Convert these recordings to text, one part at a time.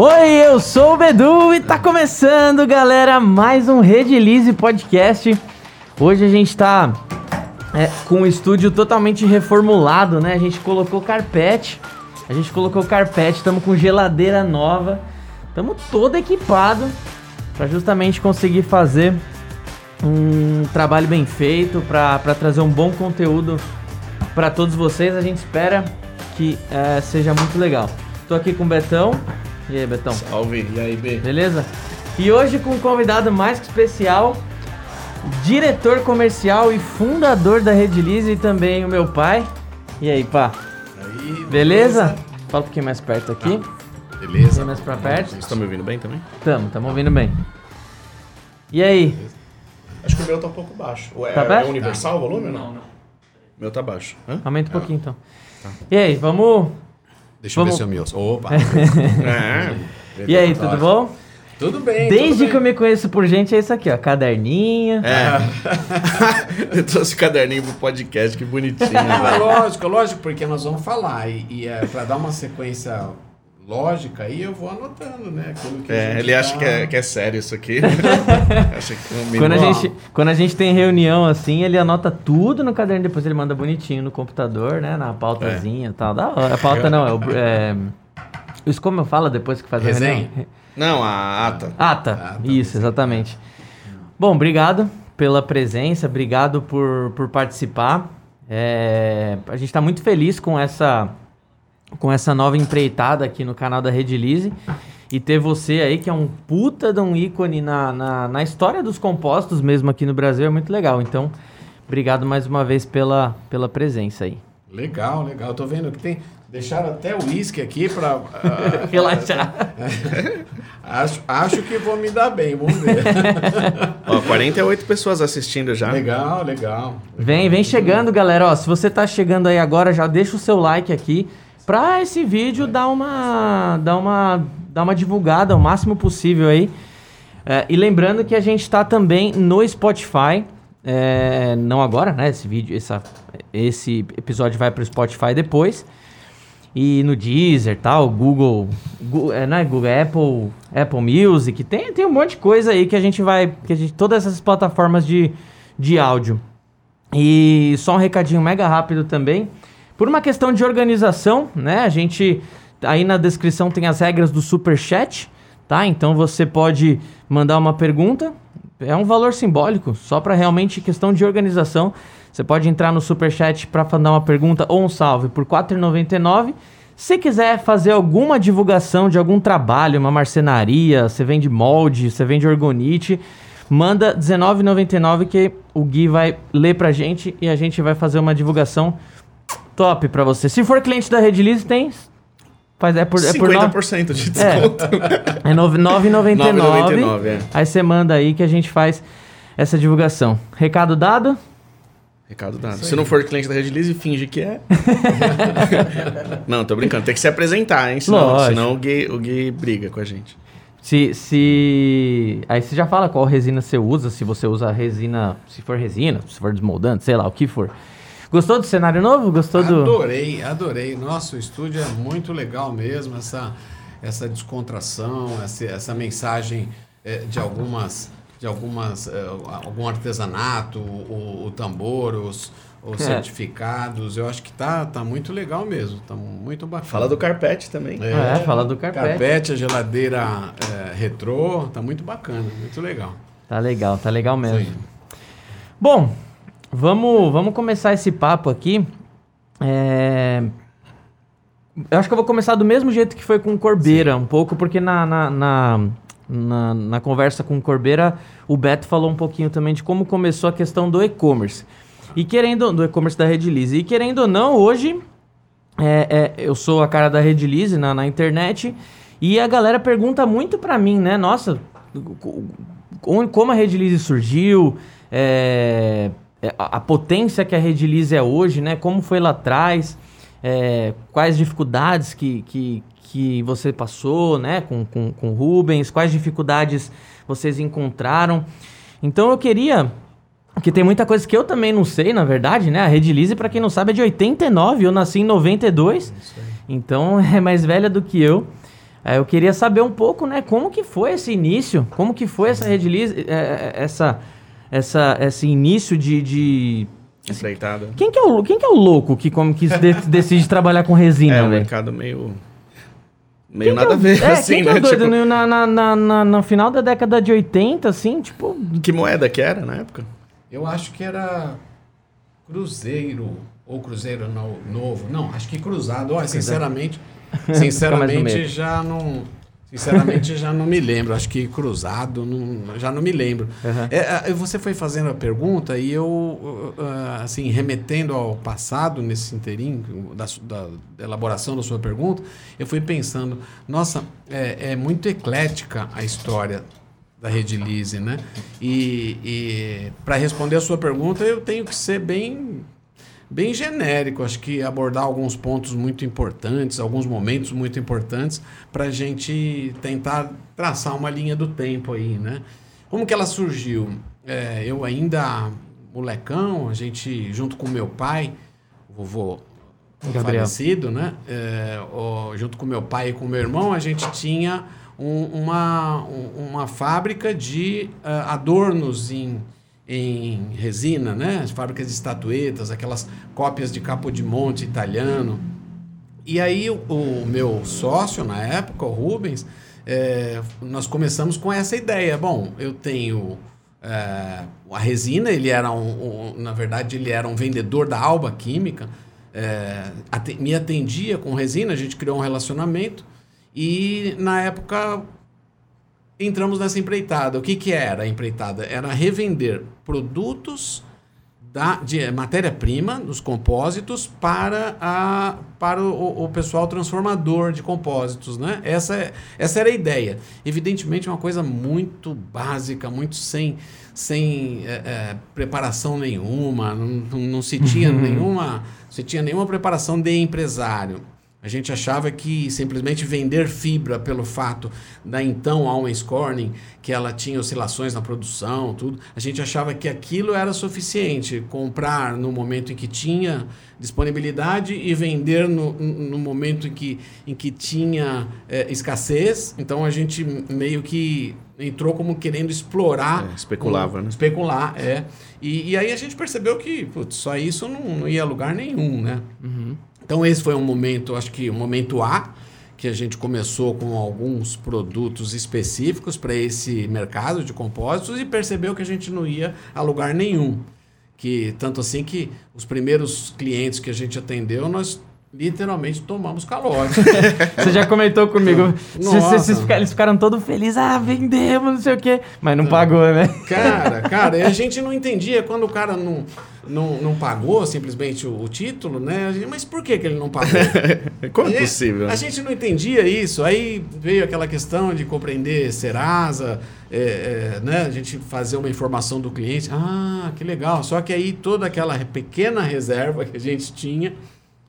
Oi, eu sou o Bedu e tá começando, galera, mais um Redilize Podcast. Hoje a gente tá é, com o estúdio totalmente reformulado, né? A gente colocou carpete, a gente colocou carpete, estamos com geladeira nova, estamos todo equipado para justamente conseguir fazer um trabalho bem feito, para trazer um bom conteúdo para todos vocês. A gente espera que é, seja muito legal. Tô aqui com o Betão. E aí, Betão? Salve, e aí, B? Beleza? E hoje com um convidado mais que especial, diretor comercial e fundador da Redilize e também o meu pai. E aí, pá? Aí, Beleza? beleza? Fala um pouquinho mais perto aqui. Ah, beleza. mais pra perto. Vocês estão me ouvindo bem também? Tamo, tamo ouvindo bem. E aí? Acho que o meu tá um pouco baixo. Ou é, Tá é baixo? universal o volume ou não? Não, Meu tá baixo. Hã? Aumenta um pouquinho então. E aí, vamos. Deixa eu Vamos- ver se é o meu. Opa! É. E aí, tudo bom? tudo bem. Desde tudo que eu bem. me conheço por gente, é isso aqui, ó. Caderninho. É. eu trouxe o caderninho pro podcast, que bonitinho, Não, é velho. lógico, lógico, porque nós vamos falar. E, e é, para dar uma sequência lógica aí, eu vou anotando, né? Aquilo que a É, gente ele acha tá- que é, que é sério isso aqui. acha que é um Quando a, gente, quando a gente tem reunião assim, ele anota tudo no caderno, depois ele manda bonitinho no computador, né? Na pautazinha e tal. Da hora. A pauta não, é o. É, isso como eu falo depois que faz a Resenha? reunião? Não, a ata. Ah, tá. Ah, tá, Isso, sim. exatamente. Bom, obrigado pela presença, obrigado por, por participar. É, a gente está muito feliz com essa, com essa nova empreitada aqui no canal da Redilize. E ter você aí, que é um puta de um ícone na, na, na história dos compostos mesmo aqui no Brasil, é muito legal. Então, obrigado mais uma vez pela, pela presença aí. Legal, legal. Tô vendo que tem. Deixaram até o uísque aqui pra. ah, Relaxar. acho, acho que vou me dar bem, vamos ver. Ó, 48 pessoas assistindo já. legal, legal. Vem, vem chegando, galera. Ó, se você tá chegando aí agora, já deixa o seu like aqui pra esse vídeo dar uma, dar uma, dar uma divulgada o máximo possível aí. É, e lembrando que a gente tá também no Spotify. é, não agora, né? Esse vídeo, essa, esse episódio vai pro Spotify depois. E no Deezer, tal, Google, Gu- é, né, Google, Apple, Apple Music, tem, tem um monte de coisa aí que a gente vai, que a gente, todas essas plataformas de, de áudio. E só um recadinho mega rápido também. Por uma questão de organização, né? A gente aí na descrição tem as regras do Super Chat, tá? Então você pode mandar uma pergunta. É um valor simbólico, só para realmente questão de organização. Você pode entrar no Super Chat para mandar uma pergunta ou um salve por R$ 4,99. Se quiser fazer alguma divulgação de algum trabalho, uma marcenaria, você vende molde, você vende orgonite, manda R$19,99 que o Gui vai ler pra gente e a gente vai fazer uma divulgação top pra você. Se for cliente da Redilize, tem. Faz, é por, é por no- 50% de é, desconto. é nove- R$ 9,99. 9,99, é. Aí você manda aí que a gente faz essa divulgação. Recado dado? Recado dado. Se não for cliente da Redilize, finge que é. não, tô brincando. Tem que se apresentar, hein? Senão, Lógico. senão o, Gui, o Gui briga com a gente. Se, se. Aí você já fala qual resina você usa, se você usa resina. Se for resina, se for desmoldante, sei lá, o que for. Gostou do cenário novo? Gostou do. Adorei, adorei. Nossa, o estúdio é muito legal mesmo, essa, essa descontração, essa, essa mensagem eh, de algumas, de algumas, eh, algum artesanato, o, o tambor, os, os É. certificados. Eu acho que tá, tá muito legal mesmo, tá muito bacana. Fala do carpete também. É, fala do carpete. Carpete, a geladeira eh, retrô, tá muito bacana, muito legal. Tá legal, tá legal mesmo. Sim. Bom, vamos, vamos começar esse papo aqui. É, Eu acho que eu vou começar do mesmo jeito que foi com o Corbeira, um pouco, porque na, na, na, na, na conversa com o Corbeira, o Beto falou um pouquinho também de como começou a questão do e-commerce. E querendo, do e-commerce da Redilize. E querendo ou não, hoje é, é, eu sou a cara da Redilize na, na internet e a galera pergunta muito pra mim, né? Nossa, co- co- como a Redilize surgiu, é, a, a potência que a Redilize é hoje, né? Como foi lá atrás, é, quais dificuldades que, que, que você passou, né? Com, com, com o Rubens, quais dificuldades vocês encontraram. Então eu queria porque tem muita coisa que eu também não sei, na verdade, né? A Redilize, pra quem não sabe, é de 89, eu nasci em 92. Então é mais velha do que eu. É, eu queria saber um pouco, né, como que foi esse início, como que foi essa Redilize, é, é, essa, essa, esse início de, de... Empreitada. Quem que, é o, quem que é o louco que, como, que de- decide trabalhar com resina, É um velho? mercado meio. Meio Quem que nada é a ver, é, assim, quem que é né? o doido? Tipo, No- na, na, na, na- no final da década de 80, assim, tipo... que moeda que era na época? Eu acho que era Cruzeiro ou Cruzeiro no- Novo. Não, acho que Cruzado. Olha, sinceramente, sinceramente já não, sinceramente já não me lembro. Acho que Cruzado, não, já não me lembro. Uhum. É, você foi fazendo a pergunta e eu, uh, uh, assim, remetendo ao passado nesse inteirinho da, da elaboração da sua pergunta, eu fui pensando, nossa, é, é muito eclética a história da Rede Lise, né? E, e para responder a sua pergunta, eu tenho que ser bem bem genérico, acho que abordar alguns pontos muito importantes, alguns momentos muito importantes para a gente tentar traçar uma linha do tempo aí, né? Como que ela surgiu? É, eu ainda molecão, a gente junto com meu pai, vovô Gabriel. falecido, né? É, o- junto com meu pai e com meu irmão, a gente tinha um- uma, um- uma fábrica de ah, adornos em, em resina, né? As fábricas de estatuetas, aquelas cópias de Capodimonte italiano. E aí o, o meu sócio na época, o Rubens, é, nós começamos com essa ideia. Bom, eu tenho é, a resina, ele era um, um- na verdade ele era um vendedor da Alba Química, é, ate- me atendia com resina, a gente criou um relacionamento e na época entramos nessa empreitada. O que, que era a empreitada? Era revender produtos da, de matéria-prima, dos compósitos, para, a, para o, o pessoal transformador de compósitos. Né? Essa, é- essa era a ideia. Evidentemente, uma coisa muito básica, muito sem, sem é, é, preparação nenhuma, não, não, não se tinha nenhuma, se tinha nenhuma preparação de empresário. A gente achava que simplesmente vender fibra pelo fato da então Always Corning, que ela tinha oscilações na produção, tudo, a gente achava que aquilo era suficiente. Comprar no momento em que tinha disponibilidade e vender no, no momento em que, em que tinha é, escassez. Então a gente meio que entrou como querendo explorar. É, especulava, né? Especular, é. E, e aí a gente percebeu que putz, só isso não, não ia a lugar nenhum, né? Então esse foi um momento, acho que o momento A, que a gente começou com alguns produtos específicos para esse mercado de compósitos e percebeu que a gente não ia a lugar nenhum. Que tanto assim que os primeiros clientes que a gente atendeu, nós literalmente tomamos calote. Você já comentou comigo. Nossa. Eles ficaram todos felizes. Ah, vendemos, não sei o quê. Mas não pagou, né? Cara, cara, e a gente não entendia quando o cara não, não, não pagou simplesmente o, o título, né? Gente, Mas por que, que ele não pagou? Como é possível? A gente não entendia isso. Aí veio aquela questão de compreender Serasa, é, é, né? a gente fazer uma informação do cliente. Ah, que legal. Só que aí toda aquela pequena reserva que a gente tinha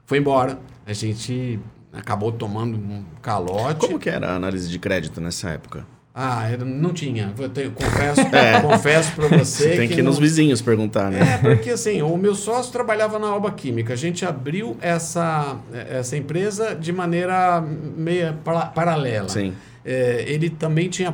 foi embora. A gente acabou tomando um calote. Como que era a análise de crédito nessa época? Ah, não tinha. Eu tenho- confesso, confesso para você. É. Você tem que ir nos não- vizinhos perguntar, né? é, porque assim, o meu sócio trabalhava na Alba Química. A gente abriu essa, essa empresa de maneira meia para- paralela. Sim. É, ele também tinha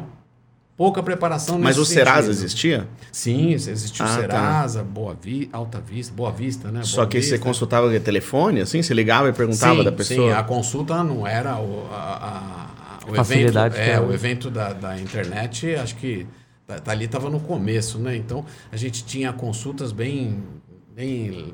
pouca preparação Mas o Serasa sentido. existia? Sim, existiu Ah, o tá. Serasa, Boa Vi, Alta Vista, Boa Vista, né? Só Boa que você Vista. consultava via telefone, assim? Você ligava e perguntava sim, da pessoa? Sim, a consulta não era o, a, a- o evento. Facilidade que É, é o evento da, da internet, acho que tá, tá ali estava no começo, né? Então a gente tinha consultas bem, bem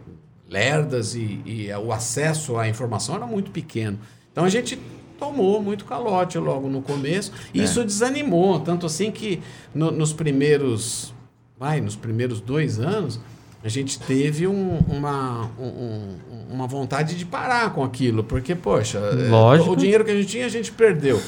lerdas e, e o acesso à informação era muito pequeno. Então a gente tomou muito calote logo no começo. E É. isso desanimou, tanto assim que no- nos primeiros, vai, nos primeiros dois anos a gente teve um- uma, um- um- uma vontade de parar com aquilo, porque, poxa, é, Lógico. o dinheiro que a gente tinha, a gente perdeu.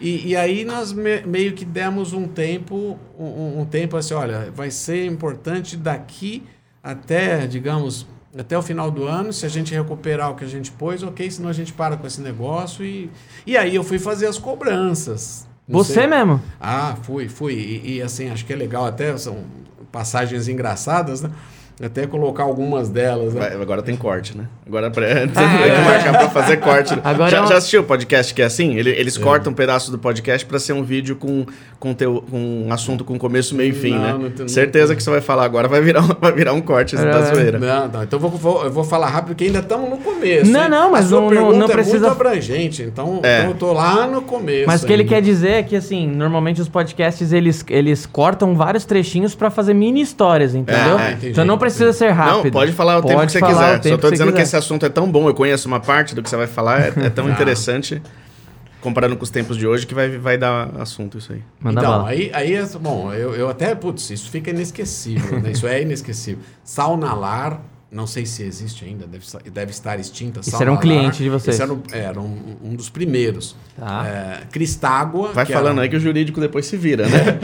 E, e aí nós me- meio que demos um tempo, um, um tempo assim, olha, vai ser importante daqui até, digamos, até o final do ano, se a gente recuperar o que a gente pôs, ok, senão a gente para com esse negócio. E, e aí eu fui fazer as cobranças. Não Você sei- mesmo? ah, fui, fui. E, e, assim, acho que é legal, até são passagens engraçadas, né? Até colocar algumas delas. Né? Vai, agora tem corte, né? Agora pra, tem que marcar pra fazer corte. Agora já, é um- já assistiu o podcast que é assim? Ele- Eles cortam um pedaço do podcast pra ser um vídeo com, com, teu, com um assunto com começo, meio e fim, Não, né? não tem- não Certeza tem. que você vai falar agora, vai virar, um- vai virar um corte É, da é. zoeira. Não, não, então eu vou, vou- eu vou falar rápido, porque ainda estamos no começo. Não, hein? não, mas não- não- pergunta não é precisa- muito abrangente, então, É. então eu tô lá no começo. Mas o que ele quer dizer é que, assim, normalmente os podcasts, eles, eles cortam vários trechinhos pra fazer mini histórias, entendeu? É, entendi, então não precisa ser rápido. Não, pode falar o tempo Pode que você quiser. tempo Só tô você dizendo que quiser. esse assunto é tão bom, eu conheço uma parte do que você vai falar, é, é tão interessante, comparando com os tempos de hoje, que vai, vai dar assunto isso aí. Manda então, bala. aí, aí é- bom, eu, eu até, putz, isso fica inesquecível, né? Isso é inesquecível. Saunalar, não sei se existe ainda, deve, deve estar extinta. Esse era um cliente de vocês. Esse era, um, era um, um dos primeiros. Tá. É, Cristágua. Vai que falando era- aí que o jurídico depois se vira, né?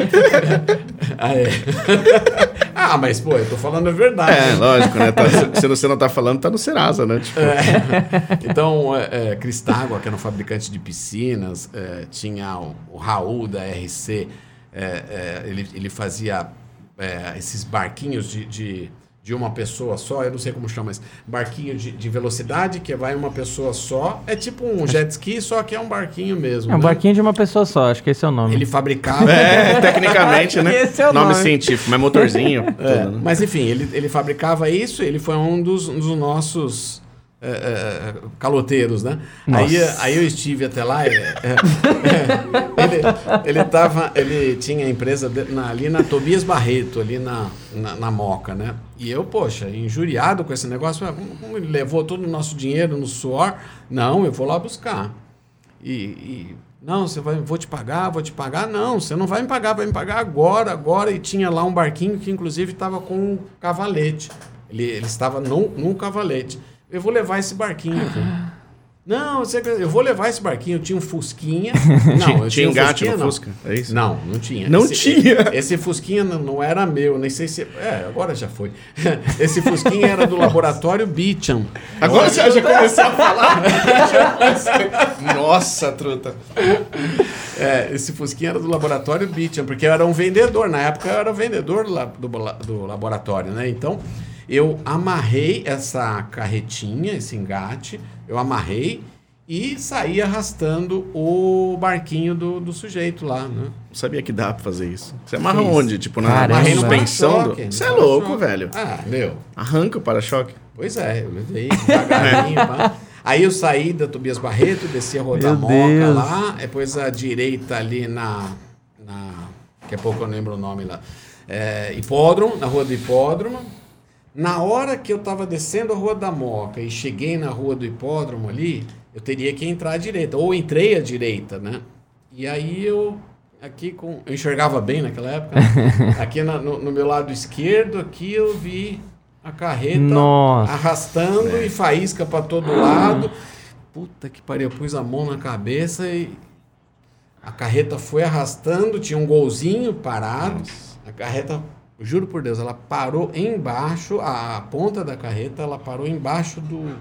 Ah, é. ah, mas pô, eu tô falando a verdade. é, lógico, né? Tá- se você não tá falando, tá no Serasa, né? Tipo, É. Então, é, é, Cristágua, que era um fabricante de piscinas, é, tinha o, o Raul da RC, é, é, ele, ele fazia é, esses barquinhos de, de, de uma pessoa só, eu não sei como chama, mas barquinho de, de velocidade que vai uma pessoa só. É tipo um jet ski, só que é um barquinho mesmo. É um né? barquinho de uma pessoa só, acho que esse é o nome. Ele fabricava. É, tecnicamente, né? Esse é o nome nome. científico, mas motorzinho. É, tudo, né? Mas enfim, ele, ele fabricava isso, ele foi um dos, um dos nossos é, é, caloteiros, né? Aí, Nossa. aí eu estive até lá, ele, é, é, ele, ele, tava, ele tinha a empresa de- na- ali na Tobias Barreto, ali na, na, na Moca, né? E eu, poxa, injuriado com esse negócio, como ele levou todo o nosso dinheiro no suor? Não, eu vou lá buscar. E, e, não, você vai, vou te pagar, vou te pagar. Não, você não vai me pagar, vai me pagar agora, agora. E tinha lá um barquinho que inclusive estava com um cavalete. Ele, ele estava num, num cavalete. Eu vou levar esse barquinho aqui. Não, eu vou levar esse barquinho. Eu tinha um Fusquinha. Não, eu Tinha um engate Fusquinha, no não. Fusca? É isso? Não, não tinha. Não Esse- tinha? Esse Fusquinha não, não era meu, nem sei se. É, agora já foi. Esse Fusquinha era do laboratório Beecham. Agora você já começou a falar? Nossa, truta. É, esse Fusquinha era do laboratório Beecham, porque eu era um vendedor. Na época eu era vendedor do, do laboratório, né? Então eu amarrei essa carretinha, esse engate, eu amarrei e saí arrastando o barquinho do, do sujeito lá, né? Não sabia que dá pra fazer isso. Você amarra Isso. onde? Tipo, na Caramba. amarrei no no pensão? para-choque, no Você é para-choque. louco, velho. Ah, meu. Arranca o para-choque. Pois é, eu levei devagarinho. pá. Aí eu saí da Tobias Barreto, desci a Rua da Meu Moca Deus. lá, depois a direita ali na, na. Daqui a pouco eu lembro o nome lá. É, Hipódromo, na Rua do Hipódromo. Na hora que eu estava descendo a Rua da Moca e cheguei na Rua do Hipódromo ali, eu teria que entrar à direita, ou entrei à direita, né? E aí eu. Aqui com. Eu enxergava bem naquela época. né? Aqui na- no, no meu lado esquerdo, aqui eu vi a carreta Nossa. arrastando e faísca para todo lado. Puta que pariu, eu pus a mão na cabeça e a carreta foi arrastando, tinha um golzinho parado. A carreta, juro por Deus, ela parou embaixo, a, ponta da carreta, ela parou embaixo do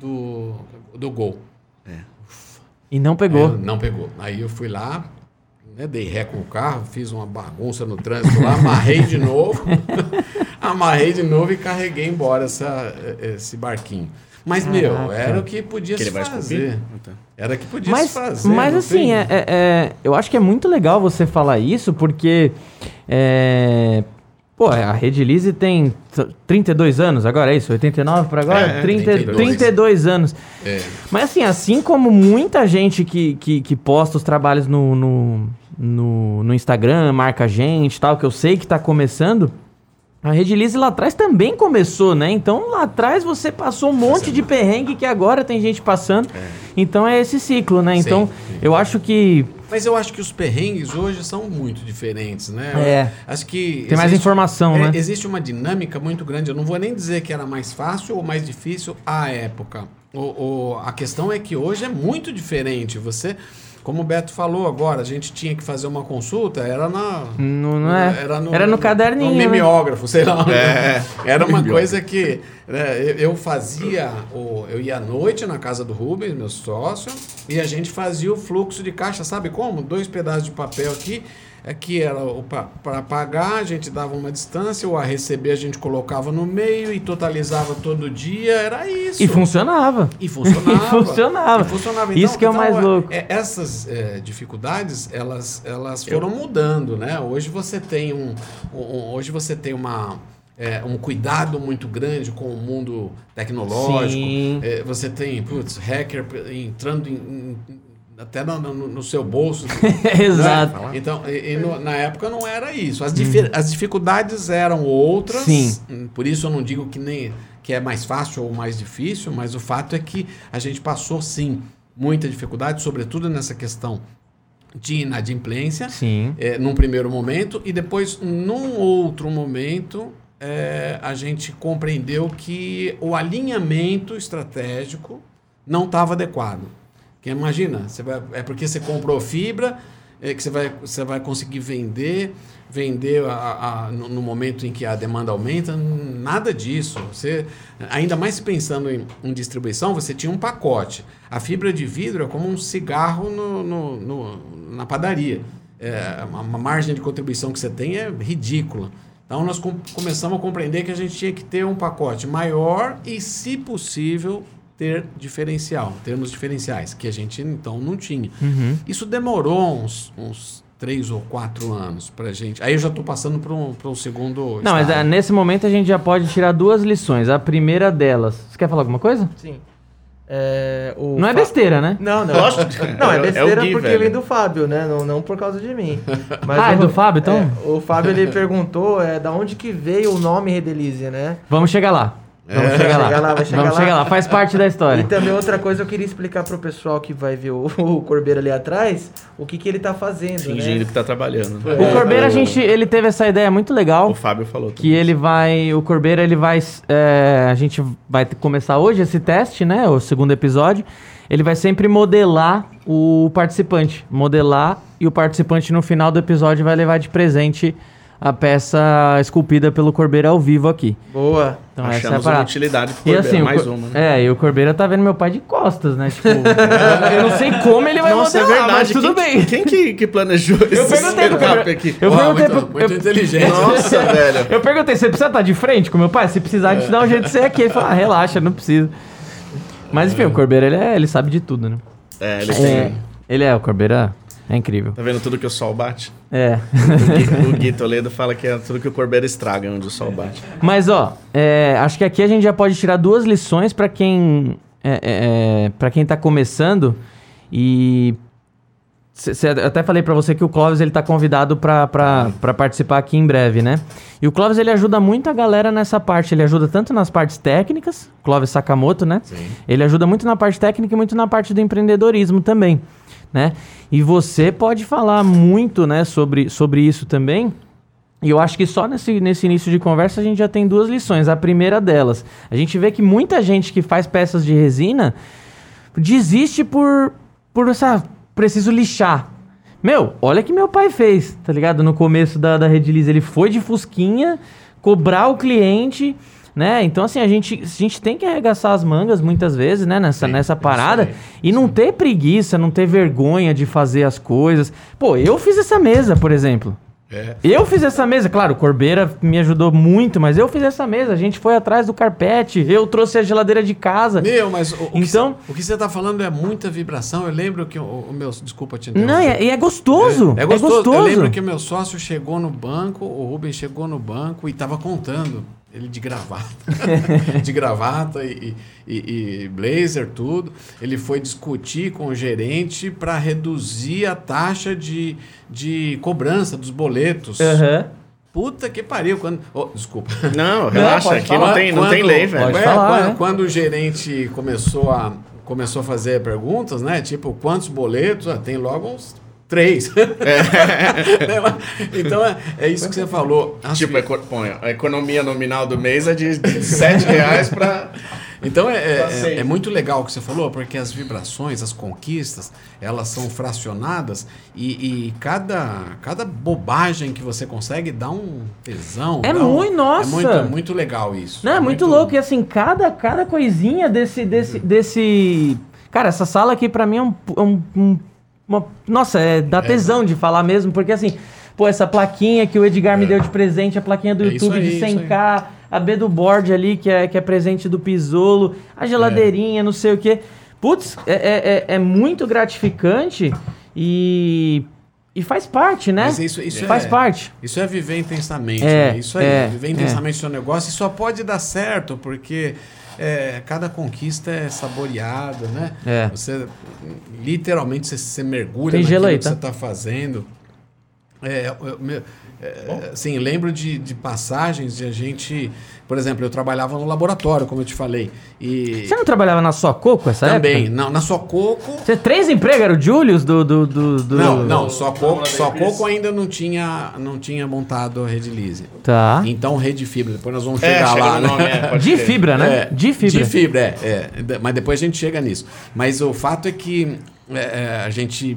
do, do gol. E não pegou. É, não pegou. Aí eu fui lá, né, dei ré com o carro, fiz uma bagunça no trânsito lá, amarrei de novo, amarrei de novo e carreguei embora essa, esse barquinho. Mas, meu, era o que podia Que ele se fazer. tá. Era o que podia Mas, se fazer. mas assim, tem- é, é- é- eu acho que é muito legal você falar isso, porque. É, pô, a Rede Lise tem t- 32 anos agora, é isso? 89 para agora? É, 30, 32. 32 anos. É. Mas assim, assim como muita gente que, que, que posta os trabalhos no, no, no, no Instagram, marca a gente e tal, que eu sei que tá começando, a Rede Lise lá atrás também começou, né? Então lá atrás você passou um monte de perrengue que agora tem gente passando. Então é esse ciclo, né? Sim, Então sim. eu acho que Mas eu acho que os perrengues hoje são muito diferentes, né? É. Acho que. tem mais existe- informação, é, né? Existe uma dinâmica muito grande. Eu não vou nem dizer que era mais fácil ou mais difícil à época. O, o- a questão é que hoje é muito diferente. Você, como o Beto falou agora, a gente tinha que fazer uma consulta, era na. Não, não é? Era no caderninho, No né? mimeógrafo, sei lá. É. Era uma coisa que né, eu- eu fazia. o- Eu ia à noite na casa do Rubens, meu sócio, e a gente fazia o fluxo de caixa, sabe como? Dois pedaços de papel aqui. Aqui era para pagar, a gente dava uma distância, o a receber a gente colocava no meio e totalizava todo dia, era isso. E funcionava. E funcionava. e funcionava. E funcionava. Então, isso que é o mais é, louco. É, essas é, dificuldades, elas, elas foram Eu... mudando, né? Hoje você tem um, um hoje você tem uma é, um cuidado muito grande com o mundo tecnológico. É, você tem, putz, hacker entrando em, em, até no, no, no, seu bolso. Exato. Né? Então, e, e no, na época não era isso. As, hum. as dificuldades eram outras. Sim. Por isso eu não digo que nem que é mais fácil ou mais difícil, mas o fato é que a gente passou sim muita dificuldade, sobretudo nessa questão de inadimplência, sim. É, num primeiro momento, e depois, num outro momento, é, a gente compreendeu que o alinhamento estratégico não estava adequado. Que imagina, você vai, é porque você comprou fibra, é que você vai, você vai conseguir vender, vender a, a, no, no, momento em que a demanda aumenta, nada disso. Você, ainda mais pensando em, em, distribuição, você tinha um pacote. A fibra de vidro é como um cigarro no, no, no na padaria. É, uma margem de contribuição que você tem é ridícula. Então nós com, começamos a compreender que a gente tinha que ter um pacote maior e, se possível, ter diferencial, termos diferenciais, que a gente então não tinha. Uhum. Isso demorou uns, uns três ou quatro anos pra gente. Aí eu já estou passando para um, um segundo. Não, estágio. mas é, nesse momento a gente já pode tirar duas lições. A primeira delas. Você quer falar alguma coisa? Sim. É, não é besteira, né? Não, não. Não, é, é besteira é Gui, porque velho. vem do Fábio, né? Não, não por causa de mim. Mas ah, é do Fábio, então? É, o Fábio, ele perguntou é, da onde que veio o nome Redelize, né? Vamos chegar lá. Vamos é. chegar lá. Lá vai chegar Vamos lá. chegar lá, faz parte da história. E também outra coisa eu queria explicar pro pessoal que vai ver o, o Corbeiro ali atrás, o que que ele tá fazendo, Fingindo né? que tá trabalhando. Né? O Corbeiro, a gente, ele teve essa ideia muito legal. O Fábio falou. Que ele vai, o Corbeiro, ele vai, é, a gente vai começar hoje esse teste, né, o segundo episódio. Ele vai sempre modelar o participante, modelar e o participante no final do episódio vai levar de presente a peça esculpida pelo Corbeira ao vivo aqui. Boa. Então Achamos essa é uma utilidade pro Corbeira, e assim, mais uma, né? É, e o Corbeira tá vendo meu pai de costas, né? Tipo, eu não sei como ele vai Nossa, modelar, é verdade. mas tudo quem, bem. Quem que, que planejou esse eu perguntei pro Corbeira, aqui? Eu oh, perguntei muito, pro, muito eu, inteligente. Nossa, velho. Eu perguntei, você precisa estar de frente com meu pai? Se precisar, a gente dá um jeito de ser aqui. Ele falou, ah, relaxa, não precisa. Mas enfim, é. o Corbeira, ele, é, ele sabe de tudo, né? É, ele é, tem... Ele é, o Corbeira... É incrível. Tá vendo tudo que o sol bate? É. O Gui, o Gui Toledo fala que é tudo que o Corbeira estraga onde o sol bate. Mas, ó, é, acho que aqui a gente já pode tirar duas lições para quem é, é, é para quem tá começando e Cê, até falei para você que o Clóvis ele tá convidado para participar aqui em breve, né? E o Clóvis ele ajuda muito a galera nessa parte. Ele ajuda tanto nas partes técnicas, Clóvis Sakamoto, né? Sim. Ele ajuda muito na parte técnica e muito na parte do empreendedorismo também né? E você pode falar muito, né, sobre, sobre isso também. E eu acho que só nesse, nesse início de conversa a gente já tem duas lições. A primeira delas, a gente vê que muita gente que faz peças de resina desiste por, por essa. Preciso lixar. Meu, olha que meu pai fez, tá ligado? No começo da, da Redilize, ele foi de Fusquinha cobrar o cliente né? Então, assim, a gente, a gente tem que arregaçar as mangas muitas vezes, né? Nessa, Sim, nessa parada. Aí, e não ter preguiça, não ter vergonha de fazer as coisas. Pô, eu fiz essa mesa, por exemplo. É. Eu fiz essa mesa, claro, o Corbeira me ajudou muito, mas eu fiz essa mesa. A gente foi atrás do carpete, eu trouxe a geladeira de casa. Meu, mas o, então, o que você está falando é muita vibração. Eu lembro que o, o meu. Desculpa te. Não, e é, é, gostoso. É, é, gostoso. é, gostoso. Eu lembro que o meu sócio chegou no banco, o Rubens chegou no banco e estava contando ele de gravata, de gravata e, e, e, blazer, tudo. Ele foi discutir com o gerente para reduzir a taxa de, de cobrança dos boletos. Uhum. Puta que pariu. Quando... Oh, desculpa. Não, relaxa, não, aqui falar. não tem, não quando, tem lei, velho. É, falar, quando, é. quando, o gerente começou a, começou a fazer perguntas, né? Tipo, quantos boletos? Ah, tem logo uns Três. É. então é, é, isso que você falou. As tipo, fi... põe, a economia nominal do mês é de, de 7 reais para. Então é, é, é, muito legal o que você falou, porque as vibrações, as conquistas, elas são fracionadas e, e cada, cada bobagem que você consegue dá um tesão. É muito, um, nossa! É muito, muito legal isso. Não, é, muito, muito, louco. E assim, cada, cada coisinha desse, desse, desse. Cara, essa sala aqui para mim é um, um, um uma, nossa, é, dá é. tesão de falar mesmo, porque assim, Pô, essa plaquinha que o Edgar me deu de presente, a plaquinha do É YouTube aí, de isso aí. 100k, a B do board ali, que é, que é presente do Pisolo, a geladeirinha, não sei o quê. Putz, é, é, é- é muito gratificante e, e faz parte, né? Mas isso, isso faz é, parte. Isso é viver intensamente. É, né? Isso aí, é, viver é. intensamente o seu negócio. E só pode dar certo porque é, cada conquista é saboreada, né? É. Você, literalmente, você, você mergulha Tem naquilo que tá? você está fazendo. É, eu, meu, é, assim, lembro de, de passagens de a gente... Por exemplo, eu trabalhava no laboratório, como eu te falei. E Você não trabalhava na sua coco essa também, época? na, na sua coco... Você três empregos, era o Julius do... do, do, do- Não, não, só coco, só coco ainda não tinha, não tinha montado a rede Lise. Tá. Então, rede fibra, depois nós vamos É, chegar chega lá, no nome, né? é, De fibra, né? É, de fibra. De fibra, é, é. De- Mas depois a gente chega nisso. Mas o fato é que é, é, a gente é,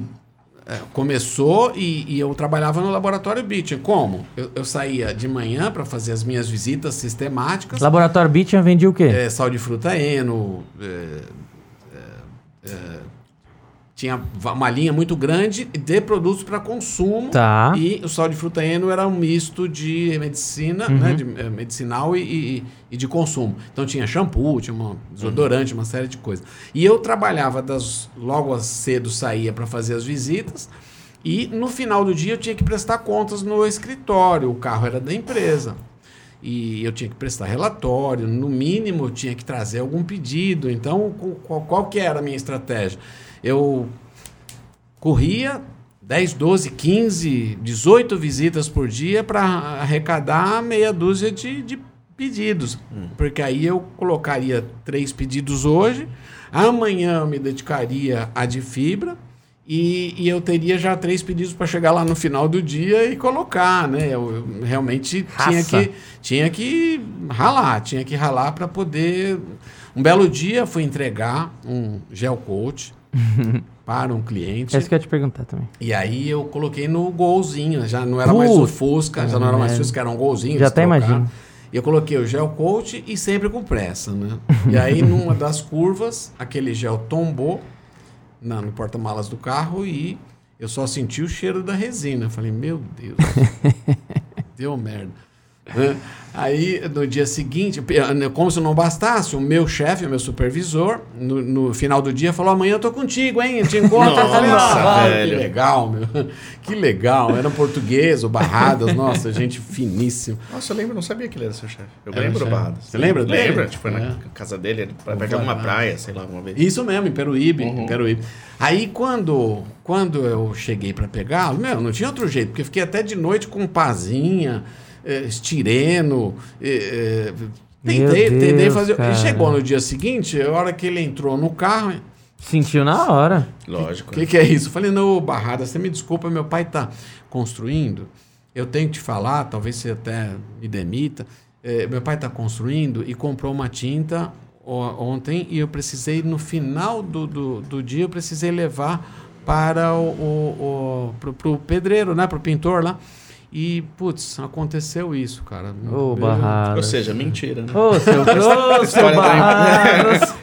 começou e, e eu trabalhava no laboratório Beach. Como? Eu, eu saía de manhã para fazer as minhas visitas sistemáticas. Laboratório Beachan vendia o quê? É, sal de fruta eno. é, é, é, tinha uma linha muito grande de produtos para consumo. Tá. E o sal de fruta eno era um misto de medicina, Uhum. né, de, eh, medicinal e, e- e de consumo. Então tinha shampoo, tinha um desodorante, uma série de coisas. E eu trabalhava das logo cedo saía para fazer as visitas. E no final do dia eu tinha que prestar contas no escritório. O carro era da empresa. E eu tinha que prestar relatório, no mínimo eu tinha que trazer algum pedido. Então, qual, qual que era a minha estratégia? Eu corria 10, 12, 15, 18 visitas por dia para arrecadar meia dúzia de, de pedidos. Porque aí eu colocaria três pedidos hoje, amanhã eu me dedicaria a de fibra. E, e eu teria já três pedidos para chegar lá no final do dia e colocar, né? Eu, eu realmente tinha que, tinha que ralar, tinha que ralar para poder. Um belo dia fui entregar um gel coat para um cliente. É isso que eu ia te perguntar também. E aí eu coloquei no golzinho, já não era mais o Fusca, já não era mais merda. Fusca, era um golzinho. Já de até trocar. imagino. E eu coloquei o gel coat e sempre com pressa, né? E aí numa das curvas, aquele gel tombou na, no porta-malas do carro e eu só senti o cheiro da resina. Eu falei, meu Deus, deu merda. Né? Aí, no dia seguinte, como se não bastasse, o meu chefe, o meu supervisor, no, no final do dia, falou: amanhã eu tô contigo, hein? Eu te encontro. eu falei, Nossa, ah, velho. Que legal, meu. Que legal. Era português, o Barradas, nossa, gente finíssima. Nossa, eu lembro, não sabia que ele era seu chefe. Eu Era lembro, chefe. Barradas. Você lembra dele? Lembra? Tipo, foi É. na casa dele, pra perto de alguma praia, sei lá, alguma vez. Isso mesmo, em Peruíbe, Uhum. em Peruíbe. Aí quando, quando eu cheguei para pegá-lo, meu, não tinha outro jeito, porque eu fiquei até de noite com pazinha, eh, estireno, eh, Meu tentei, tentei Deus, fazer. cara. E chegou no dia seguinte, a hora que ele entrou no carro, Sentiu na hora. Lógico. o que, que é isso? Eu falei, não, Barrada, você me desculpa, meu pai está construindo. Eu tenho que te falar, talvez você até me demita. eh, meu pai está construindo e comprou uma tinta o- ontem e eu precisei, no final do, do, do dia, eu precisei levar para o, o, o pro, pro pedreiro, né? Pro pintor lá. E, putz, aconteceu isso, cara. Ô, Barradas. Ou seja, mentira, né? Ô, seu, ô, seu História da- Barradas.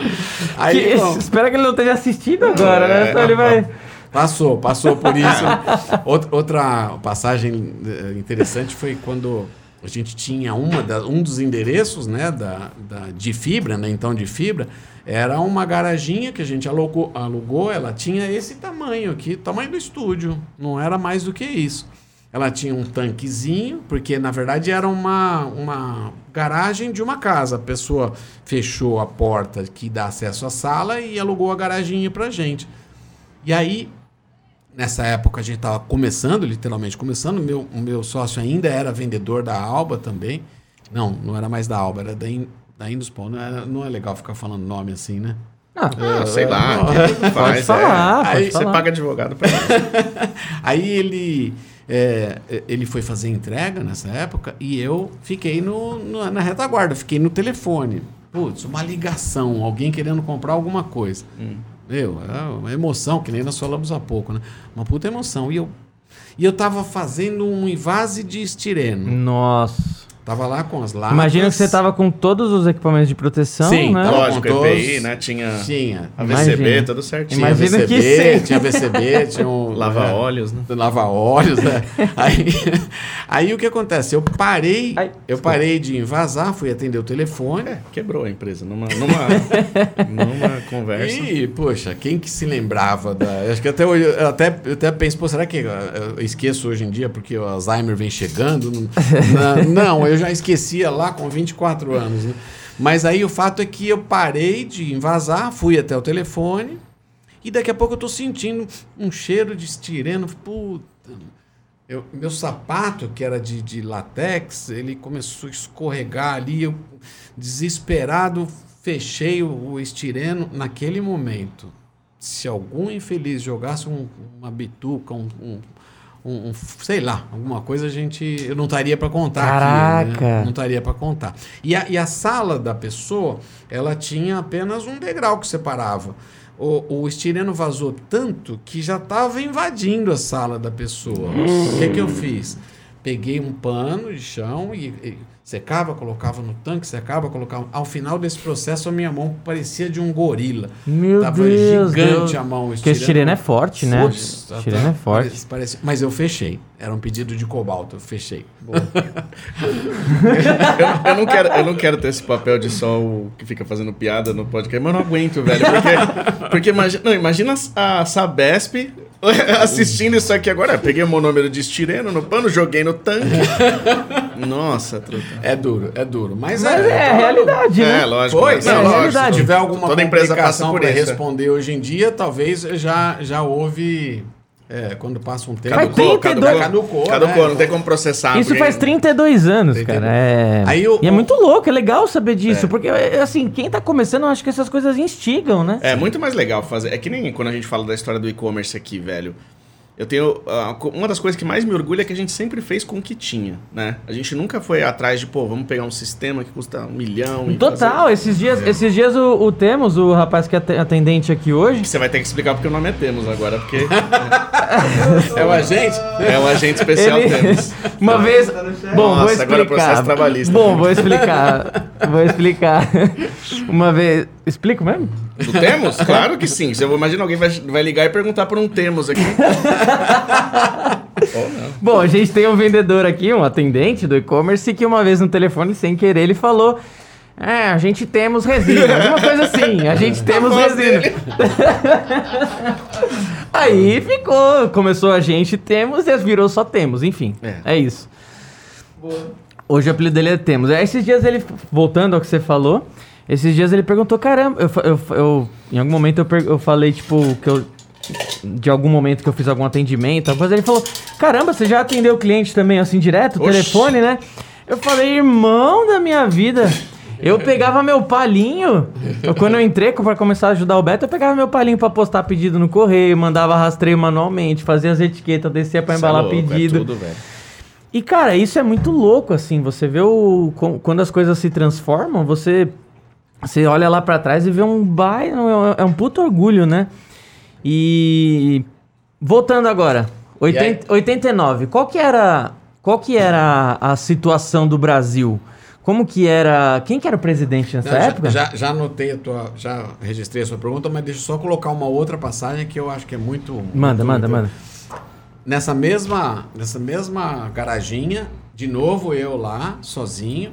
Aí, Que- bom, espero que ele não esteja assistindo agora, né? É. Então ele vai... Passou, passou por isso. Outra, outra passagem eh, interessante foi quando a gente tinha uma da- um dos endereços né, da, da- de fibra, né, então de fibra, era uma garaginha que a gente alugou, alugou, ela tinha esse tamanho aqui, tamanho do estúdio, não era mais do que isso. Ela tinha um tanquezinho, porque na verdade era uma, uma garagem de uma casa. A pessoa fechou a porta que dá acesso à sala e alugou a garaginha pra gente. E aí, nessa época, a gente estava começando, literalmente começando. O meu, o meu sócio ainda era vendedor da Alba também. Não, não era mais da Alba, era da, In, da Induspol. Não, era- não é legal ficar falando nome assim, né? Ah, Ah, sei lá. que pode faz, falar, é. pode Aí você falar. paga advogado pra isso. Aí ele, é, ele foi fazer entrega nessa época e eu fiquei no, no- na retaguarda, fiquei no telefone. Putz, uma ligação, alguém querendo comprar alguma coisa. Meu, é uma emoção, que nem nós falamos há pouco, né? Uma puta emoção. E eu, e eu tava fazendo um invase de estireno. Nossa. Tava lá com as latas. Imagina que você tava com todos os equipamentos de proteção, Sim, né? tava- Lógico, com EPI, né? Tinha Tinha. a VCB, Imagina. tudo certinho. Tinha Imagina que VCB, sim. tinha VCB, tinha um... Lava é, óleos, né? lava óleos, né? aí, aí o que acontece? Eu parei, Ai, eu parei de invasar, fui atender o telefone. É, quebrou a empresa numa, numa, numa conversa. E, poxa, quem que se lembrava da. Acho que até hoje, eu até, eu até penso, pô, será que eu eu esqueço hoje em dia porque o Alzheimer vem chegando? Não, não, eu já esquecia lá com 24 anos, né? Mas aí o fato é que eu parei de invasar, fui até o telefone e daqui a pouco eu tô sentindo um cheiro de estireno. Puta. Eu- meu sapato, que era de, de latex, ele começou a escorregar ali. Eu, desesperado, fechei o, o estireno. Naquele momento, se algum infeliz jogasse um- uma bituca, um, um- um- um- sei lá, alguma coisa, a gente. Eu não estaria para contar aqui. Caraca. né? Não estaria para contar. E a, e a sala da pessoa, ela tinha apenas um degrau que separava. O, o estireno vazou tanto que já estava invadindo a sala da pessoa. O que, que eu fiz? Peguei um pano de chão e, e secava, colocava no tanque, secava, colocava. Ao final desse processo, a minha mão parecia de um gorila. Meu Tava Deus, gigante Deus. a mão. Porque esse tireno é forte, né? Putz, tá- Tireno tá- é forte. parece- parece- mas eu fechei. Era um pedido de cobalto, eu fechei. Eu, eu não quero, eu não quero ter esse papel de só o que fica fazendo piada no podcast, mas eu não aguento, velho. Porque, porque imagina, não, imagina a Sabesp assistindo isso aqui agora. Peguei o monômero de estireno no pano, joguei no tanque. Nossa, truta. É duro, é duro. Mas, Mas é, a realidade, né? É, lógico. Pois, Não, é, lógico. realidade. Se tiver alguma Toda empresa passa complicação por para isso. é. responder hoje em dia, talvez já, já houve. É, quando passa um tempo. Faz 32 Caducou, Caducou, né? não tem como processar. Isso porque- faz 32 anos, Entendeu? cara. É... Aí o- e é o- muito louco, é legal saber disso, porque, é, assim, quem tá começando, eu acho que essas coisas instigam, né? É muito mais legal fazer. É que nem quando a gente fala da história do e-commerce aqui, velho. Eu tenho. ah, uma das coisas que mais me orgulha é que a gente sempre fez com o que tinha, né? A gente nunca foi atrás de, pô, vamos pegar um sistema que custa um milhão. e Total, fazer- esses dias, esses dias o, o Temos, o rapaz que é ate- atendente aqui hoje, Você vai ter que explicar porque o nome é Temos agora, porque É o agente? é um agente especial ele, Temos. uma vez, bom, vou Nossa, agora é explicar. processo trabalhista. Bom, vou explicar, vou explicar. Uma vez, explico mesmo? Do Temos? Claro que sim. Eu imagino alguém vai, vai ligar e perguntar por um Temos aqui. Não. Bom, a gente tem um vendedor aqui, um atendente do e-commerce, que uma vez no telefone, sem querer, ele falou. É, a gente temos resina. Alguma coisa assim, a gente temos voz resina. Aí ficou, começou a gente temos e virou só temos, enfim. É. É, isso. Hoje o apelido dele é Temos. Aí esses dias ele, voltando ao que você falou, esses dias ele perguntou, caramba, eu, eu, eu- em algum momento eu, eu falei, tipo, que eu. De algum momento que eu fiz algum atendimento, coisa, ele falou: Caramba, você já atendeu o cliente também assim direto, Oxi. telefone, né? Eu falei, irmão da minha vida. Eu pegava meu palinho, eu, quando eu entrei pra começar a ajudar o Beto, eu pegava meu palinho pra postar pedido no correio, mandava rastreio manualmente, fazia as etiquetas, descia pra Cê é embalar louco, é pedido. tudo, velho. E, cara, isso é muito louco, assim. Você vê o. Quando as coisas se transformam, você. Você olha lá pra trás e vê um baile. É um puto orgulho, né? E. Voltando agora. E aí? 80, 89. Qual que era. Qual que era a situação do Brasil? Como que era. Quem que era o presidente nessa Não, já- época? Já, já anotei a tua. Já registrei a sua pergunta, mas deixa eu só colocar uma outra passagem que eu acho que é muito. Manda, muito- manda, muito- manda. Nessa mesma, nessa mesma garaginha, de novo eu lá, sozinho,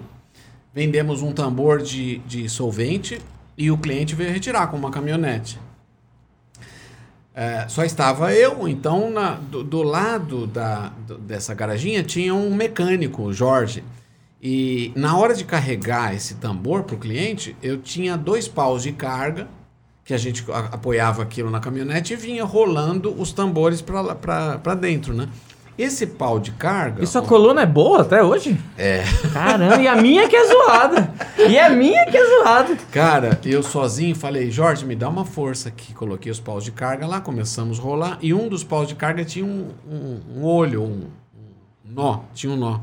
vendemos um tambor de, de solvente e o cliente veio retirar com uma caminhonete. É, só estava eu, então na- do, do lado da, do- dessa garaginha tinha um mecânico, Jorge. E na hora de carregar esse tambor para o cliente, eu tinha dois paus de carga, que a gente apoiava aquilo na caminhonete e vinha rolando os tambores para dentro, né? Esse pau de carga. E sua coluna é boa até hoje? É. Caramba, e a minha que é zoada. E a minha que é zoada. Cara, eu sozinho falei, Jorge, me dá uma força aqui. Coloquei os paus de carga lá, começamos a rolar. E um dos paus de carga tinha um, um- um olho, um, um nó. Tinha um nó.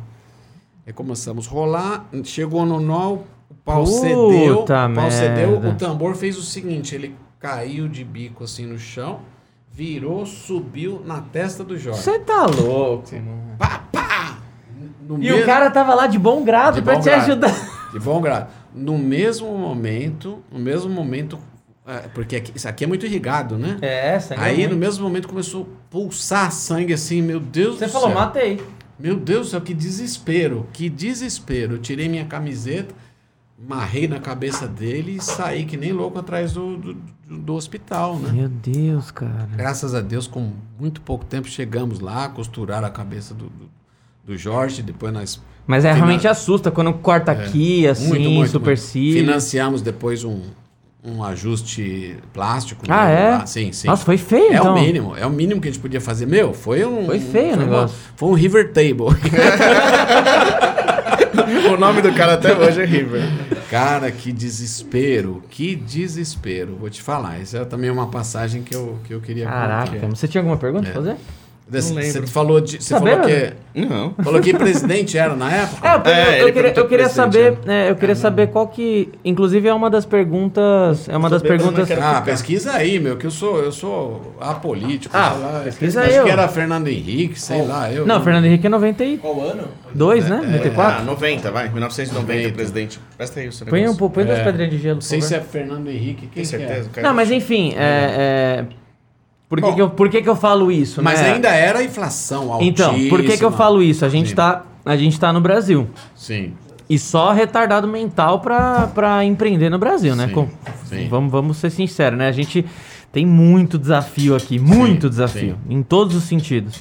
Aí começamos a rolar. Chegou no nó, o pau Puta cedeu. O pau cedeu. O tambor fez o seguinte: ele caiu de bico assim no chão, virou, subiu na testa do Jorge. Você tá louco. Pá, pá! no E mesmo- o cara tava lá de bom grado De pra bom te grado. ajudar. De bom grado. No mesmo momento, no mesmo momento, é, porque aqui- isso aqui é muito irrigado, né? É, sangue Aí muito. no mesmo momento começou a pulsar sangue assim, meu Deus Você do falou, céu. matei. Meu Deus do céu, que desespero, que desespero. Eu tirei minha camiseta, marrei na cabeça dele e saí que nem louco atrás do, do, do- hospital, né? Meu Deus, cara. Graças a Deus, com muito pouco tempo, chegamos lá, costuraram a cabeça do, do, do Jorge, depois nós Mas é, Finan- realmente assusta quando corta aqui, assim, muito, muito, super muito. Financiamos depois um, um ajuste plástico. Ah, né? é? Ah, Sim, sim. Nossa, foi feio, é então. o mínimo, é o mínimo que a gente podia fazer. Meu, foi um. Foi feio o foi uma- negócio. foi um River Table. o nome do cara até hoje é River. Cara, que desespero, que desespero. Vou te falar, essa é também uma passagem que eu, que eu queria Caraca, contar. você tinha alguma pergunta É. pra fazer? Você falou, de, você falou que Não. falou que presidente era na época? É, eu, É, eu ele queria, eu queria saber, é, eu queria saber qual que, inclusive é uma das perguntas, é uma das perguntas. Ah, pesquisa aí, meu, que eu sou, eu sou apolítico. Ah, sei lá. pesquisa Acho aí, que era Fernando Henrique, sei lá. Eu, Não, Fernando Henrique é 92, Qual ano? né? 94. Ah, 90, vai. 1990, presidente. Presta aí o seu Põe um põe duas É. pedrinhas de gelo, Não sei se é Fernando Henrique. Quem Tem que é? certeza? Não, mas enfim, é, é, por, que, Bom, que, eu, por que, que eu falo isso? Mas né? ainda era inflação altíssima. Então, por que, que eu falo isso? A gente, Sim. tá, a gente tá no Brasil. Sim. E só retardado mental pra, pra empreender no Brasil, né? Sim, Com- sim. Vamos, vamos ser sinceros, né? A gente tem muito desafio aqui, muito desafio, em todos os sentidos.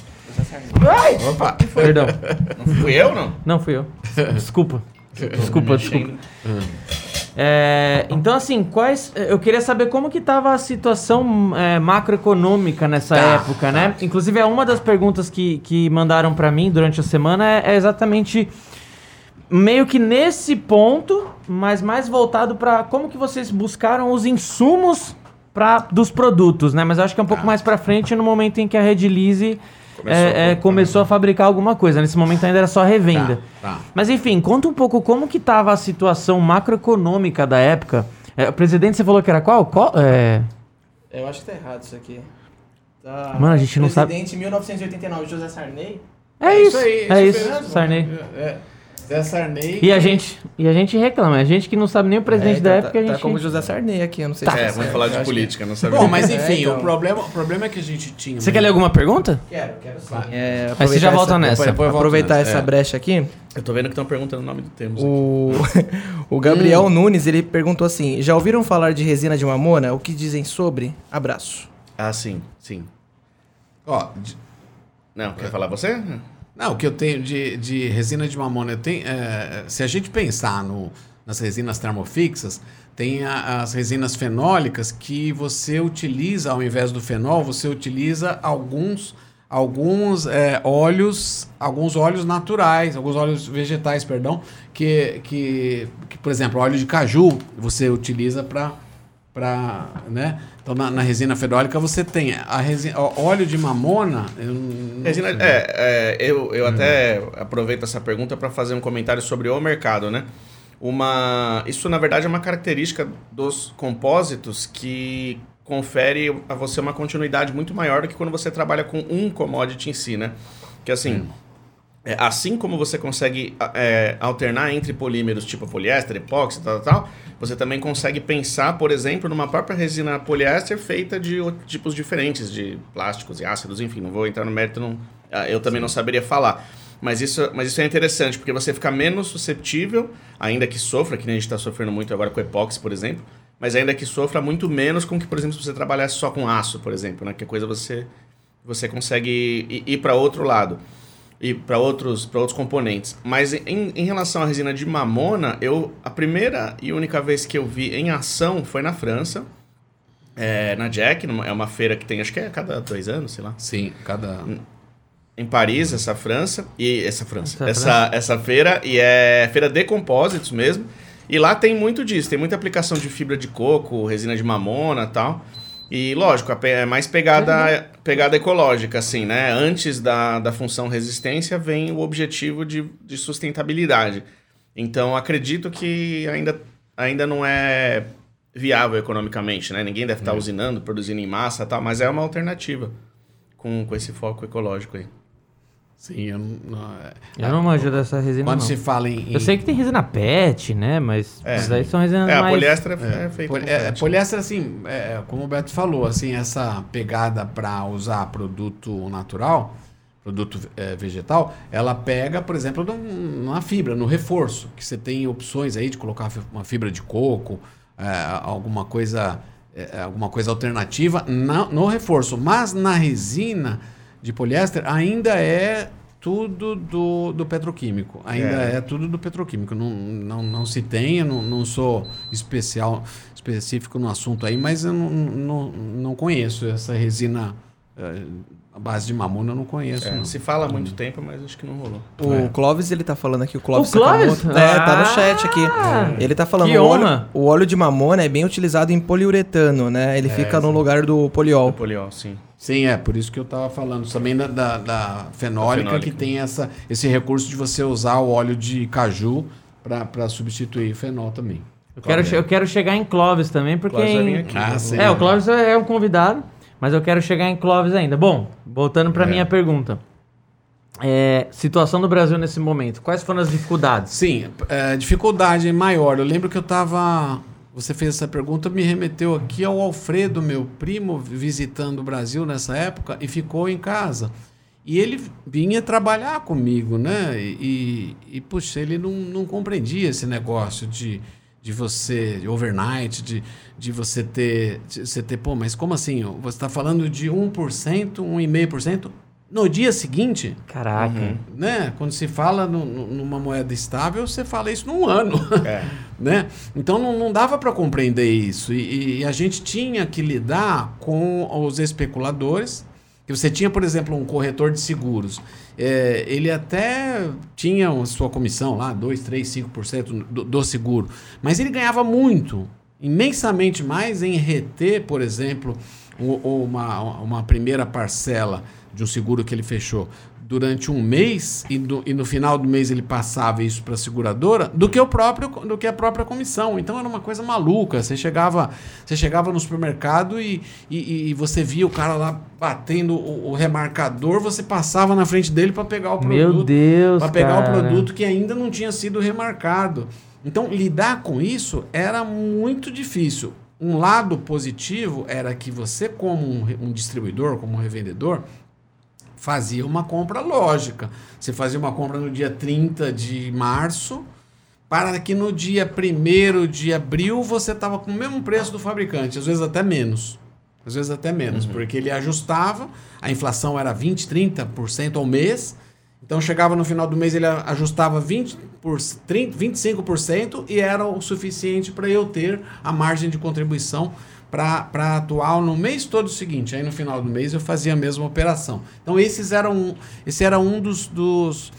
Opa! Perdão. Não fui eu, não? Não fui eu. Desculpa. Desculpa, desculpa. É, então, assim, quais. Eu queria saber como que estava a situação é, macroeconômica nessa Tá, época, né? Inclusive, é uma das perguntas que, que mandaram para mim durante a semana é, é exatamente meio que nesse ponto, mas mais voltado para como que vocês buscaram os insumos pra, dos produtos, né? Mas eu acho que é um pouco mais para frente no momento em que a Redilize Começou é, a é, começou a fabricar alguma coisa. Nesse momento ainda era só revenda. Tá, tá. Mas enfim, conta um pouco como que tava a situação macroeconômica da época. É, o presidente, você falou que era qual? Qual- é, Eu acho que tá errado isso aqui. Tá. Mano, a gente não sabe- Presidente 1989, José Sarney. é isso, é isso, mesmo. Sarney. É, é. Zé Sarney. E a gente, e a gente reclama, a gente que não sabe nem o presidente É, da tá- época, tá, a gente... Tá como José Sarney aqui, eu não sei Tá. se É, vamos falar de que- política, não sabia. Bom, mas É, enfim, então. o, problema, o problema é que a gente tinha. Você quer ler alguma pergunta? Quero, quero sim. É, Aí você já volta essa- nessa. Depois- aproveitar nessa, essa é. brecha aqui. Eu tô vendo que estão perguntando o nome do termo. O, o Gabriel Nunes, ele perguntou assim: Já ouviram falar de resina de mamona? O que dizem sobre? Abraço. Ah, sim, sim. Ó, de- Não, quer falar você? Não, o que eu tenho de, de resina de mamona, eu tenho, é, se a gente pensar no, nas resinas termofixas, tem a- as resinas fenólicas que você utiliza, ao invés do fenol, você utiliza alguns, alguns é, óleos, alguns óleos naturais, alguns óleos vegetais, perdão, que, que, que por exemplo, óleo de caju você utiliza para para, né? Então na, na resina fenólica você tem a resina, óleo de mamona, eu Resina, é, é, eu, eu até aproveito essa pergunta para fazer um comentário sobre o mercado, né? Uma, isso, na verdade, é uma característica dos compósitos que confere a você uma continuidade muito maior do que quando você trabalha com um commodity em si, né? Que assim, é, assim como você consegue é, alternar entre polímeros tipo poliéster, epóxi, tal, tal, tal, você também consegue pensar, por exemplo, numa própria resina poliéster feita de tipos diferentes de plásticos e ácidos, enfim, não vou entrar no mérito, não, ah, eu também não saberia falar. Mas isso, mas isso é interessante, porque você fica menos susceptível, ainda que sofra, que nem a gente está sofrendo muito agora com epóxi, por exemplo, mas ainda que sofra muito menos com que, por exemplo, se você trabalhasse só com aço, por exemplo, né? Que é coisa você, você consegue ir, ir para outro lado e para outros, pra outros componentes. Mas em, em relação à resina de mamona, eu a primeira e única vez que eu vi em ação foi na França, é, na Jack, numa- é uma feira que tem, acho que é a cada dois anos, sei lá Sim, cada. em Paris, essa França, e essa França, Essa essa, essa feira, e é feira de compósitos mesmo. E lá tem muito disso, tem muita aplicação de fibra de coco, resina de mamona e tal. E lógico, é mais pegada, pegada ecológica, assim, né? Antes da, da função resistência vem o objetivo de, de sustentabilidade. Então acredito que ainda, ainda não é viável economicamente, né? Ninguém deve estar usinando, produzindo em massa e tal, mas é uma alternativa com, com esse foco ecológico aí. Sim, eu não. não- Eu não manjo dessa resina, Quando não. se fala em. Eu sei que tem resina PET, né? Mas É. essas aí são resinas É, a mais... poliéster é, é feita Poli- com é, PET. poliéster, assim, é, como o Beto falou, assim, essa pegada para usar produto natural, produto é, vegetal, ela pega, por exemplo, num- numa fibra, no reforço, que você tem opções aí de colocar uma fibra de coco, é, alguma coisa, é, alguma coisa alternativa na- no reforço. Mas na resina de poliéster ainda é tudo do, do petroquímico. Ainda É. é. tudo do petroquímico. Não, não, não se tem, eu não, não sou especial, específico no assunto aí, mas eu não, não, não conheço essa resina eh, a base de mamona, eu não conheço. É, não. se fala há muito tempo, mas acho que não rolou. O Clóvis, ele tá falando aqui, o Clóvis O Clóvis? Sakamoto. É, tá no Ah! chat aqui. Ele tá falando, Que o óleo, o óleo de mamona é bem utilizado em poliuretano, né? Ele fica no lugar do poliol. O poliol, sim. Sim, é, por isso que eu estava falando também da, da, da fenólica, Da fenólica. que tem essa, esse recurso de você usar o óleo de caju para substituir o fenol também. Eu quero, eu quero chegar em Clóvis também, porque... Clóvis em- vir aqui. Ah, sim. É, o Clóvis é um convidado, mas eu quero chegar em Clóvis ainda. Bom, voltando para É. minha pergunta. É, situação do Brasil nesse momento. Quais foram as dificuldades? Sim, é, dificuldade maior. Eu lembro que eu estava. Você fez essa pergunta, me remeteu aqui ao Alfredo, meu primo, visitando o Brasil nessa época e ficou em casa. E ele vinha trabalhar comigo, né? E, e puxa, ele não, não compreendia esse negócio de, de você, de overnight, de, de você ter, de você ter, pô, mas como assim? Você está falando de 1%, 1,5%? No dia seguinte, Caraca. né? Quando se fala no- no- numa moeda estável, você fala isso num ano, É. né? Então não, não dava para compreender isso e, e a gente tinha que lidar com os especuladores. Que você tinha, por exemplo, um corretor de seguros. É, ele até tinha a sua comissão lá, 2, 3, 5% do, do seguro, mas ele ganhava muito, imensamente mais em reter, por exemplo, o- o- uma, uma primeira parcela de um seguro que ele fechou durante um mês e, do- e no final do mês ele passava isso para a seguradora do que o próprio do que a própria comissão então era uma coisa maluca você chegava você chegava no supermercado e, e, e você via o cara lá batendo o, o remarcador você passava na frente dele para pegar o produto Meu Deus, para pegar cara. o produto que ainda não tinha sido remarcado. Então, lidar com isso era muito difícil. Um lado positivo era que você, como um, um distribuidor, como um revendedor, fazia uma compra lógica. Você fazia uma compra no dia 30 de março, para que no dia 1 de abril você estava com o mesmo preço do fabricante, às vezes até menos. Às vezes até menos, porque ele ajustava, a inflação era 20, 30% ao mês. Então chegava no final do mês, ele ajustava 20 por, 30, 25% e era o suficiente para eu ter a margem de contribuição para atuar no mês todo seguinte. Aí no final do mês eu fazia a mesma operação. Então esses eram, esse era um dos, dos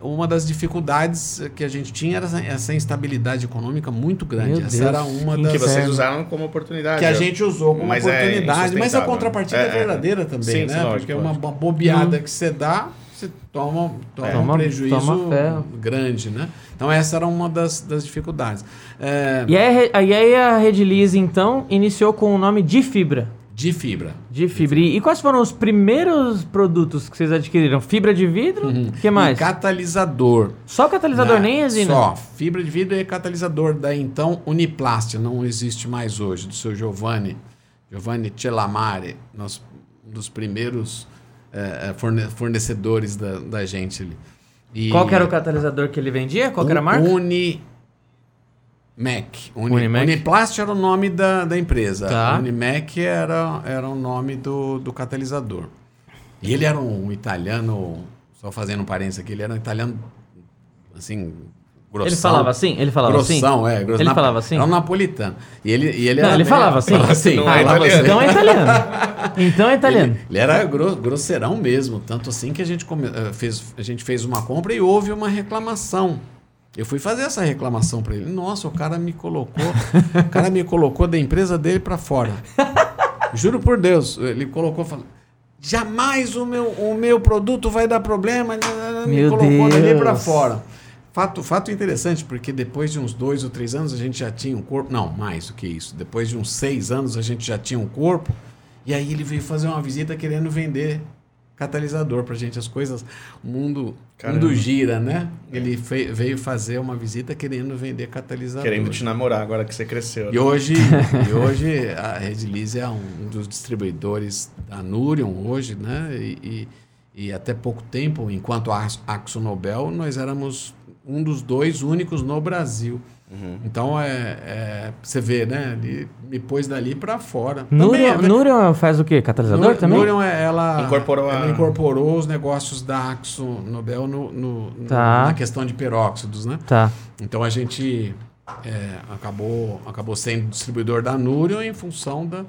uma das dificuldades que a gente tinha era essa, instabilidade econômica muito grande. Meu essa Deus, era uma que das Que vocês usaram como oportunidade. que a gente usou como Mas é oportunidade, mas a insustentável. contrapartida é, É, é. verdadeira também, Sim, né? lógico, Porque uma, lógico. uma bobeada que você dá, você toma, toma um Toma- prejuízo toma grande, né? Então essa era uma das, das dificuldades. É, E aí, a- e aí a Redilize, então, iniciou com o nome de fibra. de fibra. De fibra. E quais foram os primeiros produtos que vocês adquiriram? Fibra de vidro? O que mais? E catalisador. Só catalisador, né? nem resina? Só. Fibra de vidro e catalisador da então Uniplastia, não existe mais hoje, do seu Giovanni, Giovanni Celamare, nosso, um dos primeiros eh, forne- fornecedores da, da gente ali. E Qual que era o catalisador que ele vendia? Qual que era a marca? Unimac. Uni, Unimac. Uniplastia era o nome da, da empresa. Tá. Unimac era, era o nome do, do catalisador. E ele era um italiano, só fazendo um parênteses aqui, ele era um italiano, assim, grossão. Ele falava assim? Ele falava assim? grossão, é. grosso- Ele na- falava assim? Era um napolitano. E ele, e ele Não, era ele falava assim? Falava assim. Não é falava italiano. Então é italiano. Então é italiano. Ele, ele era gro- grosseirão mesmo, tanto assim que a gente, come- eh, fez, a gente fez uma compra e houve uma reclamação. Eu fui fazer essa reclamação para ele. Nossa, o cara me colocou, o cara me colocou da empresa dele para fora. Juro por Deus, ele colocou, falou, jamais o meu, o meu produto vai dar problema. Me Meu colocou dali para Deus. fora. Fato, fato interessante, porque depois de uns dois ou três anos a gente já tinha um corpo. Não, mais do que isso. Depois de uns seis anos a gente já tinha um corpo. E aí ele veio fazer uma visita querendo vender catalisador pra gente. As coisas, o mundo, Caramba. mundo gira, né? Ele fe- veio fazer uma visita querendo vender catalisador. Querendo te namorar agora que você cresceu. né? E hoje, e hoje a Redilize é um dos distribuidores da Nurion hoje, né? E, e, e até pouco tempo, enquanto a Axo Nobel, nós éramos um dos dois únicos no Brasil. Então é, é você vê, né? Ele me pôs dali para fora. Também é- Nurion, Nurion faz o quê? Catalisador também? Nurion, é- ela Incorporou a- ela incorporou os negócios da Axo Nobel no, no- Tá. na questão de peróxidos, né? Tá. Então a gente é, acabou, acabou sendo distribuidor da Nurion em função da,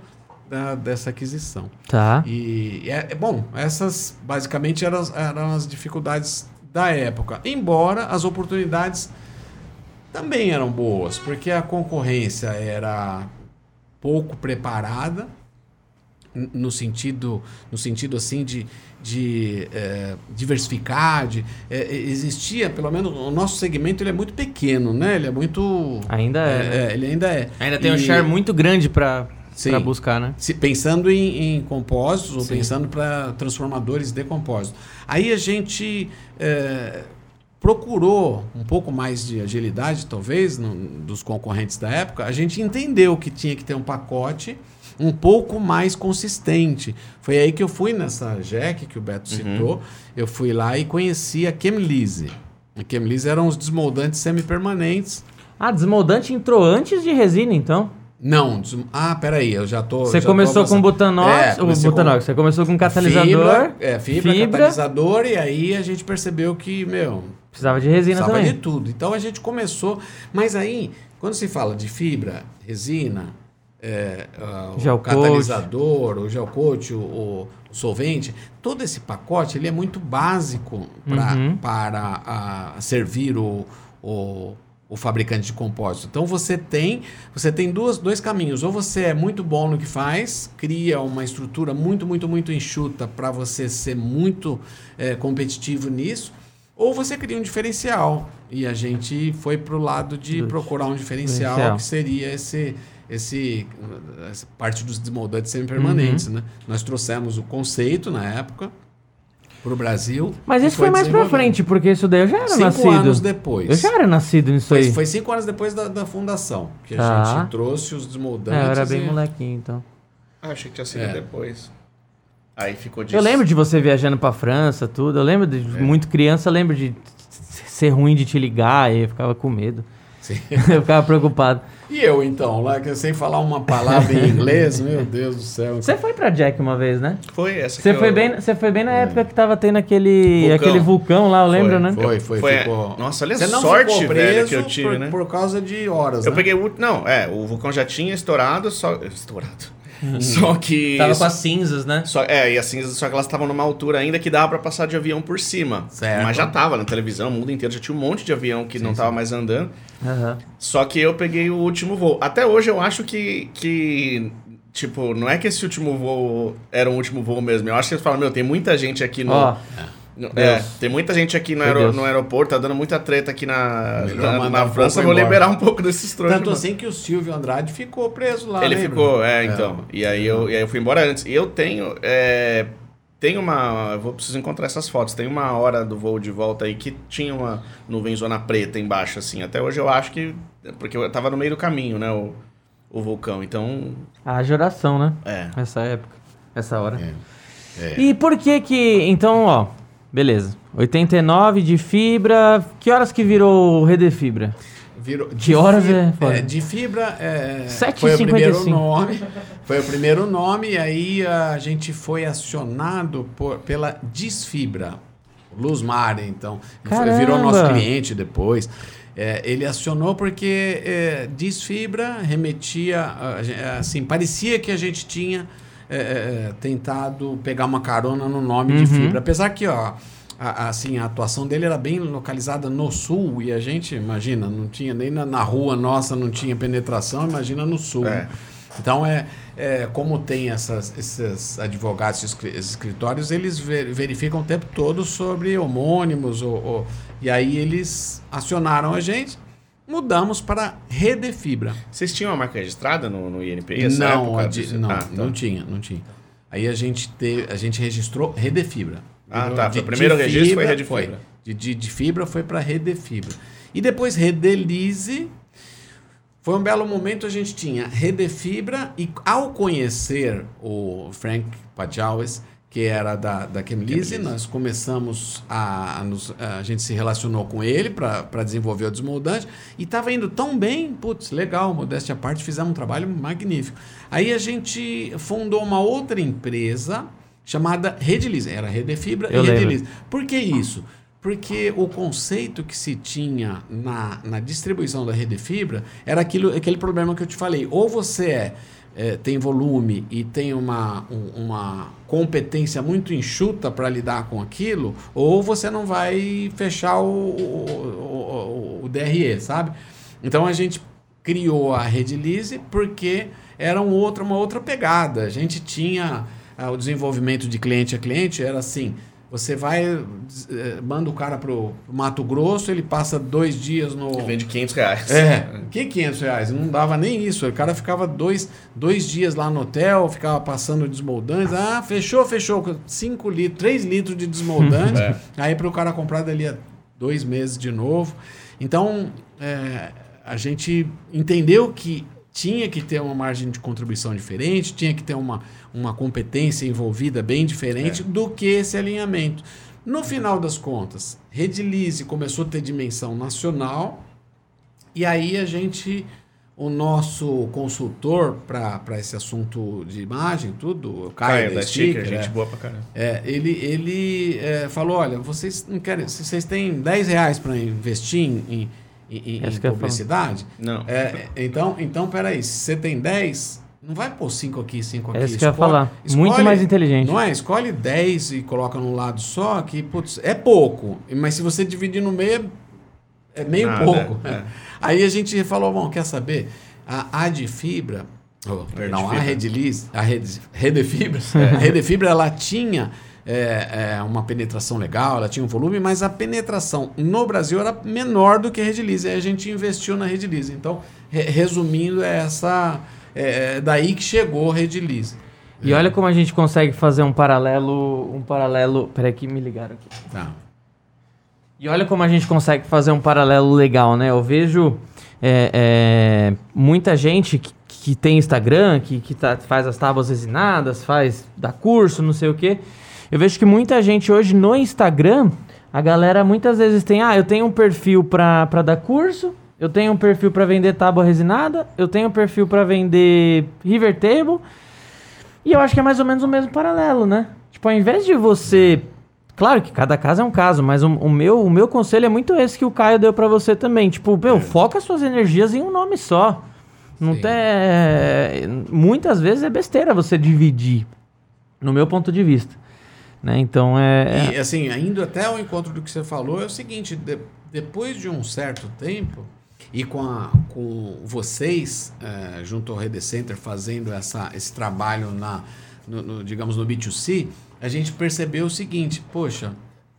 da- dessa aquisição. Tá. E é, é bom, essas basicamente eram, eram as dificuldades da época. Embora as oportunidades também eram boas, porque a concorrência era pouco preparada no sentido no sentido assim de, de eh, diversificar de eh, existia pelo menos o nosso segmento ele é muito pequeno né ele é muito Ainda é. né? é, ele ainda é Ainda tem um E- share muito grande pra, Pra buscar, né? se- pensando em, em compósitos ou Sim. pensando para transformadores de compósito. Aí a gente é, procurou um pouco mais de agilidade, talvez, no- dos concorrentes da época. A gente entendeu que tinha que ter um pacote um pouco mais consistente. Foi aí que eu fui nessa JEC que o Beto citou. Eu fui lá e conheci a Chemlise. A Chemlise eram os desmoldantes semipermanentes. Ah, desmoldante entrou antes de resina, então? Não, des- ah, peraí, eu já tô. Você já tô começou com avançando. butanox, É, o comecei com- butanox, você começou com catalisador, Fibra, é, fibra, fibra. catalisador, e aí a gente percebeu que, meu, precisava de resina precisava também. de tudo. Então a gente começou. Mas aí, quando se fala de fibra, resina, é, ah, o Gel catalisador, o gel o, o solvente, todo esse pacote ele é muito básico pra, Uhum. para ah, servir o, o, o fabricante de compósito. Então você tem você tem duas, dois caminhos. Ou você é muito bom no que faz, cria uma estrutura muito, muito, muito enxuta para você ser muito eh, competitivo nisso, ou você cria um diferencial. E a gente foi pro lado de procurar um diferencial, diferencial. que seria esse esse essa parte dos desmoldantes semipermanentes, Uhum. né? Nós trouxemos o conceito na época para o Brasil. Mas isso foi mais pra desenvolvendo. frente, porque isso daí eu já era Cinco nascido. anos depois. Eu já era nascido nisso Foi, aí. foi cinco anos depois da, da fundação que Tá. a gente trouxe os desmoldantes. É, eu era bem e- molequinho, então. Ah, achei que tinha sido É. depois. Aí ficou disso. Eu lembro de você viajando pra França, tudo. Eu lembro de É. muito criança, eu lembro de ser ruim de te ligar e eu ficava com medo. Sim. eu ficava preocupado. E eu, então, lá que sem falar uma palavra em inglês, meu Deus do céu. Você foi pra Jack uma vez, né? Foi essa Você foi, eu- bem, você foi bem na época que tava tendo aquele vulcão, aquele vulcão lá, eu Foi, lembro, né? Foi, foi, Foi- ficou... Nossa, olha a sorte, ficou velho, preso que eu tive, por, né? por causa de horas, Eu né? peguei o. Não, é, o vulcão já tinha estourado, só. Estourado. Só que. Tava com as cinzas, né? Só, é, e as cinzas, só que elas estavam numa altura ainda que dava pra passar de avião por cima. Certo. Mas já tava na televisão, o mundo inteiro já tinha um monte de avião que não tava mais andando. Aham. Só que eu peguei o último voo. Até hoje eu acho que, que. Tipo, não é que esse último voo era o último voo mesmo. Eu acho que eles falam, meu, tem muita gente aqui no. No- Deus. É, tem muita gente aqui no, Deus. no aeroporto, tá dando muita treta aqui na, na, na um França. Vou embora. liberar um pouco desses trouxas. Tanto mano. assim que o Silvio Andrade ficou preso lá, Ele lembra? ficou, é, então. E, aí eu, e aí eu fui embora antes. E eu tenho. É, tem uma. eu Vou preciso encontrar essas fotos. Tem uma hora do voo de volta aí que tinha uma nuvem zona preta embaixo, assim. Até hoje eu acho que. Porque eu tava no meio do caminho, né? O, o vulcão. Então. a geração, né? É. Essa época, essa hora. É. É. E por que que... Então, ó, beleza. 89 de fibra. Que horas que virou o Redefibra? Virou, Que horas fi- é, foda? De fibra é, 7h55. foi o primeiro nome. Foi o primeiro nome e aí a gente foi acionado por, pela Disfibra. O Luzmar, então. Caramba! Virou nosso cliente depois. É, ele acionou porque é, Disfibra remetia, assim, parecia que a gente tinha é, é, tentado pegar uma carona no nome de Uhum. fibra. Apesar que, ó, a, a- assim, a atuação dele era bem localizada no sul e a gente, imagina, não tinha nem na, na rua nossa, não tinha penetração, imagina no sul. É. Então, é, é como tem essas, esses advogados, escri- escritórios, eles ver- verificam o tempo todo sobre homônimos, ou, ou- e aí eles acionaram a gente, mudamos para Redefibra. Vocês tinham uma marca registrada no, no INPI? Não, época? di- não, Ah, tá. não tinha, não tinha. Aí a gente, te, a gente registrou Redefibra. Ah, tá. De- o primeiro de registro foi fibra, Rede Fibra. De, de, de fibra foi para Redefibra. E depois Redelize. Foi um belo momento, a gente tinha Redefibra e ao conhecer o Frank Pajawes, que era da, da Chemlise, nós começamos a, a, nos- a gente se relacionou com ele para desenvolver o desmoldante e estava indo tão bem, putz, legal, modéstia à parte, fizemos um trabalho magnífico. Aí a gente fundou uma outra empresa chamada Redilize, era Redefibra Eu e. Redilize. Por que isso? Porque o conceito que se tinha na, na distribuição da rede fibra era aquilo, aquele problema que eu te falei. Ou você é, é, tem volume e tem uma, um- uma competência muito enxuta para lidar com aquilo, ou você não vai fechar o, o, o- o DRE, sabe? Então a gente criou a Rede Lise porque era um outro, uma outra pegada. A gente tinha ah, o desenvolvimento de cliente a cliente, era assim. Você vai, eh, manda o cara pro Mato Grosso, ele passa dois dias no. Vende 500 reais. É, que 500 reais? Não dava nem isso. O cara ficava dois, dois dias lá no hotel, ficava passando desmoldantes. Ah, fechou, fechou. 5 litros, 3 litros de desmoldante. É. Aí para o cara comprar dali a dois meses de novo. Então, é, a gente entendeu que tinha que ter uma margem de contribuição diferente, tinha que ter uma, uma competência envolvida bem diferente do que esse alinhamento. No final das contas, Redilize começou a ter dimensão nacional, e aí a gente, o nosso consultor para esse assunto de imagem, tudo, o Caio, Caio da Sticker, Sticker, gente é, boa pra caramba. é, ele ele é, falou, olha, vocês não querem, vocês têm 10 reais para investir em, em, em- em publicidade, Não. é, então, então, peraí, se você tem 10, não vai pôr 5 aqui, 5 aqui. É isso que eu ia falar. Muito mais inteligente. Não é? Escolhe 10 e coloca num lado só, que, putz, é pouco. Mas se você dividir no meio, é meio Nada, pouco. é. Aí a gente falou, bom, quer saber? A Adfibra, oh, perdão, a. Rediliz, a Rede, Redefibra, a Redefibra, ela tinha é, é, uma penetração legal, ela tinha um volume, mas a penetração no Brasil era menor do que a Redilize. Aí a gente investiu na Redilize. Então, re- resumindo, é essa... É daí que chegou a Redilize. E olha como a gente consegue fazer um paralelo. Um paralelo. Peraí que me ligaram aqui. Tá. E olha como a gente consegue fazer um paralelo legal, né? Eu vejo é, é, muita gente que, que tem Instagram, que, que tá- faz as tábuas resinadas, faz dá curso, não sei o quê. Eu vejo que muita gente hoje no Instagram, a galera muitas vezes tem, ah, eu tenho um perfil pra pra dar curso, eu tenho um perfil pra vender tábua resinada, eu tenho um perfil pra vender river table, e eu acho que é mais ou menos o mesmo paralelo, né? Tipo, ao invés de você. Claro que cada caso é um caso, mas o, o meu, o meu conselho é muito esse que o Caio deu pra você também. Tipo, meu, foca suas energias em um nome só. Não Sim. tem. Muitas vezes é besteira você dividir. No meu ponto de vista. Né? Então é. E assim, indo até ao encontro do que você falou, é o seguinte: de- depois de um certo tempo, e com, a- com vocês, eh, junto ao Rede Center, fazendo essa, esse trabalho na, no, no, digamos, no B2C, a gente percebeu o seguinte: poxa,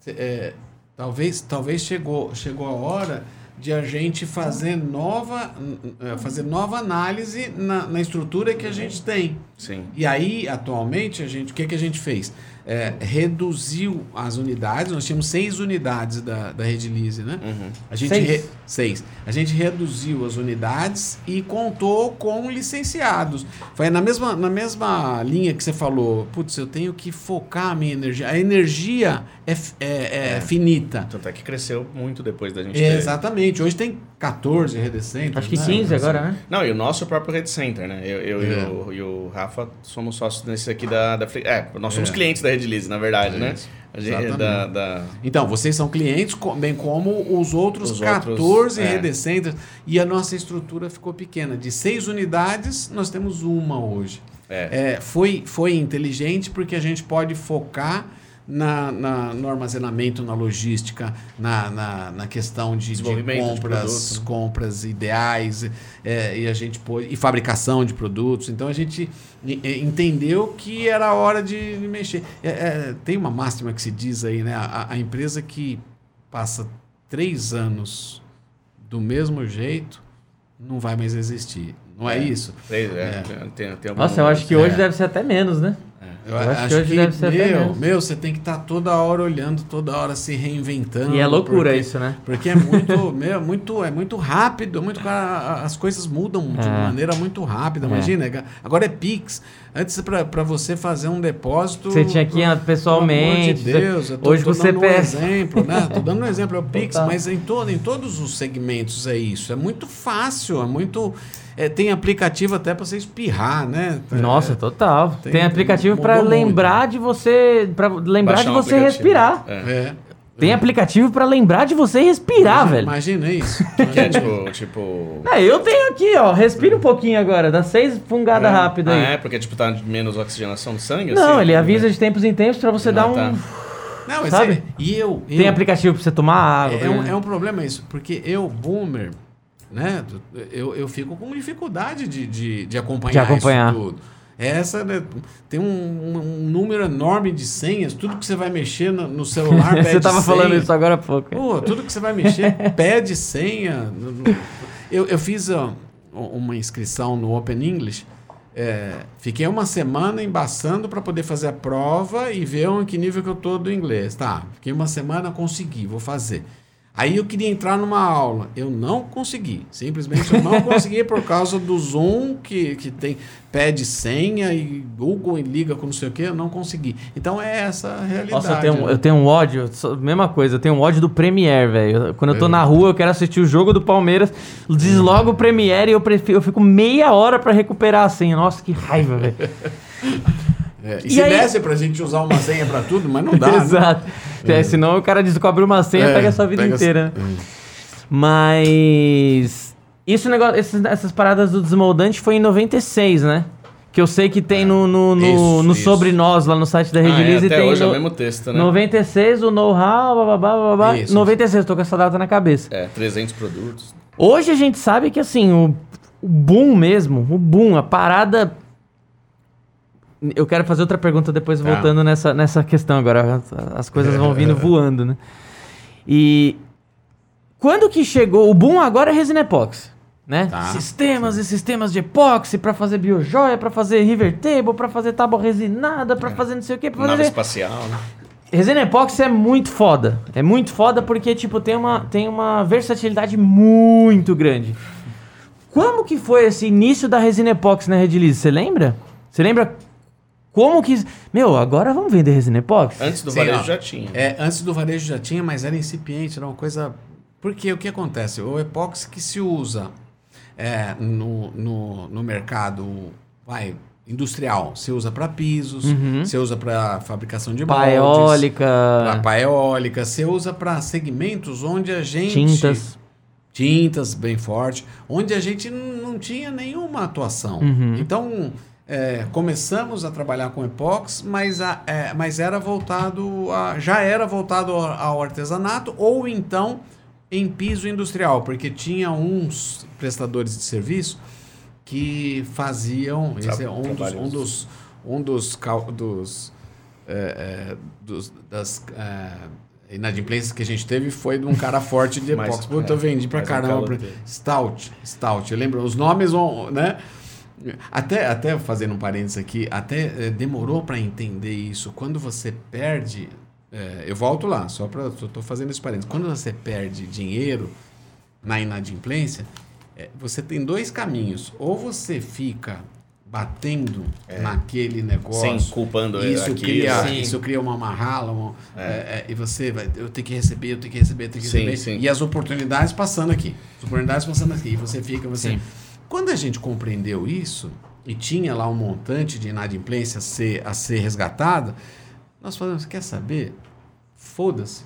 eh, talvez, talvez chegou, chegou a hora de a gente fazer nova, eh, fazer nova análise na, na estrutura que a gente tem. Sim. E aí, atualmente, a gente, o que, que a gente fez? É, reduziu as unidades, nós tínhamos seis unidades da, da Rede Lise, né? Uhum. A gente Seis? re- seis. A gente reduziu as unidades e contou com licenciados. Foi na mesma, na mesma linha que você falou, putz, eu tenho que focar a minha energia. A energia é, é- é É. finita. Tanto é que cresceu muito depois da gente É, ter... Exatamente. Hoje tem 14 redecentes. Acho que né? 15 agora, né? Não, e o nosso próprio Red Center, né? Eu, eu É. e, o, e o Rafa somos sócios nesse aqui da... da é, nós somos É. clientes da Redilize, na verdade, né? Isso, A gente, da, da... Então, vocês são clientes, bem como os outros Os 14 outros, é. redecenters. E a nossa estrutura ficou pequena. De seis unidades, nós temos uma hoje. É. É, foi, foi inteligente porque a gente pode focar na, na- no armazenamento, na logística, na, na, na questão de, de Desenvolvimento de compras, produto. compras ideais é, e a gente pôde, e fabricação de produtos. Então a gente entendeu que era hora de, mexer. É, é, tem uma máxima que se diz aí, né? A, a empresa que passa três anos do mesmo jeito não vai mais existir. Não é, É. isso? Três, é, É. Tem, tem Nossa, eu acho que É. hoje deve ser até menos, né? Eu, Eu acho, acho que hoje que, deve ser meu, meu, você tem que estar toda hora olhando, toda hora se reinventando. E é loucura porque- isso, né? Porque é muito, meu, muito, é muito rápido, muito as coisas mudam de É. maneira muito rápida. É. Imagina, agora é Pix. Antes para você fazer um depósito, Você tinha que ir pelo pessoalmente. amor de Deus, eu tô, hoje tô você dando um exemplo, né? Tô dando um exemplo, é o Pix, Total. mas em, todo, em todos os segmentos é isso. É muito fácil, é muito. É, tem aplicativo até para você espirrar, né? Nossa, É, total. tem- Tem, aplicativo pra mudou muito. lembrar de você, para lembrar Baixar de você respirar. É. é. Tem aplicativo pra lembrar de você respirar, velho. Imagina isso. Que é tipo. tipo É, eu tenho aqui, ó. Respira um pouquinho agora, dá seis fungadas é. rápidas Ah, aí. é? Porque tipo, tá menos oxigenação do sangue? Não, assim? ele avisa de tempos em tempos pra você Ah, dar um. tá. Não, mas Sabe? é- e eu, eu Tem aplicativo pra você tomar água. É, é um, né? é um problema isso, porque eu, boomer, né? Eu, eu fico com dificuldade de, de, de acompanhar, De acompanhar. isso tudo. Essa né, tem um, um- número enorme de senhas, tudo que você vai mexer no, no celular pede você tava senha. falando isso agora há pouco. Pô, tudo que você vai mexer pede senha. Eu, eu fiz ó, uma inscrição no Open English. é, fiquei uma semana embaçando para poder fazer a prova e ver em que nível que eu tô do inglês. Tá, fiquei uma semana, consegui, vou fazer. Aí eu queria entrar numa aula, eu não consegui. Simplesmente eu não consegui por causa do Zoom que, que tem pede senha e Google e liga com não sei o que, eu não consegui. Então é essa a realidade. Nossa, eu tenho, um- né? eu tenho um ódio, mesma coisa, eu tenho um ódio do Premiere, velho. Quando eu tô É. na rua, eu quero assistir o jogo do Palmeiras, deslogo o Premiere e eu, prefiro, eu fico meia hora pra recuperar a senha. Nossa, que raiva, velho. É, e, E se aí- desse pra gente usar uma senha pra tudo, mas não dá. né? Exato. É, senão o cara descobre uma senha e É, pega a sua vida inteira. né? Hum. Mas. Isso negócio, esses- essas paradas do desmoldante foi em 96, né? Que eu sei que tem no, no, no, Isso, no isso. Sobre Nós, lá no site da Ah, é, Redilize. até tem hoje é no- o mesmo texto, né? 96, o know-how, bababá, bababá. Isso, 96, tô com essa data na cabeça. É, 300 produtos. Hoje a gente sabe que, assim, o, o boom mesmo, o boom, a parada... Eu quero fazer outra pergunta depois, Tá. voltando nessa, nessa questão agora. As, as coisas vão vindo voando, né? E... Quando que chegou... O boom agora é resina epóxi, né? Tá. Sistemas e sistemas de epóxi pra fazer biojoia, pra fazer river table, pra fazer tábua resinada, pra fazer não sei o quê, pra Nave fazer... espacial, né? Resina epóxi é muito foda. É muito foda porque, tipo, tem uma, tem uma versatilidade muito grande. Como que foi esse início da resina epóxi na Redilize? Você lembra? Você lembra como que... Meu, agora vamos vender resina epóxi? Antes do Sim, varejo ó. já tinha. É, antes do varejo já tinha, mas era incipiente, era uma coisa. Porque o que acontece? O epóxi que se usa é, no, no, no mercado vai, industrial, se usa para pisos, Uhum. se usa para fabricação de Pá moldes, eólica, para pá eólica, se usa para segmentos onde a gente tintas. tintas bem forte, onde a gente não tinha nenhuma atuação. Uhum. Então, é, começamos a trabalhar com epox, mas, a- é, mas era voltado a, já era voltado ao, artesanato ou então em piso industrial, porque tinha uns prestadores de serviço que faziam, esse é um dos, um dos, um dos, dos, é, é, dos- das é, inadimplências que a gente teve foi de um cara forte de epox. Puta, eu é, vendi pra um caramba. pra-. Stout, Stout. Eu lembro, os nomes vão, né? Até, até fazendo um parênteses aqui, até eh, demorou para entender isso. Quando você perde, eh, eu volto lá, só para tô fazendo esse parênteses. Quando você perde dinheiro na inadimplência, eh, você tem dois caminhos. Ou você fica batendo naquele negócio, É. Sim, culpando isso aquilo. cria, Sim. isso cria uma marrala, uma- é, é, e você vai, eu tenho que receber, eu tenho que receber, eu tenho que Sim, receber, sim. e as oportunidades passando aqui, as oportunidades passando aqui, e você fica, você. Sim. Quando a gente compreendeu isso e tinha lá um montante de inadimplência a ser, a ser resgatada, nós falamos, quer saber? Foda-se.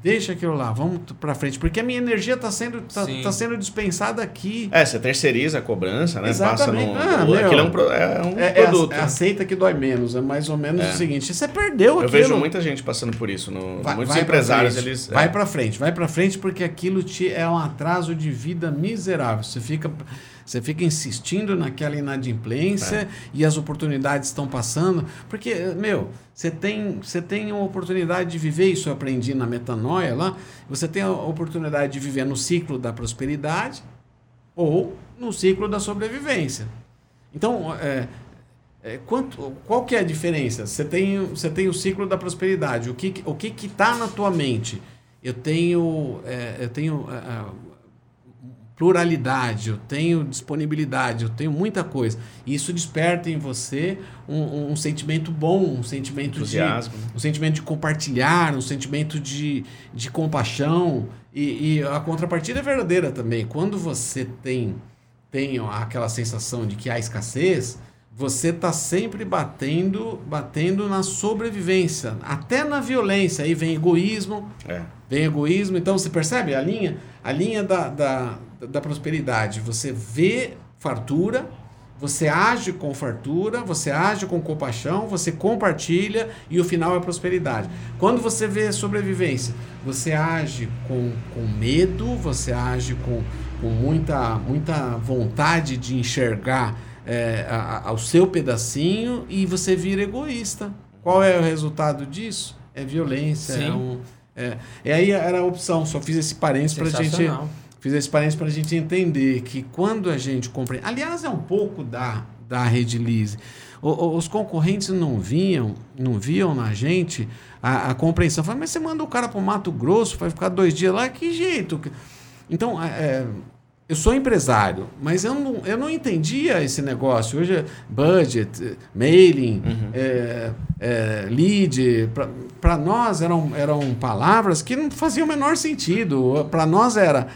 Deixa aquilo lá, vamos pra frente. Porque a minha energia está sendo, tá, tá sendo dispensada aqui. É, você terceiriza a cobrança, né? Exatamente. Passa no. Ah, no- meu. aquilo é um, pro- é um É, é, produto. é aceita que dói menos. É mais ou menos É. o seguinte: você perdeu Eu aquilo. vejo muita gente passando por isso. No, Vai- muitos vai empresários, frente, eles. Vai é, pra frente, vai pra frente, porque aquilo te é um atraso de vida miserável. Você fica, você fica insistindo naquela inadimplência É. e as oportunidades estão passando. Porque, meu, você tem, você tem uma oportunidade de viver, isso eu aprendi na metanoia lá. Você tem a oportunidade de viver no ciclo da prosperidade ou no ciclo da sobrevivência. Então, é, É, quanto, qual que é a diferença? Você tem, você tem o ciclo da prosperidade. O que o que está na tua mente? Eu tenho, é, eu tenho é, é, pluralidade, eu tenho disponibilidade, eu tenho muita coisa. Isso desperta em você um, um sentimento bom, um sentimento de um sentimento de compartilhar, um sentimento de, de compaixão. E, e a contrapartida é verdadeira também. Quando você tem, tem aquela sensação de que há escassez, você está sempre batendo, batendo na sobrevivência, até na violência. Aí vem egoísmo, é. vem egoísmo. Então você percebe a linha, a linha da, da, da prosperidade. Você vê fartura, você age com fartura, você age com compaixão, você compartilha e o final é prosperidade. Quando você vê sobrevivência, você age com, com medo, você age com, com muita, muita vontade de enxergar é, a, ao seu pedacinho e você vira egoísta. Qual é o resultado disso? É violência. Sim. É um, é, e aí era a opção, só fiz esse parênteses para a gente. Fiz esse parênteses para a gente entender que quando a gente compreende. Aliás, é um pouco da, da Rede Lise. os concorrentes não viam, não viam na gente a, a compreensão. Falaram, mas você manda o cara para o Mato Grosso, vai ficar dois dias lá, que jeito? Então, é, eu sou empresário, mas eu não, eu não entendia esse negócio. Hoje é budget, mailing, uhum. é, é, lead. Para nós eram, eram palavras que não faziam o menor sentido. Para nós era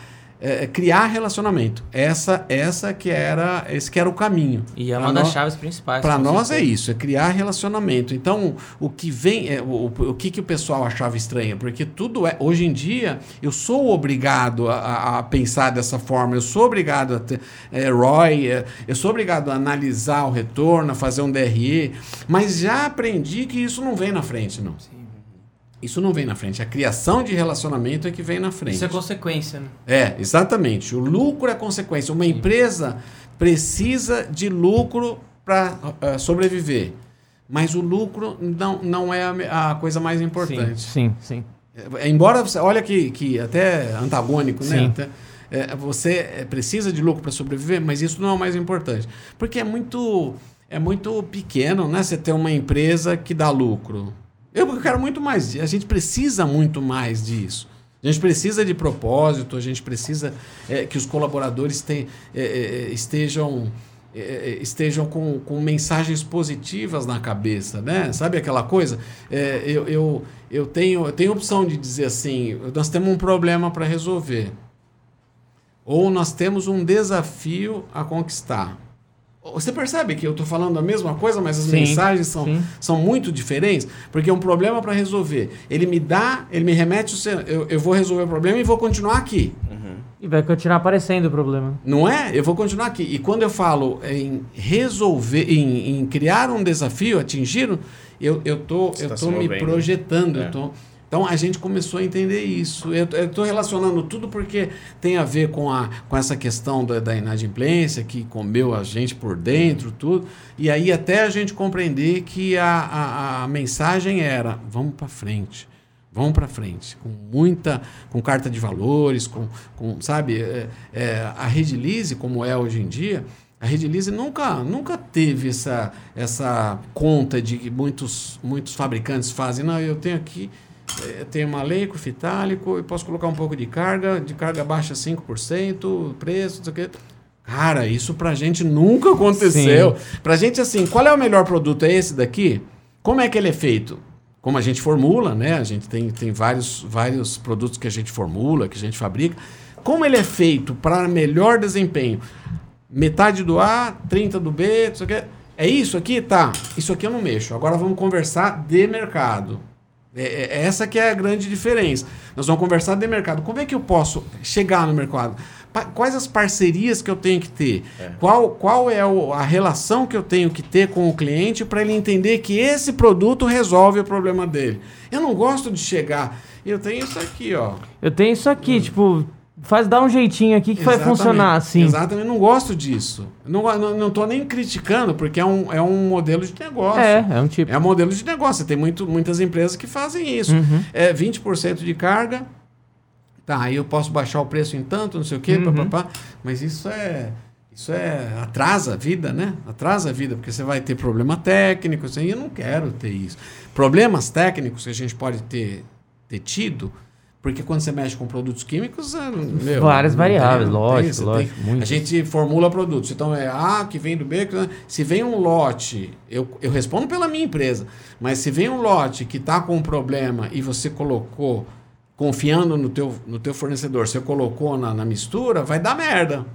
é, é, criar relacionamento. Essa essa que era esse que era o caminho. E é uma pra das no... chaves principais. Para nós é isso, é criar relacionamento. Então o que vem, é, o, o que que o pessoal achava estranho, porque tudo é hoje em dia eu sou obrigado a, a pensar dessa forma, eu sou obrigado a ter é, ROI, é, eu sou obrigado a analisar o retorno, a fazer um DRE, mas já aprendi que isso não vem na frente, não. Sim. Isso não vem na frente. A criação de relacionamento é que vem na frente. Isso é consequência, né? É, exatamente. O lucro é consequência. Uma Sim. empresa precisa de lucro para uh, sobreviver. Mas o lucro não, não é a, a coisa mais importante. Sim, sim. sim. É, embora você. Olha que, que até antagônico, né? Até, é, você precisa de lucro para sobreviver, mas isso não é o mais importante. Porque é muito, é muito pequeno, né? Você ter uma empresa que dá lucro. Eu quero muito mais. A gente precisa muito mais disso. A gente precisa de propósito, a gente precisa é, que os colaboradores te, é, é estejam, é, é, estejam com, com mensagens positivas na cabeça, né? Sabe aquela coisa? É, eu, eu, eu, tenho, eu tenho opção de dizer assim: nós temos um problema para resolver. Ou nós temos um desafio a conquistar. Você percebe que eu estou falando a mesma coisa, mas as sim, mensagens são, são muito diferentes? Porque é um problema para resolver. Ele me dá, ele me remete, eu, eu vou resolver o problema e vou continuar aqui. Uhum. E vai continuar aparecendo o problema. Não é? Eu vou continuar aqui. E quando eu falo em resolver, em, em criar um desafio, atingir, eu estou eu tô, eu tá me projetando, é. eu estou então a gente começou a entender isso. Eu estou relacionando tudo porque tem a ver com, a, com essa questão da, da inadimplência que comeu a gente por dentro, tudo. E aí até a gente compreender que a, a, a mensagem era: vamos para frente. Vamos para frente, com muita, com carta de valores, com, com sabe, é, é, a Rede Lise, como é hoje em dia, a Rede Lise nunca, nunca teve essa, essa conta de que muitos, muitos fabricantes fazem. Não, eu tenho aqui é, tem maleico, fitálico, e posso colocar um pouco de carga, de carga baixa 5%, preço, não sei o quê. Cara, isso pra gente nunca aconteceu. Sim. Pra gente, assim, qual é o melhor produto? É esse daqui? Como é que ele é feito? Como a gente formula, né? A gente tem, tem vários, vários produtos que a gente formula, que a gente fabrica. Como ele é feito para melhor desempenho? Metade do A, 30 do B, não sei o quê. É isso aqui? Tá. Isso aqui eu não mexo. Agora vamos conversar de mercado. É, é, essa que é a grande diferença. Nós vamos conversar de mercado. Como é que eu posso chegar no mercado? Quais as parcerias que eu tenho que ter? É. Qual, qual é a relação que eu tenho que ter com o cliente para ele entender que esse produto resolve o problema dele? Eu não gosto de chegar. Eu tenho isso aqui, ó. Eu tenho isso aqui, hum. tipo, faz dar um jeitinho aqui que Exatamente. vai funcionar assim. Exatamente, não gosto disso. Não, não, não tô nem criticando, porque é um, é um modelo de negócio. É, é um tipo. É um modelo de negócio. Tem muito, muitas empresas que fazem isso. Uhum. É 20% de carga. Tá, aí eu posso baixar o preço em tanto, não sei o quê, uhum. papapá. Mas isso é. Isso é atrasa a vida, né? Atrasa a vida, porque você vai ter problema técnico, assim, eu não quero ter isso. Problemas técnicos que a gente pode ter, ter tido, porque quando você mexe com produtos químicos, é, meu, Várias variáveis, não lógico, você lógico, A muitas. gente formula produtos. Então é A que vem do B. que- Se vem um lote, eu, eu respondo pela minha empresa, mas se vem um lote que está com um problema e você colocou, confiando no teu, no teu fornecedor, você colocou na, na mistura, vai dar merda.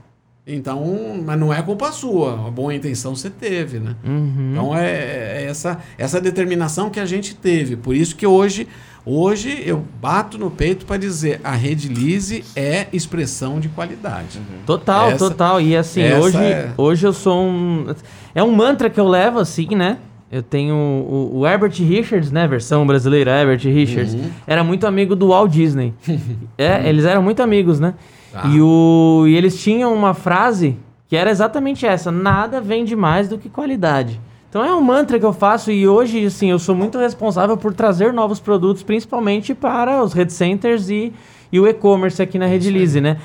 Então, mas não é culpa sua. A boa intenção você teve, né? Uhum. Então é, é essa, essa determinação que a gente teve. Por isso que hoje, hoje eu bato no peito para dizer a Rede Lise é expressão de qualidade. Total, Essa- total. E assim, hoje, é- hoje eu sou um. É um mantra que eu levo, assim, né? Eu tenho o, o Herbert Richards, né? Versão brasileira, Herbert Richards. Uhum. Era muito amigo do Walt Disney. é, eles eram muito amigos, né? Tá. E, o, e eles tinham uma frase que era exatamente essa: nada vende mais do que qualidade. Então é um mantra que eu faço e hoje, assim, eu sou muito responsável por trazer novos produtos, principalmente para os Red Centers e, e o e-commerce aqui na Rede Lise, né?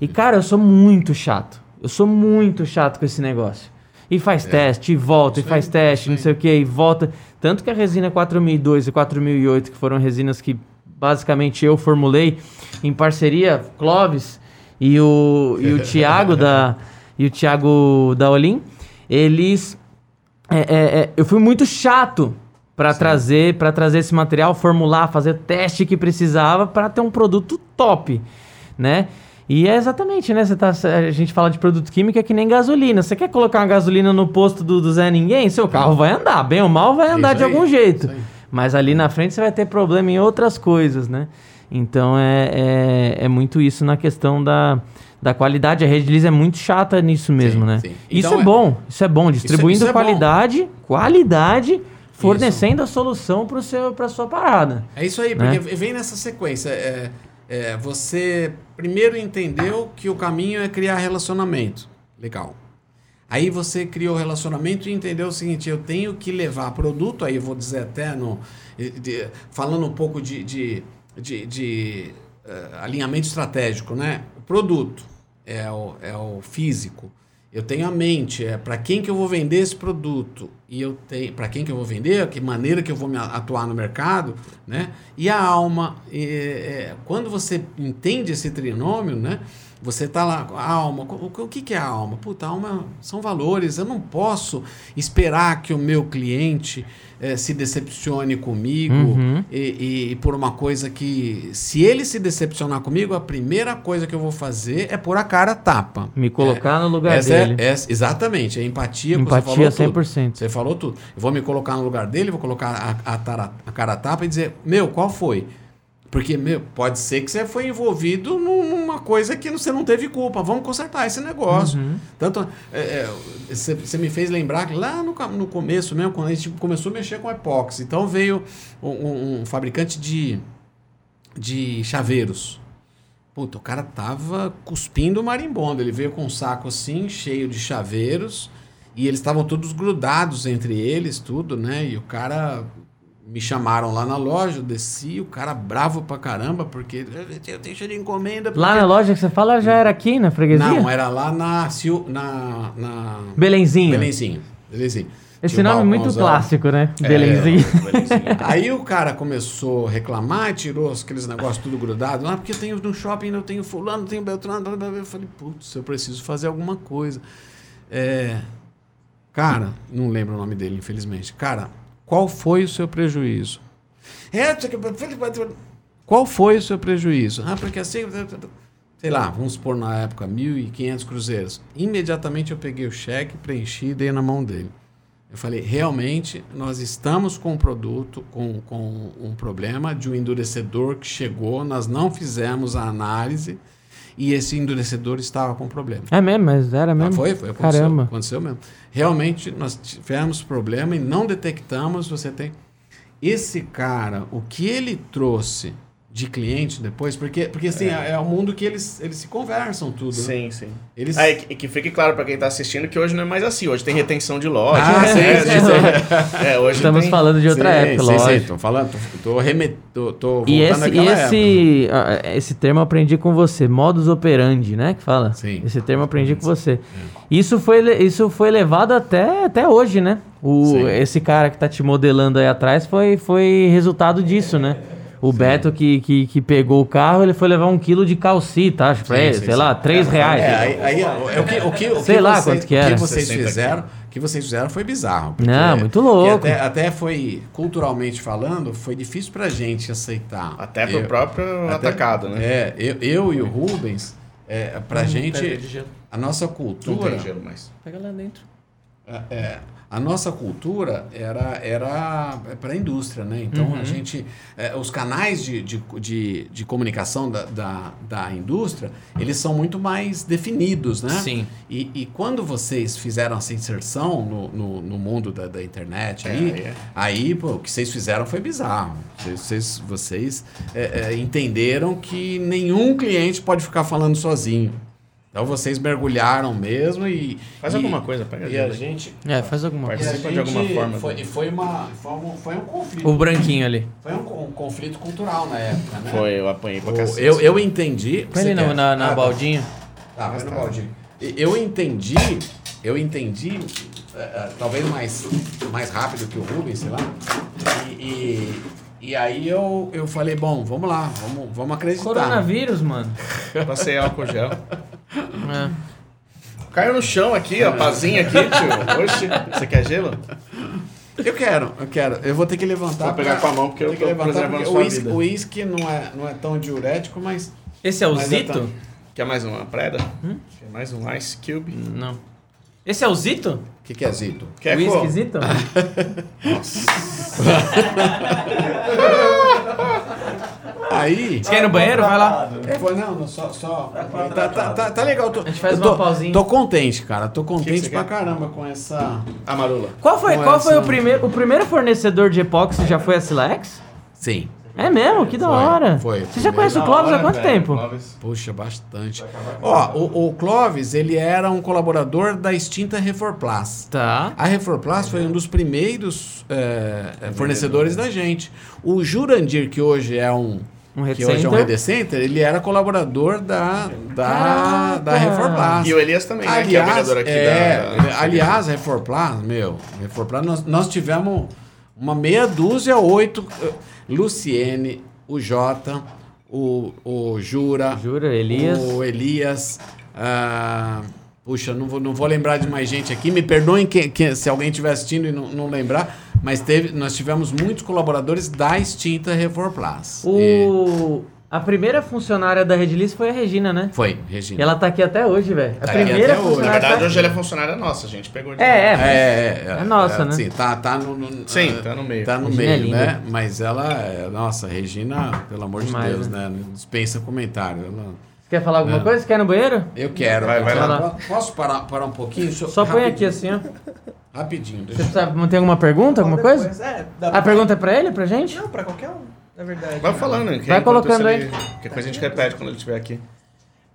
E, cara, eu sou muito chato. Eu sou muito chato com esse negócio. E faz teste, e volta, e Isso faz aí, teste, não sei o que, e volta. Tanto que a resina 4002 e 4008, que foram resinas que basicamente eu formulei em parceria, Clóvis e o, e o Thiago da e o Thiago da Olim, eles é, é, é, eu fui muito chato para trazer para trazer esse material, formular, fazer o teste que precisava para ter um produto top, né? E é exatamente, né? Você tá, a gente fala de produto químico é que nem gasolina. Você quer colocar uma gasolina no posto do, do Zé Ninguém? Seu carro vai andar, bem ou mal vai andar Isso de aí, algum jeito. Mas ali na frente você vai ter problema em outras coisas, né? Então é, é, é muito isso na questão da, da qualidade. A Rede Liz é muito chata nisso mesmo, Sim, né? sim. Isso Então é é- bom, isso é bom. Distribuindo isso é bom. qualidade, qualidade, fornecendo a solução para a sua parada. É isso aí, Né? porque vem nessa sequência. É, é, você primeiro entendeu que o caminho é criar relacionamento. Legal. Aí você criou o relacionamento e entendeu o seguinte: eu tenho que levar produto, aí eu vou dizer até no. de- falando um pouco de, de, de, de, eh, alinhamento estratégico, né? Produto é o, é o físico. Eu tenho a mente, é para quem que eu vou vender esse produto e eu tenho para quem que eu vou vender, que maneira que eu vou me atuar no mercado, né? E a alma, e, é, quando você entende esse trinômio, né? Você tá lá, a alma, o, o que que é a alma? Puta, a alma são valores. Eu não posso esperar que o meu cliente eh, se decepcione comigo Uhum. e, e- por uma coisa que, se ele se decepcionar comigo, a primeira coisa que eu vou fazer é pôr a cara tapa. Me colocar no lugar é- dele. essa- exatamente, é empatia. Empatia você falou tudo. 100%. Você falou tudo. Eu vou me colocar no lugar dele, vou colocar a, a, tara- a cara tapa e dizer, meu, qual foi? Porque, meu, pode ser que você foi envolvido num- numa coisa que você não teve culpa. Vamos consertar esse negócio. Uhum. Tanto, é, é, você, você me fez lembrar que lá no, no começo mesmo, quando a gente começou a mexer com epóxi, então veio um, um- um fabricante de, de chaveiros. Puta, o cara tava cuspindo marimbondo. Ele veio com um saco assim, cheio de chaveiros, e eles estavam todos grudados entre eles, tudo, né? E o cara. Me chamaram lá na loja, eu desci, o cara bravo pra caramba, porque eu tenho cheio de encomenda. Lá porque- na loja que você fala já era aqui na freguesia? Não, era lá na. Na, na Belenzinho. Belenzinho. Belenzinho. Esse Tinha nome é muito clássico, né? É, Belenzinho. Aí o cara começou a reclamar, tirou aqueles negócios tudo grudado. Ah, porque eu tenho no shopping, eu tenho fulano, eu tenho Beltrano. Eu falei, putz, eu preciso fazer alguma coisa. É, cara, não lembro o nome dele, infelizmente. Cara, qual foi o seu prejuízo? É, qual foi o seu prejuízo? Ah, porque assim, sei lá, vamos supor na época, 1.500 cruzeiros. Imediatamente eu peguei o cheque, preenchi e dei na mão dele. Eu falei, realmente, nós estamos com um produto, com, com um problema de um endurecedor que chegou, nós não fizemos a análise e esse endurecedor estava com problema. É mesmo, mas era Ah, mesmo. foi, foi, aconteceu, Caramba. aconteceu mesmo. Realmente, nós tivemos problema e não detectamos, você tem... Esse cara, o que ele trouxe de cliente depois, porque, porque assim, é, é um mundo que eles, eles se conversam tudo. né? Sim, sim. Eles... Ah, e que, e que fique claro pra quem tá assistindo que hoje não é mais assim. Hoje tem retenção de loja. Ah, sim, né? sim, Tem- É, hoje Estamos tem... falando de outra Sim, época, sim, lógico. Sim, tô falando, tô, tô, remet, tô, tô voltando E esse, e àquela época. esse, ah, esse termo eu aprendi com você, modus operandi, né? Que fala. Sim. Esse termo eu aprendi com você. Isso foi, isso foi levado até, até hoje, né? O, Sim. esse cara que tá te modelando aí atrás foi, foi resultado disso, né? O Beto que, que, que pegou o carro, ele foi levar um quilo de calcita, acho, pra Sim, ele, sim, sei sim. lá, três reais. É, aí, aí, é, o que, o que, o Sei que lá vocês, quanto que O era. que vocês 60 fizeram, o que vocês fizeram foi bizarro. Não, muito louco. Até, até foi, culturalmente falando, foi difícil pra gente aceitar. Até pro Eu- próprio até- atacado, né? É, eu, eu e o Rubens, é, pra gente, gelo. a nossa Não cultura... tem gelo mais. Pega lá dentro. É, é, a nossa cultura era era para a indústria, né? Então Uhum. a gente, é, os canais de, de, de, de comunicação da, da, da indústria, eles são muito mais definidos, né? Sim. E, e quando vocês fizeram essa inserção no, no, no mundo da, da internet, É, aí, é. aí pô, o que vocês fizeram foi bizarro. Vocês, vocês, vocês, é, é, entenderam que nenhum cliente pode ficar falando sozinho. Então vocês mergulharam mesmo e. Faz e- alguma coisa, pega E gelo a aí. gente. É, faz alguma e a coisa. Participa de alguma forma, Foi, né? foi, uma, foi, um, foi um conflito. O branquinho ali. Foi um, um conflito cultural na época, né? Foi, eu apanhei pra cacete. eu, eu entendi. Põe ele Você na, na, na Ah, tá. baldinha. Tá, vai no baldinho. E- Eu entendi, eu entendi, é, talvez mais, mais rápido que o Rubens, sei lá. E, e, e aí eu, eu falei, bom, vamos lá, vamos, vamos acreditar. Coronavírus, mano. Passei álcool gel. É. Caiu no chão aqui, ó, pazinha aqui, tio. Oxi, você quer gelo? Eu quero, eu quero. Eu vou ter que levantar. Vou pegar pra- com a mão, porque eu vou ter tô preservando sua o uísque- vida. O uísque não é, não é tão diurético, mas... Esse é o Mas é Zito? tão- Quer mais uma preda? Quer mais um Ice Cube? Não. Esse é o Zito? O que, que é Zito? Quer whisky Zito? Aí... Você quer ir no banheiro? Vai lá. É, foi, não, não, só. só tá, tá, tá, tá legal. Tô, A gente faz tô, uma pausinha. Tô contente, cara. Tô que contente você pra quer? caramba com essa. Amarula. Qual foi, Com qual foi essa- o primeiro, o primeiro fornecedor de epóxi já foi a Silex? Sim. É mesmo? Que da Foi, hora. foi. Você já conhece o Clóvis há quanto tempo? Puxa, bastante. Ó, o, o Clóvis, ele era um colaborador da extinta Reforplas. Tá. A Reforplas foi um dos primeiros é, é, fornecedores da gente. O Jurandir, que hoje é um. Um que hoje é um Redcenter. Rede Center, ele era colaborador da, da, Caraca! da Reforplas. E o Elias também, né? Que é o Aliás, vendedor aqui é, da... aliás, a Reforplas, meu, Reforplas, nós, nós tivemos uma meia dúzia, oito, eh, Luciene, o Jota, o, o Jura, Jura, Elias. o Elias, ah, puxa, não vou, não vou lembrar de mais gente aqui, me perdoem que, que- se alguém estiver assistindo e não, não lembrar, mas teve, nós tivemos muitos colaboradores da extinta Reforplas. E O... A primeira funcionária da Redilice foi a Regina, né? foi, E Regina. ela tá aqui até hoje, velho. A Tá primeira até hoje. Na funcionária. verdade, tá- hoje ela é funcionária nossa, a gente pegou de É, é. É, é, é, É nossa, é, né? Sim, tá, tá no, no- Sim, ah, tá no meio. Tá no Regina é meio, linda. né? Mas ela, é, nossa, Regina, pelo amor Demais, de Deus, né? Dispensa comentário. Ela- quer falar alguma É. coisa? Você quer ir no banheiro? Eu quero. Vai, vai lá. Posso parar, parar um pouquinho? Eu- Só põe aqui assim, ó. Rapidinho. Você precisa manter alguma pergunta, alguma coisa? Depois, É, dá A pra... pergunta é pra ele, pra gente? Não, pra qualquer um, na verdade. Vai falando, que Vai colocando ele- Qualquer coisa a gente repete quando ele estiver aqui.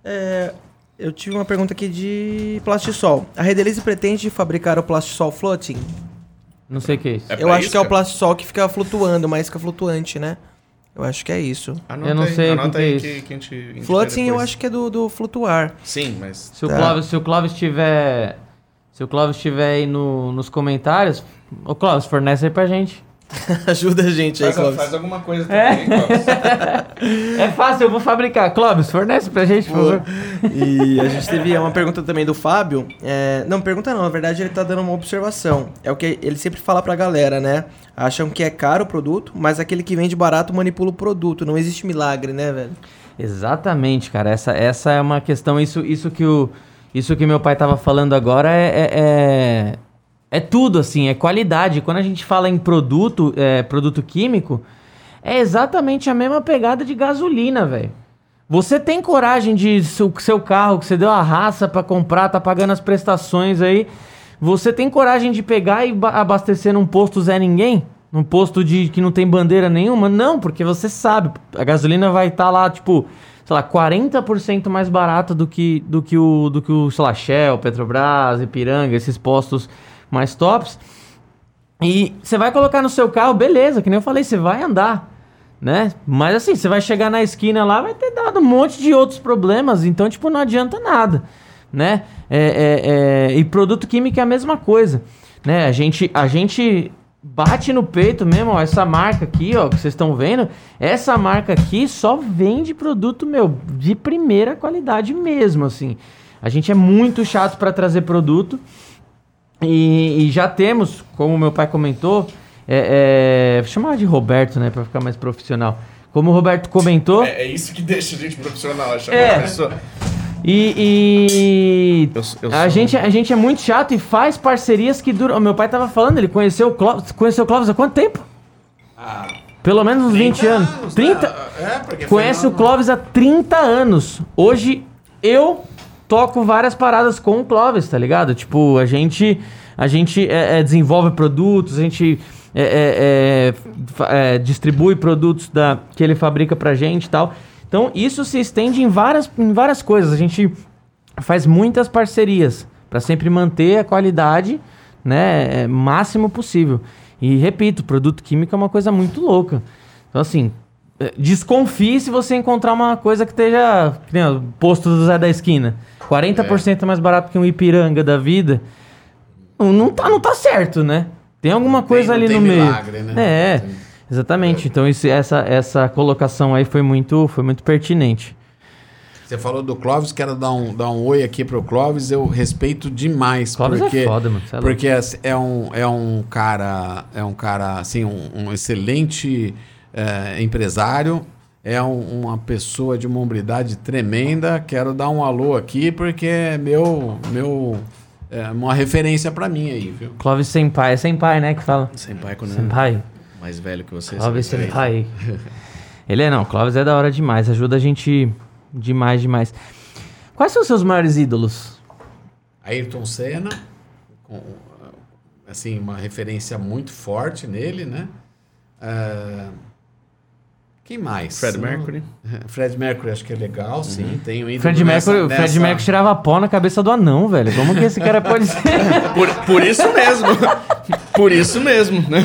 É, eu tive uma pergunta aqui de plastisol. A Redelize pretende fabricar o plastisol floating? Não sei o que é isso. É eu acho isso, que é o plastisol que fica flutuando, uma isca flutuante, né? Eu acho que é isso. Anota Eu não aí, sei o que Anota que é aí isso. que, que a gente... indica Floating eu acho que é do, do flutuar. Sim, mas... Se o Tá. Clóvis, se o Clóvis tiver. Se o Clóvis tiver aí no, nos comentários. Ô Clóvis, fornece aí pra gente. Ajuda a gente aí, Faz, Clóvis. faz alguma coisa É. também, Clóvis. É fácil, eu vou fabricar. Clóvis, fornece pra gente, por favor. E a gente teve uma pergunta também do Fábio. É, não, pergunta não, na verdade ele tá dando uma observação. É o que ele sempre fala pra galera, né? Acham que é caro o produto, mas aquele que vende barato manipula o produto. Não existe milagre, né, velho? Exatamente, cara. Essa, essa é uma questão. Isso, isso que o. Isso que meu pai tava falando agora é, é, é, tudo, assim, é qualidade. Quando a gente fala em produto, é, produto químico, é exatamente a mesma pegada de gasolina, velho. Você tem coragem de seu, seu carro que você deu a raça pra comprar, tá pagando as prestações aí. Você tem coragem de pegar e ba- abastecer num posto Zé Ninguém? num posto de que não tem bandeira nenhuma? Não, porque você sabe, a gasolina vai estar lá, tipo, sei lá, 40% mais barata do que, do que o, do que o, sei lá, Shell, Petrobras, Ipiranga, esses postos mais tops. E você vai colocar no seu carro, beleza, que nem eu falei, você vai andar, né? Mas assim, você vai chegar na esquina lá, vai ter dado um monte de outros problemas, então, tipo, não adianta nada, né? É, é, é, e produto químico é a mesma coisa, né? A gente, a gente bate no peito mesmo, ó, essa marca aqui, ó, que vocês estão vendo, essa marca aqui só vende produto, meu, de primeira qualidade mesmo, assim. A gente é muito chato para trazer produto, e, e já temos, como meu pai comentou, é, é, vou chamar de Roberto, né, para ficar mais profissional. Como o Roberto comentou. É, é isso que deixa a gente profissional, chamar É. a pessoa. E, e Eu- eu a, sou- gente, a gente é muito chato e faz parcerias que duram. O meu pai tava falando, ele conheceu o Clóvis. Conheceu o Clóvis há quanto tempo? Ah, Pelo menos uns 20 anos. 30. né? É, porque Conhece o Clóvis há 30 anos. Hoje eu toco várias paradas com o Clóvis, tá ligado? Tipo, a gente, a gente é, é, desenvolve produtos, a gente é, é, é, distribui produtos da, que ele fabrica pra gente e tal. Então, isso se estende em várias, em várias coisas. A gente faz muitas parcerias para sempre manter a qualidade, né, máximo possível. E repito, produto químico é uma coisa muito louca. Então assim, desconfie se você encontrar uma coisa que esteja, que posto do Zé da esquina, 40% mais barato que um Ipiranga da vida. Não, tá, não tá certo, né? Tem alguma Não coisa tem- ali tem no meio. milagre, né? É, Tem. exatamente. Então isso, essa, essa colocação aí foi muito, foi muito pertinente. Você falou do Clóvis, quero dar um, dar um oi aqui pro Clóvis. Eu respeito demais. Clóvis é porque, foda, mano, é porque assim, é um, é um cara, é um cara, assim, um, um excelente eh, empresário. É um- uma pessoa de uma hombridade tremenda. Quero dar um alô aqui, porque é meu, meu, é uma referência pra mim aí, viu? Clóvis Senpai, é Senpai, né, que fala? Senpai quando Senpai. é mais velho que você. Clóvis vai- Senpai. Ele é não, Clóvis é da hora demais, ajuda a gente demais, demais. Quais são os seus maiores ídolos? Ayrton Senna, com, assim, uma referência muito forte nele, né? Ah, quem mais? Fred Mercury. Fred Mercury acho que é legal, sim. Tem um ídolo Fred nessa- Mercury, o Fred nessa- Mercury tirava pó na cabeça do anão, velho. Como que esse cara pode ser? Por, por isso mesmo. por isso mesmo, né?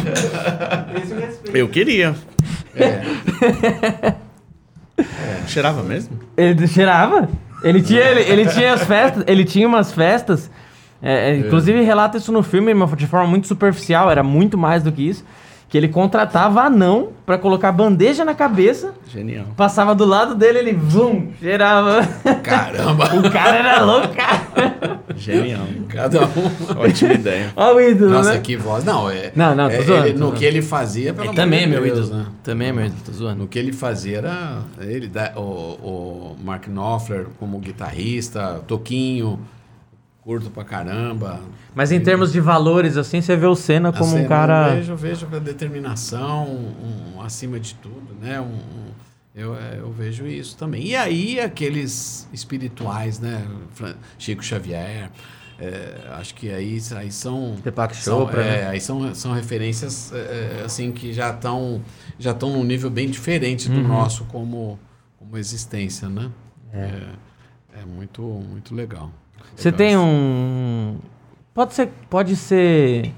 Eu queria. Cheirava mesmo? Ele cheirava? Ele tinha, ele, ele tinha as festas, ele tinha umas festas. é, é, inclusive relata isso no filme mas de forma muito superficial, era muito mais do que isso. Que ele contratava anão pra colocar bandeja na cabeça, Genial. passava do lado dele, ele vum, cheirava. Caramba! O cara era louco, cara. Genial. Cada um. Ótima ideia. Olha o ídolo, Nossa, né? que voz. Não, é. Não, não, tô é, zoando, ele- tô no zoando. que ele fazia, pelo Ele também é meu Deus, ídolo. né? Também é meu ídolo, tô zoando. No que ele fazia era ele, o, o Mark Knopfler como guitarrista, Toquinho, curto pra caramba. Mas em termos de valores, assim, você vê o Senna como um cara. Eu vejo, vejo a determinação um, um acima de tudo, né? Um, eu, é, eu vejo isso também. E aí, aqueles espirituais, né? Chico Xavier. é, acho que aí, aí são. Deepak são, Chopra, é, né? aí são, são referências é, assim que já estão já estão num nível bem diferente do Uhum. nosso como, como existência, né? É, é muito, muito legal. Você Legal tem isso. um. Pode ser. Pode ser.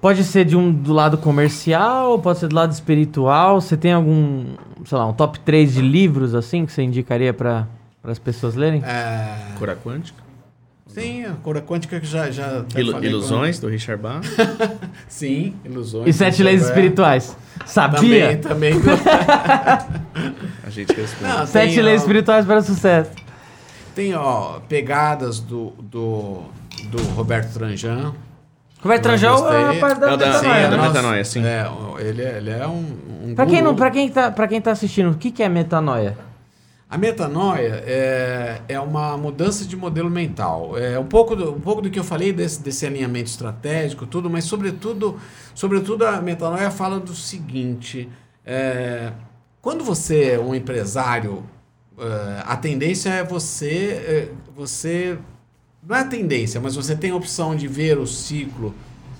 Pode ser de um do lado comercial, pode ser do lado espiritual. Você tem algum, sei lá, um top 3 de livros assim que você indicaria para as pessoas lerem? É, Cura quântica. Sim, a cura quântica que já. já falei ilusões, do Richard Bach. Sim, ilusões. E Sete Leis. Espirituais. Sabia? Também, também. A gente responde. Não, Sete Leis Espirituais para o Sucesso. Tem, ó, pegadas do, do, do Roberto Tranjan. Roberto Tranjão é gostei. a parte da É o da- metanoia, sim, é da né? metanoia, sim. É, ele, é- ele é um. um Pra quem, não, pra, quem tá, pra quem tá assistindo, o que, que é metanoia? A metanoia é, é uma mudança de modelo mental. É um pouco do, um pouco do que eu falei desse, desse alinhamento estratégico, tudo, mas sobretudo, sobretudo a metanoia fala do seguinte: é, quando você é um empresário, a tendência é você, é, você não é a tendência, mas você tem a opção de ver o ciclo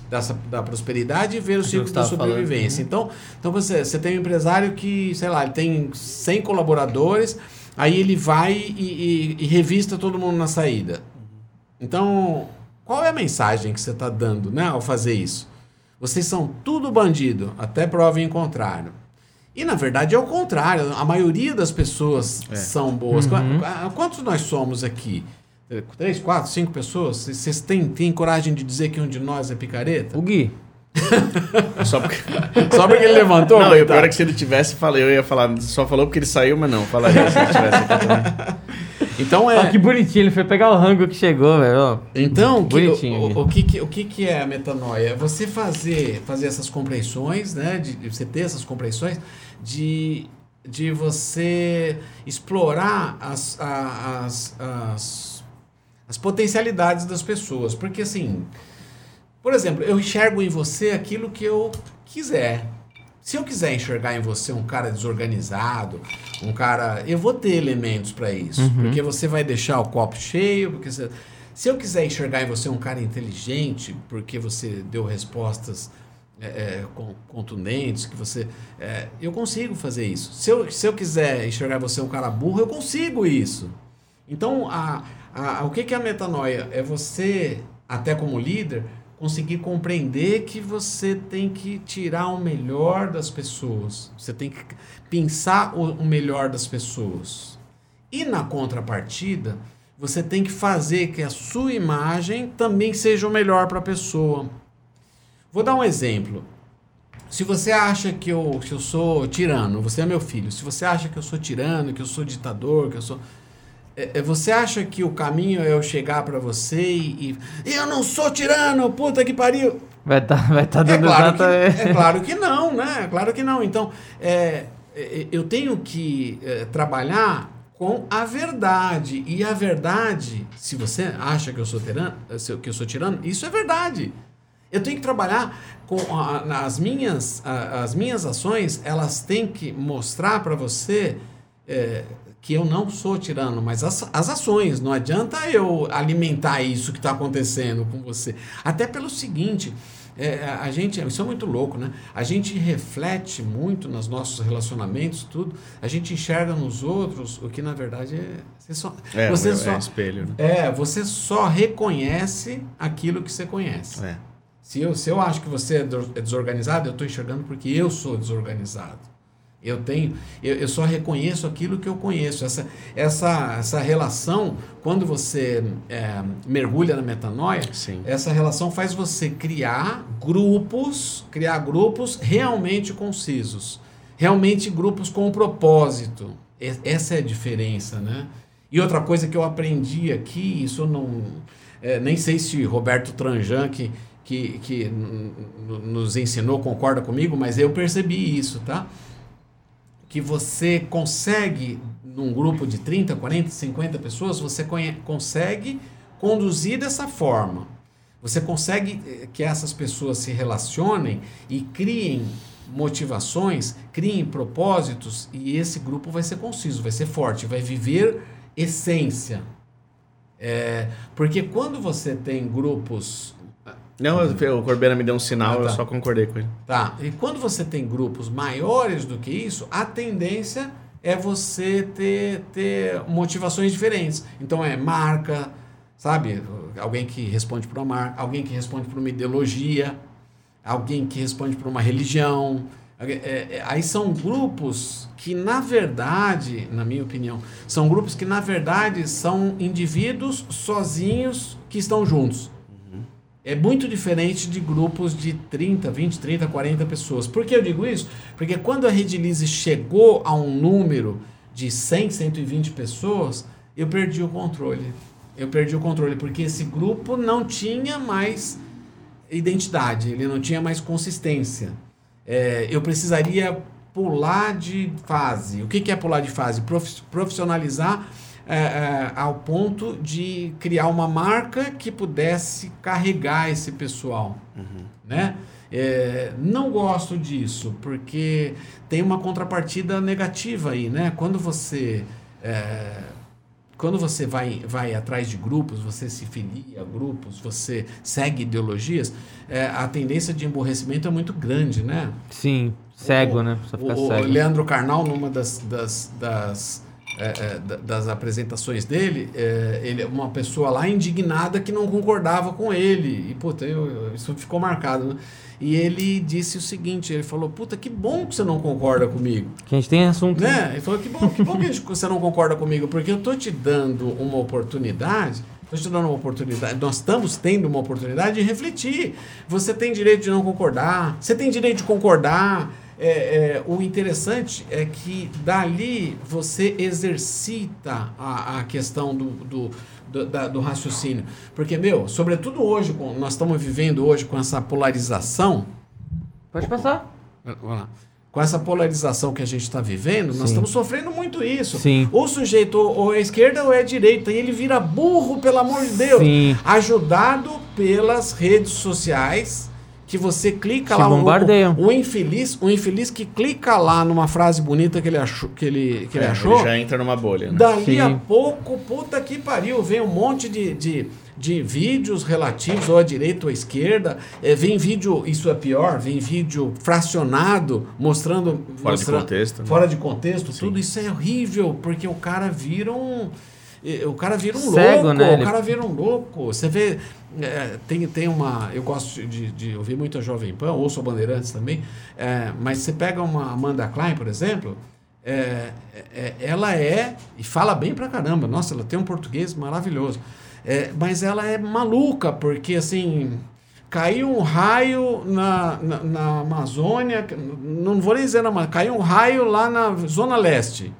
dessa, da prosperidade e ver o ciclo da tava falando, sobrevivência. Então, então você, você tem um empresário que, sei lá, ele tem 100 colaboradores, aí ele vai e, e- e revista todo mundo na saída. Então, qual é a mensagem que você está dando né, ao fazer isso? Vocês são tudo bandido, até prova em contrário. E na verdade é o contrário. A maioria das pessoas são boas. Qu- Quantos nós somos aqui? Três, quatro, cinco pessoas? Vocês- têm, têm coragem de dizer que um de nós é picareta? O Gui. Só porque... Só porque ele levantou? Não, e coitado? pior é que se ele tivesse, falei, eu ia falar, só falou porque ele saiu, mas não, falaria se ele tivesse aqui. Então Olha é. que bonitinho, ele foi pegar o rango que chegou, velho. Então, que- Bonitinho, o, Gui. o, o que, que, o que, que é a metanoia? É você fazer, fazer essas compreensões, né? De, de você ter essas compreensões, de, de você explorar as, as, as, as potencialidades das pessoas. Porque assim, por exemplo, eu enxergo em você aquilo que eu quiser. Se eu quiser enxergar em você um cara desorganizado, um cara. Eu vou ter elementos para isso. Porque você vai deixar o copo cheio, porque você. Se eu quiser enxergar em você um cara inteligente, porque você deu respostas é, é, con- contundentes, que você. é, eu consigo fazer isso. Se eu, se eu quiser enxergar você um cara burro, eu consigo isso. Então, a, a, o que, que é a metanoia? É você, até como líder, conseguir compreender que você tem que tirar o melhor das pessoas. Você tem que pensar o, o melhor das pessoas. E na contrapartida, você tem que fazer que a sua imagem também seja o melhor para a pessoa. Vou dar um exemplo. Se você acha que eu, que eu sou tirano, você é meu filho, se você acha que eu sou tirano, que eu sou ditador, que eu sou. É, é, você acha que o caminho é eu chegar pra você e, e. Eu não sou tirano, puta que pariu! Vai tá, vai tá É dando claro, que, é claro que não, né? É claro que não. Então, é, é, eu tenho que é, trabalhar com a verdade. E a verdade, se você acha que eu sou tirano, que eu sou tirano, isso é verdade. Eu tenho que trabalhar com a- as minhas a- as minhas ações, elas têm que mostrar para você é, que eu não sou tirano, mas as, as ações. Não adianta eu alimentar isso que está acontecendo com você. Até pelo seguinte, é, a gente, isso é muito louco, né? A gente reflete muito nos nossos relacionamentos, tudo. A gente enxerga nos outros o que na verdade é. Você só, É, você é, só, é espelho, né? é, você só reconhece aquilo que você conhece. É. Se eu, se eu acho que você é é desorganizado, eu estou enxergando porque eu sou desorganizado. Eu tenho, eu, eu só reconheço aquilo que eu conheço. Essa, essa, essa relação, quando você é, mergulha na metanoia, Sim. essa relação faz você criar grupos, criar grupos realmente concisos, realmente grupos com um propósito. Essa é a diferença, né? E outra coisa que eu aprendi aqui, isso eu não, é, nem sei se Roberto Tranjan que que, que nos ensinou concorda comigo, mas eu percebi isso, tá? que você consegue, num grupo de 30, 40, 50 pessoas, você consegue conduzir dessa forma. Você consegue eh, que essas pessoas se relacionem e criem motivações, criem propósitos, e esse grupo vai ser conciso, vai ser forte, vai viver essência. É, porque quando você tem grupos Não, o Corbeira me deu um sinal, Ah, tá. eu só concordei com ele. Tá. E quando você tem grupos maiores do que isso, a tendência é você ter, ter motivações diferentes. Então é marca, sabe? Alguém que responde por uma marca, alguém que responde por uma ideologia, alguém que responde por uma religião. É, é, aí são grupos que, na verdade, na minha opinião, são grupos que, na verdade, são indivíduos sozinhos que estão juntos. É muito diferente de grupos de 30, 20, 30, 40 pessoas. Por que eu digo isso? Porque quando a Redilize chegou a um número de 100, 120 pessoas, eu perdi o controle. Eu perdi o controle, porque esse grupo não tinha mais identidade, ele não tinha mais consistência. É, eu precisaria pular de fase. O que, que é pular de fase? Profi- Profissionalizar é, é, ao ponto de criar uma marca que pudesse carregar esse pessoal. Né? É, não gosto disso, porque tem uma contrapartida negativa aí. Né? Quando você é, quando você vai, vai atrás de grupos, você se filia a grupos, você segue ideologias, é, a tendência de emborrecimento é muito grande, né? Sim, cego, o, né? Só fica o, cego. o Leandro Carnal, numa das, das, das, é, é, da- das apresentações dele, é, ele é uma pessoa lá indignada que não concordava com ele. E, puta, eu, isso ficou marcado, né? E ele disse o seguinte, ele falou, puta, que bom que você não concorda comigo. Que a gente tem assunto. Né? Ele falou, que bom, que bom que gente- você não concorda comigo, porque eu tô te dando uma oportunidade, tô te dando uma oportunidade, nós estamos tendo uma oportunidade de refletir. Você tem direito de não concordar, você tem direito de concordar. É, é, o interessante é que dali você exercita a, a questão do, do, do, da- do raciocínio. Porque, meu, sobretudo hoje, com- nós estamos vivendo hoje com essa polarização, Pode passar. Vamos lá. Com essa polarização que a gente está vivendo, nós Sim. estamos sofrendo muito isso. Sim. Ou o sujeito ou ou é esquerda ou é direita. E ele vira burro, pelo amor de Deus. Sim. Ajudado pelas redes sociais. Que você clica Te lá, o- bombardeiam. o, o infeliz, o infeliz que clica lá numa frase bonita que ele achou, que ele, que ele É, achou, Ele já entra numa bolha, né? Dali Sim. a pouco, puta que pariu, vem um monte de, de, de vídeos relativos ou à direita ou à esquerda. É, vem vídeo, isso é pior, vem vídeo fracionado, mostrando. Fora de mostrando- contexto, né? Fora de contexto, Sim. tudo isso é horrível, porque o cara vira um. O cara vira um Cego, louco, né? o cara vira um louco. Você vê, é, tem, tem uma. Eu gosto de, de ouvir muito a Jovem Pan, ouço a Bandeirantes também, é, mas você pega uma Amanda Klein, por exemplo, é, é, ela é, e fala bem pra caramba, nossa, ela tem um português maravilhoso, É, mas ela é maluca, porque assim. Caiu um raio na, na, na Amazônia, não vou nem dizer na Amazônia, caiu um raio lá na Zona Leste.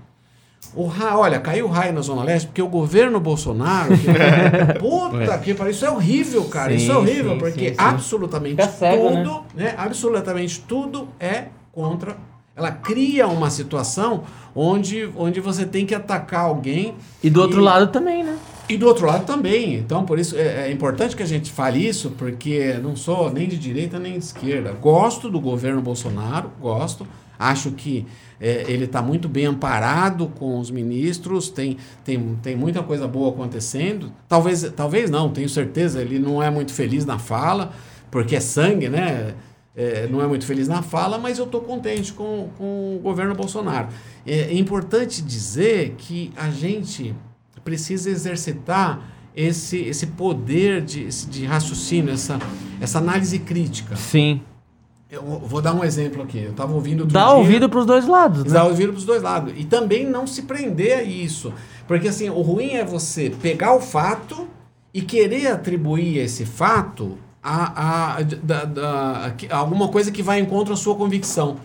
O. Olha, caiu o raio na Zona Leste porque o governo Bolsonaro. Que... Puta que pariu. Isso é horrível, cara. Sim, isso é horrível, sim, porque sim, absolutamente Fica cego, tudo, né? Absolutamente tudo é contra. Ela cria uma situação onde, onde você tem que atacar alguém. E do outro lado também, né? E do outro lado também. Então, por isso é, é importante que a gente fale isso, porque não sou nem de direita nem de esquerda. Gosto do governo Bolsonaro, gosto. Acho que é, ele está muito bem amparado com os ministros, tem, tem, tem muita coisa boa acontecendo. Talvez, talvez não, tenho certeza, ele não é muito feliz na fala, porque é sangue, né? É, não é muito feliz na fala, mas eu estou contente com, com o governo Bolsonaro. É, é importante dizer que a gente precisa exercitar esse, esse poder de, de raciocínio, essa, essa análise crítica. Sim. Eu vou dar um exemplo aqui. Eu estava ouvindo outro Dá dia- ouvido pros dois lados, né? Dá ouvido para os dois lados. E também não se prender a isso. Porque assim, o ruim é você pegar o fato e querer atribuir esse fato a, a, da- da- a alguma coisa que vai em contra a sua convicção.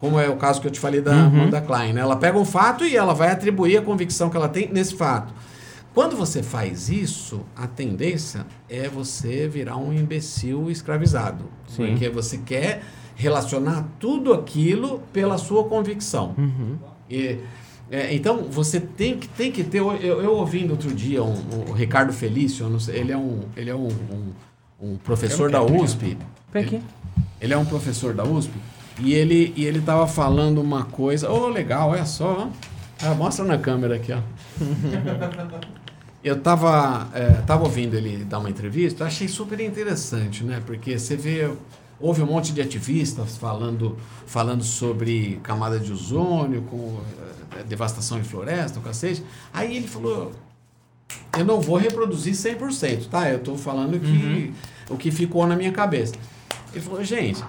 Como é o caso que eu te falei da Uhum. Amanda Klein. né? Ela pega um fato e ela vai atribuir a convicção que ela tem nesse fato. Quando você faz isso, a tendência é você virar um imbecil escravizado. Sim. Porque você quer relacionar tudo aquilo pela sua convicção. Uhum. E, é, então, você tem que, tem que ter. Eu, eu ouvindo outro dia um, um- o Ricardo Felício, sei, ele é um, ele é um, um- professor da USP. Aqui. Ele é um professor da USP e ele e ele tava falando uma coisa. Oh, legal, olha só. Ah, mostra na câmera aqui, ó. Eu tava, é, tava ouvindo ele dar uma entrevista, achei super interessante, né? Porque você vê, houve um monte de ativistas falando, falando sobre camada de ozônio, com é, devastação em floresta, o cacete. Aí ele falou, eu não vou reproduzir 100%, tá? Eu tô falando que o que ficou na minha cabeça. Ele falou, gente,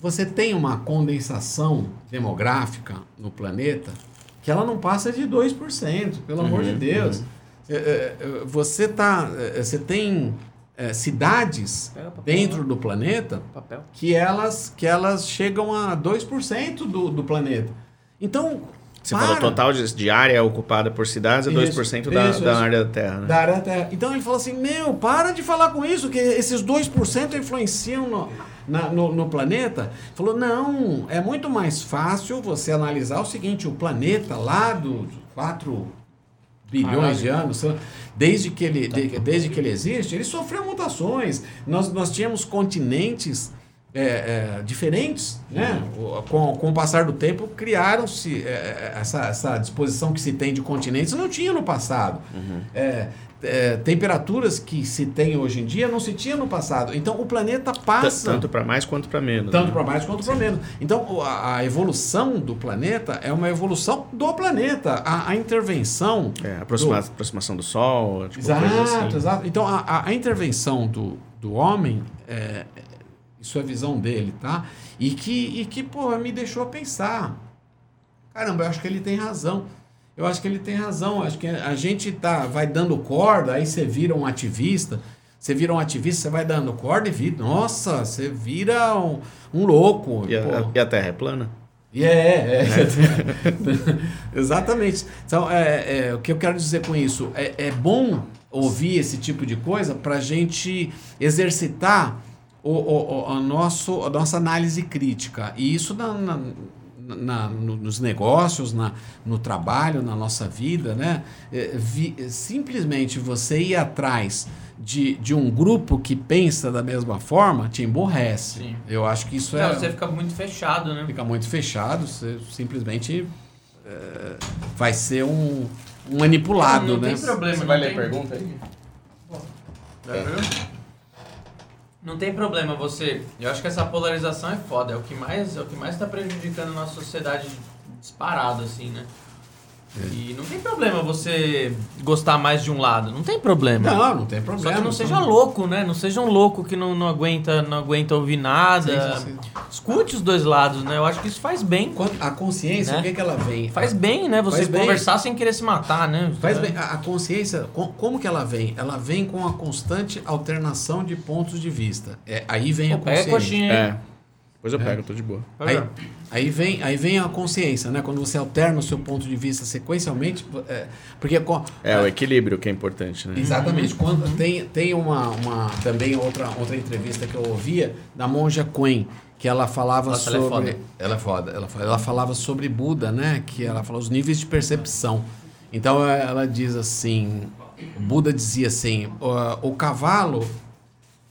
você tem uma condensação demográfica no planeta que ela não passa de 2%, pelo amor de Deus. É, é, é, Você, tá, é, você tem é, cidades papel, dentro do planeta Papel. que elas, que elas chegam a 2% do, do planeta. Então, Você para. falou total de, de área ocupada por cidades é 2% Isso, da, isso, da isso. área da Terra, né? Da área da Terra. Então ele falou assim: Meu, para de falar com isso, que esses 2% influenciam no, na- no, no planeta. Falou: Não, é muito mais fácil você analisar o seguinte: o planeta lá dos 4 bilhões de anos, desde que ele, de- desde que ele existe, ele sofreu mutações. Nós, nós tínhamos continentes é, é, diferentes, né? Com, com o passar do tempo, criaram-se é, essa, essa disposição que se tem de continentes, não tinha no passado. É, é, temperaturas que se tem hoje em dia não se tinha no passado. Então o planeta T- passa Tanto para mais quanto para menos. tanto né? para mais quanto para menos. Então, a, a evolução do planeta é uma evolução do planeta. A, a intervenção. É, aproxima- aproximação do Sol, tipo, Exato, assim. exato. Então, a, a- intervenção do, do homem, é, isso é a visão dele, tá? E que, e que, pô, me deixou pensar. Caramba, eu acho que ele tem razão. Eu acho que ele tem razão. Acho que a gente tá, vai dando corda, aí você vira um ativista. Você vira um ativista, você vai dando corda e vira. Nossa, você vira um, um louco. E a, e a Terra é plana? E é, é. Exatamente. Então, é, é, o que eu quero dizer com isso? É, é bom ouvir esse tipo de coisa para a gente exercitar o, o, o, a, nosso, a nossa análise crítica. E isso na, na- na- no- nos negócios, na, no trabalho, na nossa vida, né? É, vi- simplesmente você ir atrás de, de um grupo que pensa da mesma forma te emborrece. Sim. Eu acho que isso Não, é você fica muito fechado, né? fica muito fechado, você simplesmente é, vai ser um, um manipulado, não, não né? tem problema. Você não vai ler tem- pergunta aí? Não tem problema você. Eu acho que essa polarização é foda. É o que mais, é o que mais tá prejudicando a nossa sociedade disparado, assim, né? É. E não tem problema você gostar mais de um lado. Não tem problema. Não, não tem problema. Só que não seja Então- louco, né? Não seja um louco que não, não aguenta, não aguenta ouvir nada. Sim, sim, sim. Escute os dois lados, né? Eu acho que isso faz bem. Quando a consciência, Né? o que, que ela vem? Faz bem, né? Você Faz bem. conversar sem querer se matar, né? Faz bem. A, consciência, co- como que ela vem? Ela vem com a constante alternação de pontos de vista. É, aí vem a Pô, pega a consciência. coxinha aí. É. Depois eu pego, tô de boa. Aí, aí, vem, aí vem a consciência, né? Quando você alterna o seu ponto de vista sequencialmente, é, porque co- É, o equilíbrio que é importante, né? Exatamente. Quando tem tem uma, uma também outra outra entrevista que eu ouvia da monja Quen que ela falava Nossa, ela é sobre foda. ela é foda. Ela, fa- ela falava sobre Buda, né? Que ela falou os níveis de percepção. Então eh, ela diz assim, o Buda dizia assim, o, o cavalo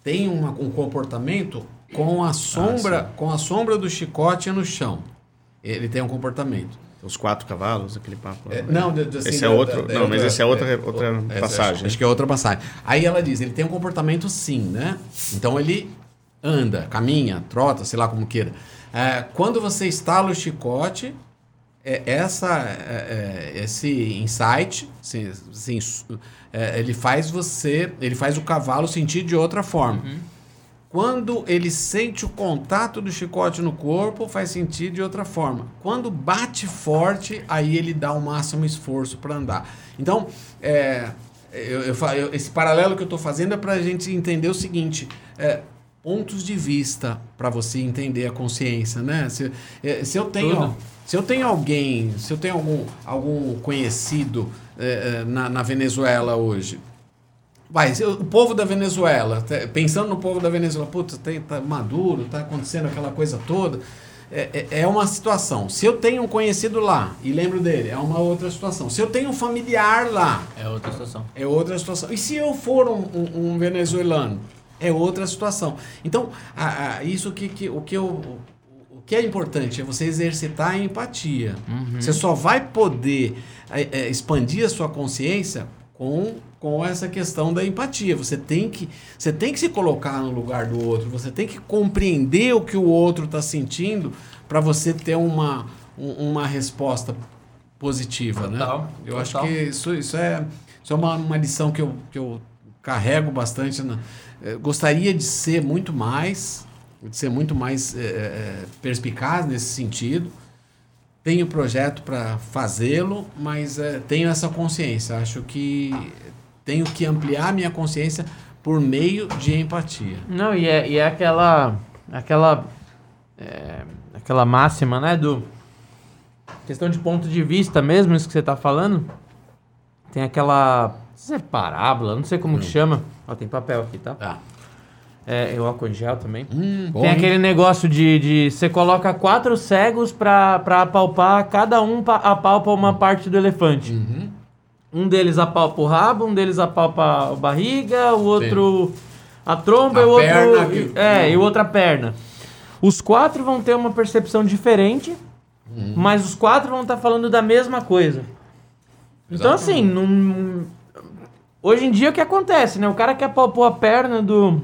tem uma- um comportamento com a sombra com a sombra do chicote no chão. Ele tem um comportamento. Os quatro cavalos, aquele papo. É, não, de- de- assim, esse é outro. da- não, mas esse é outra, é, outra essa- passagem. Acho, que é outra passagem. Aí ela diz, ele tem um comportamento sim, né? Então ele anda, caminha, trota, sei lá como queira. É, quando você estala o chicote, é, essa, é, é, esse insight, assim, assim, é, ele faz você, ele faz o cavalo sentir de outra forma. Quando ele sente o contato do chicote no corpo, faz sentido de outra forma. Quando bate forte, aí ele dá o máximo esforço para andar. Então, é, eu, eu eu- esse paralelo que eu estou fazendo é para a gente entender o seguinte: é, pontos de vista para você entender a consciência, né? Se, é, se eu tenho Tudo. se eu tenho alguém, se eu tenho algum, algum conhecido é, é, na, na Venezuela hoje, Vai, o povo da Venezuela, pensando no povo da Venezuela, putz, tem, tá maduro, tá acontecendo aquela coisa toda. É, é, é uma situação. Se eu tenho um conhecido lá e lembro dele, é uma outra situação. Se eu tenho um familiar lá, É outra situação. é outra situação. E se eu for um, um- um venezuelano, é outra situação. Então, a- a- isso que, que o que eu o- o que é importante é você exercitar a empatia. Você só vai poder é, é, expandir a sua consciência com, com essa questão da empatia. Você tem, que, você tem que se colocar no lugar do outro, você tem que compreender o que o outro está sentindo para você ter uma, um- uma resposta positiva. Total, né? Eu acho total. que isso, isso é, isso é uma, uma lição que eu, que eu carrego bastante. Na, eh, gostaria de ser muito mais, de ser muito mais eh, perspicaz nesse sentido. Tenho projeto para fazê-lo, mas eh, tenho essa consciência. Acho que tenho que ampliar minha consciência por meio de empatia. Não, e é, e é aquela. aquela. é, aquela máxima, né? Do. Questão de ponto de vista mesmo, isso que você tá falando. Tem aquela. Não sei se é parábola, não sei como que chama. Ó, tem papel aqui, tá? Tá. É, eu álcool em gel também. Hum, bom, Tem hein? aquele negócio de, de você coloca quatro cegos pra, pra apalpar, cada um pa- apalpa uma parte do elefante. Uhum. Um deles apalpa o rabo, um deles apalpa a barriga, o outro a tromba A e o outro. que- é, e o outro a perna. Os quatro vão ter uma percepção diferente, mas os quatro vão estar falando da mesma coisa. Então, assim, não... hoje em dia o que acontece, né? O cara quer pôr a perna do,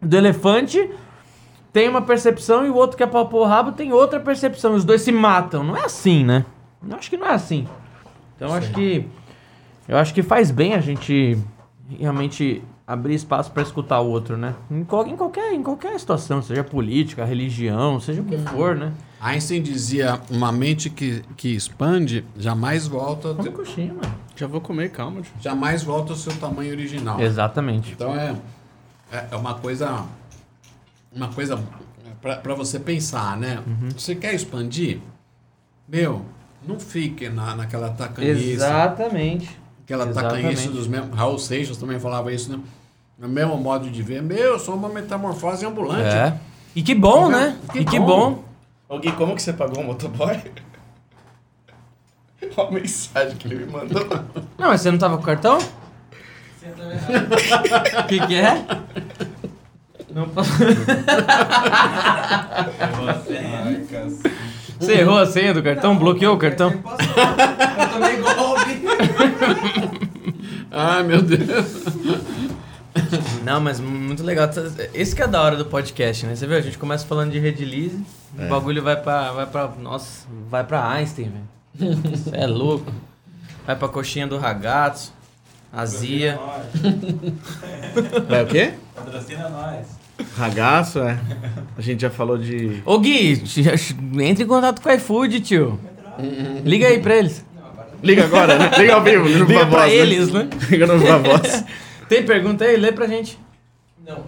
do elefante, tem uma percepção, e o outro quer pôr o rabo, tem outra percepção. Os dois se matam. Não é assim, né? Eu acho que não é assim. Então, eu acho que. Eu acho que faz bem a gente realmente abrir espaço para escutar o outro, né? Em, qual- em qualquer, em qualquer situação, seja política, religião, seja o que for, né? Einstein dizia: uma mente que, que expande jamais volta, Vamos coxinha, mano. Já vou comer, calma. tio. jamais volta ao seu tamanho original. Exatamente. Então é, é é uma coisa uma coisa para você pensar, né? Uhum. Você quer expandir? Meu, não fique na, naquela tacanhice, Exatamente. aquela exatamente. tacanhice dos mesmos. Raul Seixas também falava isso, né? O mesmo modo de ver. Meu, eu sou uma metamorfose ambulante. É. E que bom, né? Que e que bom. bom. Ô Gui, como que você pagou o motoboy? Olha a mensagem que ele me mandou. Não, mas você não tava com cartão? O que, que é? Não posso. Você errou a senha do cartão? Bloqueou o cartão? Eu tomei golpe. Ai, meu Deus. Não, mas muito legal. Esse que é da hora do podcast, né? Você viu? A gente começa falando de Redilize, o bagulho vai pra, vai pra. Nossa, vai pra Einstein, velho. Isso é louco. Vai pra coxinha do ragazzo, azia. Vai o quê? Patrocina nós. Ragaço, é. A gente já falou de. Ô Gui, entre em contato com o iFood, tio. Liga aí pra eles. Liga agora, né? Liga ao vivo, Liga pra Voz, eles, né? Liga no Voz. Tem pergunta aí? Lê pra gente. Não.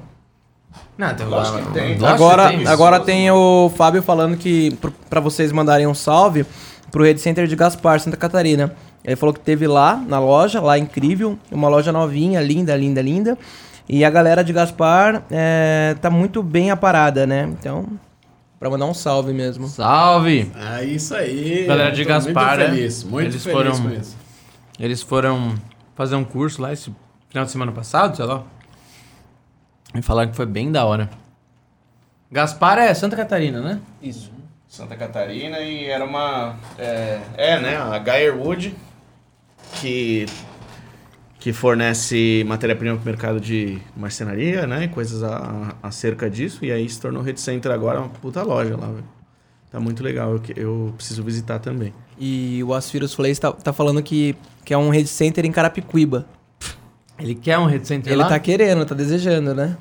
Não, tem, Lógico que tem. Lógico Agora, que tem. agora tem o Fábio falando que pra vocês mandarem um salve pro Rede Center de Gaspar, Santa Catarina. Ele falou que teve lá na loja, lá incrível, uma loja novinha, linda, linda, linda. E a galera de Gaspar é, tá muito bem aparada, né? Então, pra mandar um salve mesmo. Salve! É isso aí. Galera de Gaspar, né? muito feliz, muito Eles feliz foram- com isso. Eles foram fazer um curso lá esse final de semana passado, sei lá. E falaram que foi bem da hora. Gaspar é Santa Catarina, né? Isso. Santa Catarina e era uma. É, é, né? A Geierwood, que, que fornece matéria-prima para o mercado de marcenaria, né? E coisas a- acerca disso. E aí se tornou Red Center agora, uma puta loja lá, velho. Tá muito legal, eu, que- eu preciso visitar também. E o Asfiros Flays tá, tá falando que, que é um Rede Center em Carapicuíba. Ele quer um Red Center Ele lá? tá querendo, tá desejando, né?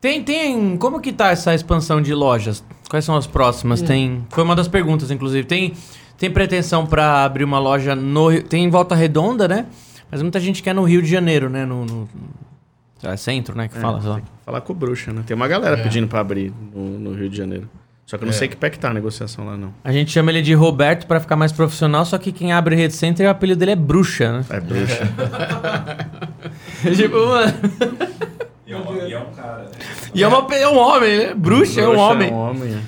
Tem, tem. Como que tá essa expansão de lojas? Quais são as próximas? Tem. Foi uma das perguntas, inclusive. Tem, tem pretensão pra abrir uma loja no. Rio- Tem em Volta Redonda, né? Mas muita gente quer no Rio de Janeiro, né? No. no lá, centro, né? Que fala, sei lá. tem que falar com o bruxa, né? Tem uma galera pedindo para abrir no, no Rio de Janeiro. Só que eu não sei que pé que tá a negociação lá, não. A gente chama ele de Roberto pra ficar mais profissional, só que quem abre Rede Center, o apelido dele é Bruxa, né? É bruxa. tipo, mano. E é um, e é um cara, né? E é, uma, é um homem, né? Bruxa, é um Bruxa homem. É um homem, é.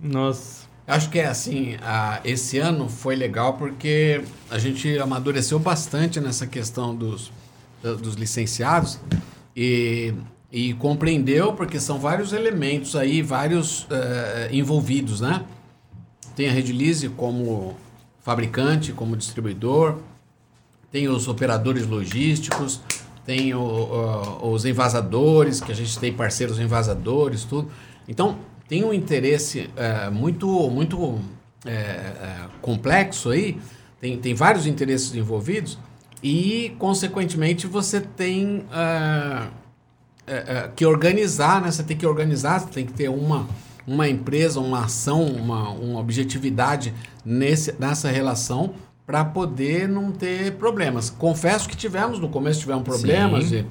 Nossa. Acho que é assim, a- esse ano foi legal porque a gente amadureceu bastante nessa questão dos, dos licenciados e, e compreendeu porque são vários elementos aí, vários eh, envolvidos, né? Tem a Redilize como fabricante, como distribuidor, tem os operadores logísticos, tem o- os envasadores, que a gente tem parceiros envasadores, tudo. Então, tem um interesse eh, muito, muito eh, eh, complexo aí, tem, tem vários interesses envolvidos, e, consequentemente, você tem eh, eh, que organizar, né? Você tem que organizar, você tem que ter uma, uma empresa, uma ação, uma, uma objetividade nesse, nessa relação para poder não ter problemas. Confesso que tivemos, no começo tivemos problemas Sim. e,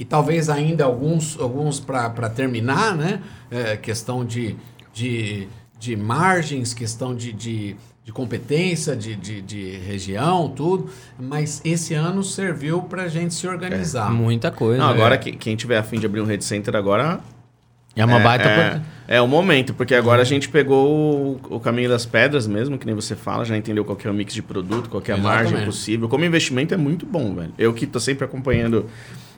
e talvez ainda alguns, alguns para terminar, né? É, questão de, de, de margens, questão de, de, de competência, de, de, de região, tudo. Mas esse ano serviu para a gente se organizar. Muita coisa. Não, é. agora que, quem tiver afim de abrir um Red Center agora É uma baita é, é o momento, porque agora a gente pegou o, o caminho das pedras mesmo, que nem você fala, já entendeu qual que é o mix de produto, qual que é a margem Exatamente. possível. Como investimento é muito bom, velho. Eu que tô sempre acompanhando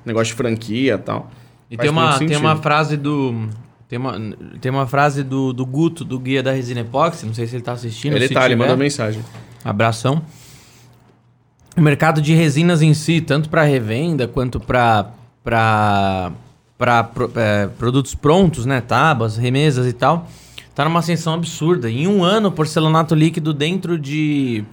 negócio de franquia e tal. E faz tem uma, tem uma frase do. Tem uma, tem uma frase do, do Guto, do Guia da Resina Epóxi, não sei se ele tá assistindo. Ele se tá, ele mandou mensagem. Abração. O mercado de resinas em si, tanto para revenda quanto para para para produtos prontos, né, tábuas, remesas e tal, tá numa ascensão absurda. Em um ano, porcelanato líquido dentro de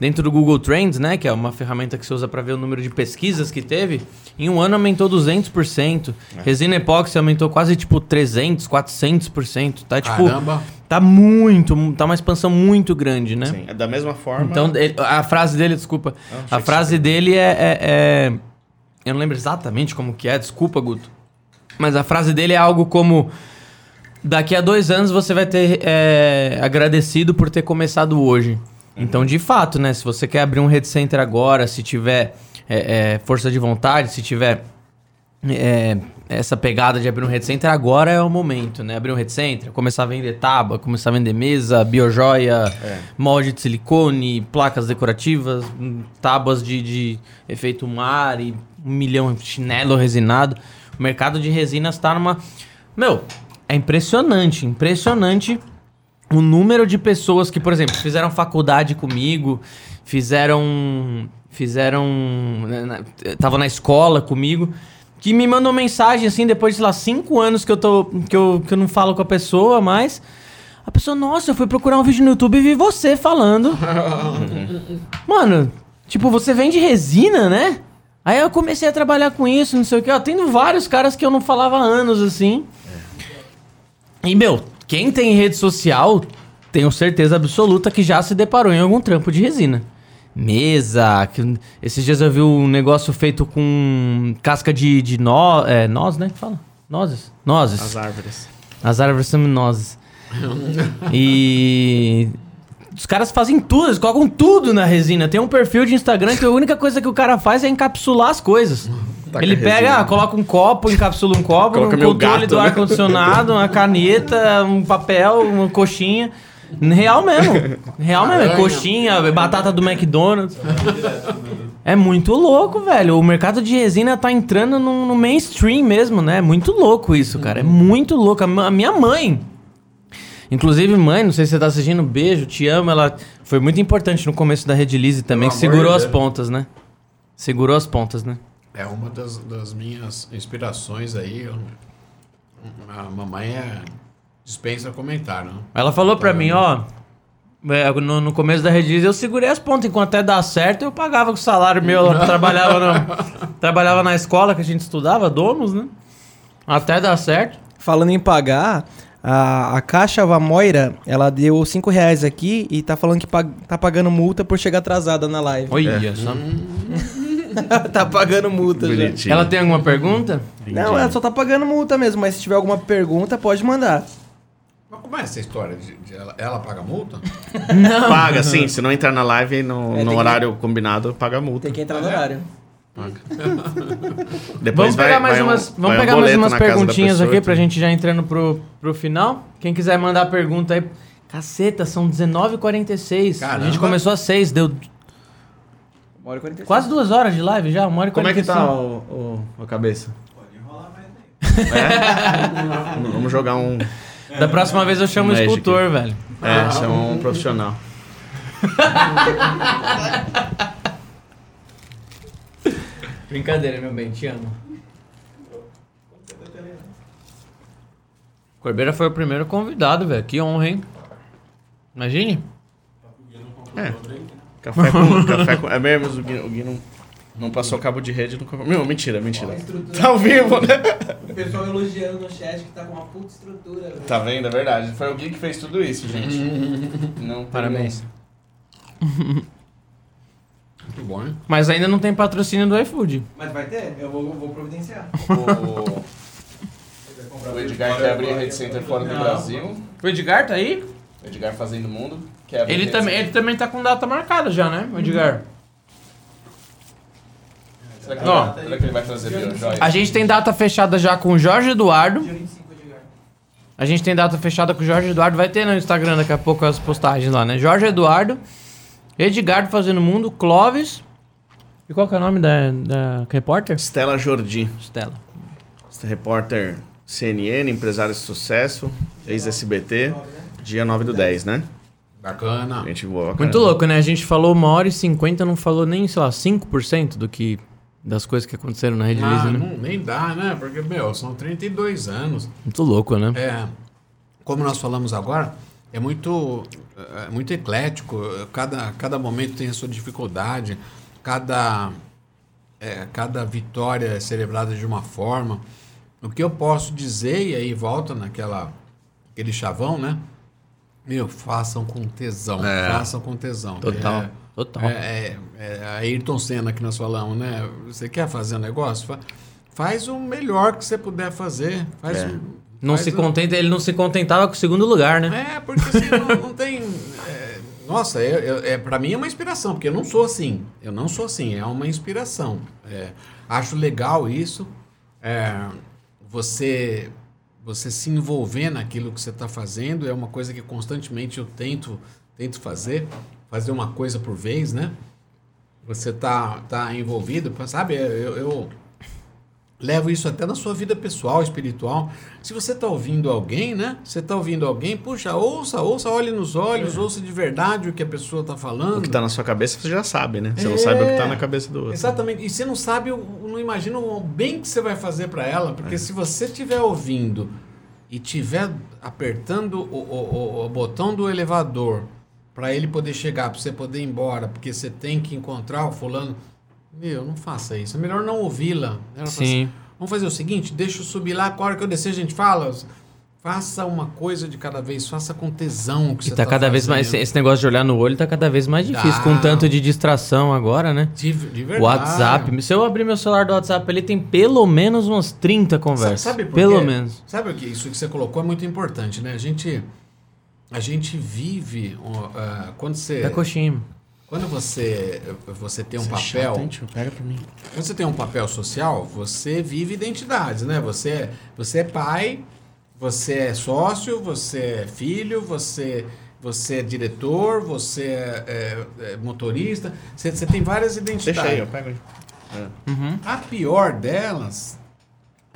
dentro do Google Trends, né, que é uma ferramenta que você usa para ver o número de pesquisas que teve, em um ano aumentou 200%. Resina epóxi aumentou quase tipo 300, 400%, tá tipo Caramba. tá muito, tá uma expansão muito grande, né? Sim, é da mesma forma. Então, ele- a frase dele, desculpa. achei a que frase dele é, é- é- Eu não lembro exatamente como que é, desculpa, Guto. Mas a frase dele é algo como. Daqui a dois anos você vai ter é, agradecido por ter começado hoje. Então, de fato, né? Se você quer abrir um Red Center agora, se tiver é, é, força de vontade, se tiver é, essa pegada de abrir um Red Center, agora é o momento, né? Abrir um Red Center, começar a vender tábua, começar a vender mesa, biojoia, molde de silicone, placas decorativas, hum, tábuas de, de efeito mar e um milhão de chinelo resinado. O mercado de resinas tá numa... Meu, é impressionante, impressionante o número de pessoas que, por exemplo, fizeram faculdade comigo, fizeram. Fizeram. né, na- Tava na escola comigo, que me mandou mensagem assim, depois de, sei lá, cinco anos que eu, tô, que eu, que eu não falo com a pessoa mais. A pessoa, nossa, eu fui procurar um vídeo no YouTube e vi você falando. Mano, tipo, você vende resina, né? Aí eu comecei a trabalhar com isso, não sei o que. Ó, tendo vários caras que eu não falava há anos, assim. E, meu, quem tem rede social, tenho certeza absoluta que já se deparou em algum trampo de resina. Mesa, que, esses dias eu vi um negócio feito com casca de, de nó, é, noz, né? Que fala? Nozes? Nozes. As árvores. As árvores são nozes. e os caras fazem tudo, eles colocam tudo na resina. Tem um perfil de Instagram que a única coisa que o cara faz é encapsular as coisas. Taca Ele pega, resina. coloca um copo, encapsula um copo, Coloca um controle gato, do né? ar-condicionado, uma caneta, um papel, uma coxinha. Real mesmo. Real mesmo. É coxinha, batata do McDonald's. É muito louco, velho. O mercado de resina tá entrando no, no mainstream mesmo, né? É muito louco isso, cara. É muito louco. A minha mãe. Inclusive, mãe, não sei se você tá assistindo, beijo, te amo. Ela foi muito importante no começo da Rede Lise também, que segurou de as Deus. pontas, né? Segurou as pontas, né? É uma das, das minhas inspirações aí. eu- a mamãe é dispensa comentário. Né? Ela falou pra mim, ó. é, no, no começo da Rede Lise, eu segurei as pontas. Enquanto até dar certo, eu pagava com o salário meu. Eu trabalhava, no- trabalhava na escola que a gente estudava, Domus, né? Até dar certo. Falando em pagar, a, a Caixa Vamoira, ela deu 5 reais aqui e tá falando que pag- tá pagando multa por chegar atrasada na live. Olha só. tá pagando multa já. Bonitinho. Ela tem alguma pergunta? Não, ela só tá pagando multa mesmo, mas se tiver alguma pergunta, pode mandar. Mas como é essa história? De, de ela, ela paga multa? Paga, sim. Se não entrar na live no, É, no que- horário combinado, paga multa. Tem que entrar no horário. Depois Vamos pegar vai- mais vai um- umas, vamos vai um pegar mais umas perguntinhas pessoa, aqui pra gente já entrando pro, pro final. Quem quiser mandar pergunta aí. Caceta, são 19h46. A Caramba. gente começou às 6, deu Uma hora e 45. quase duas horas de live já, uma hora e Como é que 45. tá o, o, a cabeça? É? Vamos jogar um. Da próxima vez eu chamo o Magic. escultor, velho. É, chama um profissional. Brincadeira, meu bem, te amo. Corbeira foi o primeiro convidado, velho. Que honra, hein? Imagine. É. Café com. café com é mesmo, o Gui, o Gui não, não passou cabo de rede. Não, não, mentira, mentira. Tá ao vivo, né? O pessoal elogiando no chat que tá com uma puta estrutura. velho. Tá vendo? É verdade. Foi o Gui que fez tudo isso, gente. Não tem- Parabéns. Muito bom, hein? Mas ainda não tem patrocínio do iFood. Mas vai ter? Eu vou, vou providenciar. O, o Edgar quer abrir Rede Center fora do Brasil. O Edgar tá aí? Edgar fazendo mundo. Quer abrir Ele também, ele também tá com data marcada já, né, o Edgar? Será que, Ó. será que ele vai trazer biojoia? A gente tem data fechada já com o Jorge Eduardo. Dia 25, Edgar. A gente tem data fechada com o Jorge Eduardo. Vai ter no Instagram daqui a pouco as postagens lá, né? Jorge Eduardo, Edgardo fazendo mundo, Clóvis. E qual que é o nome da, da repórter? Stella Jordi. Stella. Repórter CNN, empresário de sucesso, ex-SBT, dia 9 do 10, né? Bacana. Gente boa. Muito louco, né? A gente falou uma hora e cinquenta, não falou nem, sei lá, 5% do que... Das coisas que aconteceram na Rede Ah, Lisa, né? não, nem dá, né? Porque, meu, são 32 anos. Muito louco, né? É, como nós falamos agora, é muito, é muito eclético. Cada, cada momento tem a sua dificuldade. Cada, é, cada vitória é celebrada de uma forma. O que eu posso dizer, e aí volta naquela aquele chavão, né? Meu, façam com tesão. É. Façam com tesão. Total, É, total. É, é, é a Ayrton Senna que nós falamos, né? Você quer fazer um negócio? Fa- Faz o melhor que você puder fazer. Faz É. o- Não faz se contenta, ele não se contentava com o segundo lugar, né? É, porque assim, não, não tem. é, nossa, é, é, é, para mim é uma inspiração, porque eu não sou assim. Eu não sou assim, é uma inspiração. É, acho legal isso. é, você, você se envolver naquilo que você está fazendo é uma coisa que constantemente eu tento, tento fazer. Fazer uma coisa por vez, né? Você tá, tá envolvido, sabe? Eu, eu levo isso até na sua vida pessoal, espiritual. Se você está ouvindo alguém, né? Você está ouvindo alguém, puxa, ouça, ouça, olhe nos olhos, ouça de verdade o que a pessoa está falando. O que tá na sua cabeça você já sabe, né? Você não É. sabe o que tá na cabeça do outro. Exatamente. E você não sabe, não imagina o bem que você vai fazer para ela, porque se você estiver ouvindo e estiver apertando o, o- o- o botão do elevador para ele poder chegar, para você poder ir embora, porque você tem que encontrar o fulano, meu, não faça isso. É melhor não ouvi-la. Ela Sim. assim, Vamos fazer o seguinte, deixa eu subir lá, a hora que eu descer a gente fala. Faça uma coisa de cada vez, faça com tesão o que E você tá cada vez mais. fazendo. Esse negócio de olhar no olho tá cada vez mais difícil, Tá. com tanto de distração agora, né? De, de verdade. WhatsApp. Se eu abrir meu celular do WhatsApp, ele tem pelo menos umas 30 conversas. Sabe por pelo quê? menos. Sabe o que isso que você colocou é muito importante, né? A gente a gente vive ah, quando você Da coxinha. Quando você você tem um Você é papel chato, hein, tio? Pega pra mim. quando você tem um papel social você vive identidades, né? Você você é pai, você é sócio, você é filho, você você é diretor, você é, é- é motorista, você, você tem várias identidades. Deixa aí, eu pego aí. A pior delas,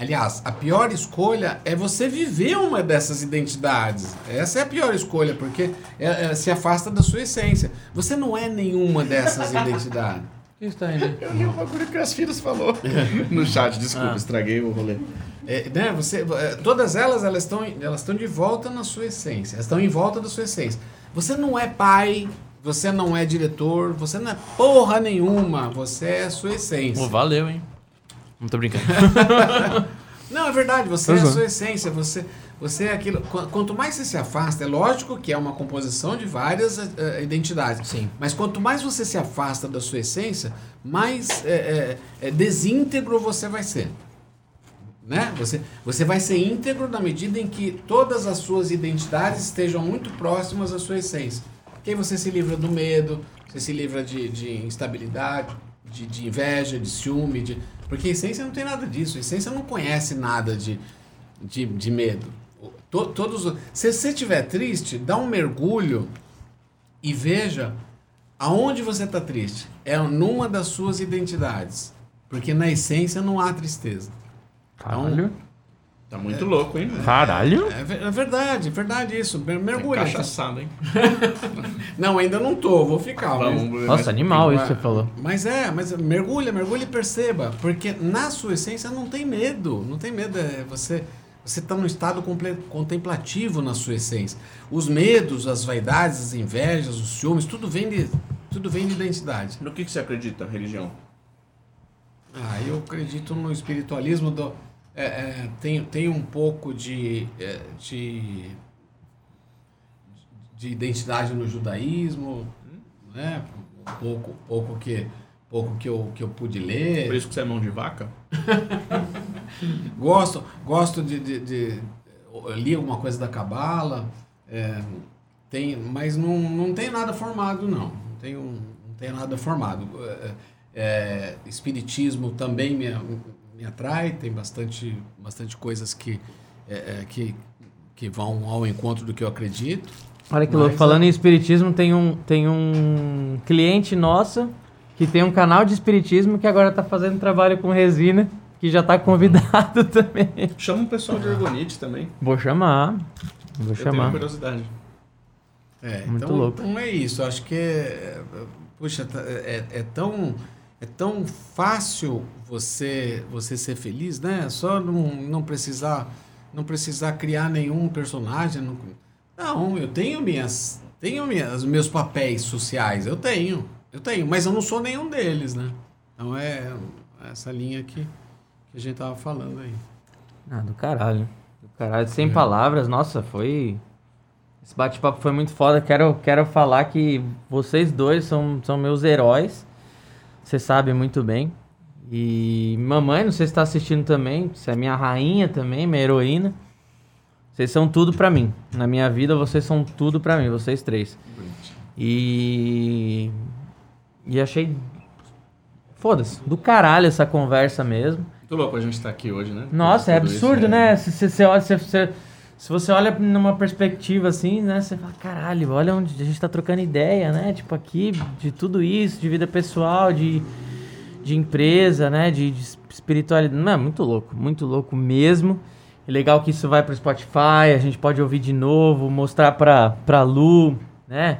aliás, a pior escolha é você viver uma dessas identidades. Essa é a pior escolha, porque é- é- se afasta da sua essência. Você não é nenhuma dessas identidades. O que está aí? Eu li o bagulho que as filhas falou no chat, desculpa, Ah. estraguei o rolê. É, né, você, é, todas elas elas estão elas estão de volta na sua essência. Elas estão em volta da sua essência. Você não é pai, você não é diretor, você não é porra nenhuma. Você é a sua essência. Pô, valeu, hein? Não tô brincando. Não, é verdade, você Pois é a é. sua essência, você, você é aquilo. qu- Quanto mais você se afasta, é lógico que é uma composição de várias eh, identidades. Sim. Mas quanto mais você se afasta da sua essência, mais eh, eh, eh, desíntegro você vai ser. Né? Você, você vai ser íntegro na medida em que todas as suas identidades estejam muito próximas da sua essência. Porque aí você se livra do medo, você se livra de, de instabilidade, de, de inveja, de ciúme, de... porque essência não tem nada disso. A essência não conhece nada de, de, de medo. To- todos, os- se você estiver triste, dá um mergulho e veja aonde você está triste. É numa das suas identidades. Porque na essência não há tristeza. Caralho. Tá muito louco, hein? Caralho. É, ver- é verdade, é verdade isso. Mer- Mergulha. Cachaçado, hein? Não, ainda não tô, vou ficar. mas- Vamos, Nossa, animal isso que você falou. Mas é, mas mergulha, mergulha e perceba. Porque na sua essência não tem medo. Não tem medo. É você você está num estado contemplativo na sua essência. Os medos, as vaidades, as invejas, os ciúmes, tudo vem de, tudo vem de identidade. No que, que você acredita, religião? Ah, eu acredito no espiritualismo do. É, é, tem, tem um pouco de, é, de. de identidade no judaísmo, né? Um pouco, pouco que. Pouco que eu, que eu pude ler. Por isso que você é mão de vaca? Gosto, gosto de, de, de- li alguma coisa da cabala, é, tem, mas não, não tem nada formado não. Não tenho, não tenho nada formado. É, é, espiritismo também me, me atrai, tem bastante, bastante coisas que, é, é, que, que vão ao encontro do que eu acredito. Olha que louco. Falando em espiritismo, tem um, tem um cliente nosso que tem um canal de espiritismo que agora tá fazendo trabalho com resina. que já tá convidado também. Chama o pessoal de Ergonite também. Vou chamar. Vou Eu tenho chamar. curiosidade. É, Muito então, louco. então é isso. Acho que é, puxa, tá- é, é tão é tão fácil você você ser feliz, né? Só não, não precisar não precisar criar nenhum personagem. Não, não, eu tenho minhas tenho minhas meus papéis sociais. Eu tenho, eu tenho, mas eu não sou nenhum deles, né? Então é essa linha que, que a gente tava falando aí. Ah, do caralho. Do caralho. Sem palavras, nossa, foi. Esse bate-papo foi muito foda. Quero, quero falar que vocês dois são, são meus heróis. Você sabe muito bem. E mamãe, não sei se tá assistindo também. Você é minha rainha também, minha heroína. Vocês são tudo pra mim. Na minha vida, vocês são tudo pra mim, vocês três. E. E achei. Foda-se, do caralho essa conversa mesmo. Muito louco a gente estar aqui hoje, né? Nossa, é Tudo isso, absurdo, né? Se, você olha, se, se, você olha numa perspectiva assim, né? Você fala, caralho, olha onde a gente tá trocando ideia, né? Tipo, aqui, de tudo isso, de vida pessoal, de, de empresa, né? De, de espiritualidade. Não, é muito louco, muito louco mesmo. É legal que isso vai pro Spotify, a gente pode ouvir de novo, mostrar pra, pra Lu, né?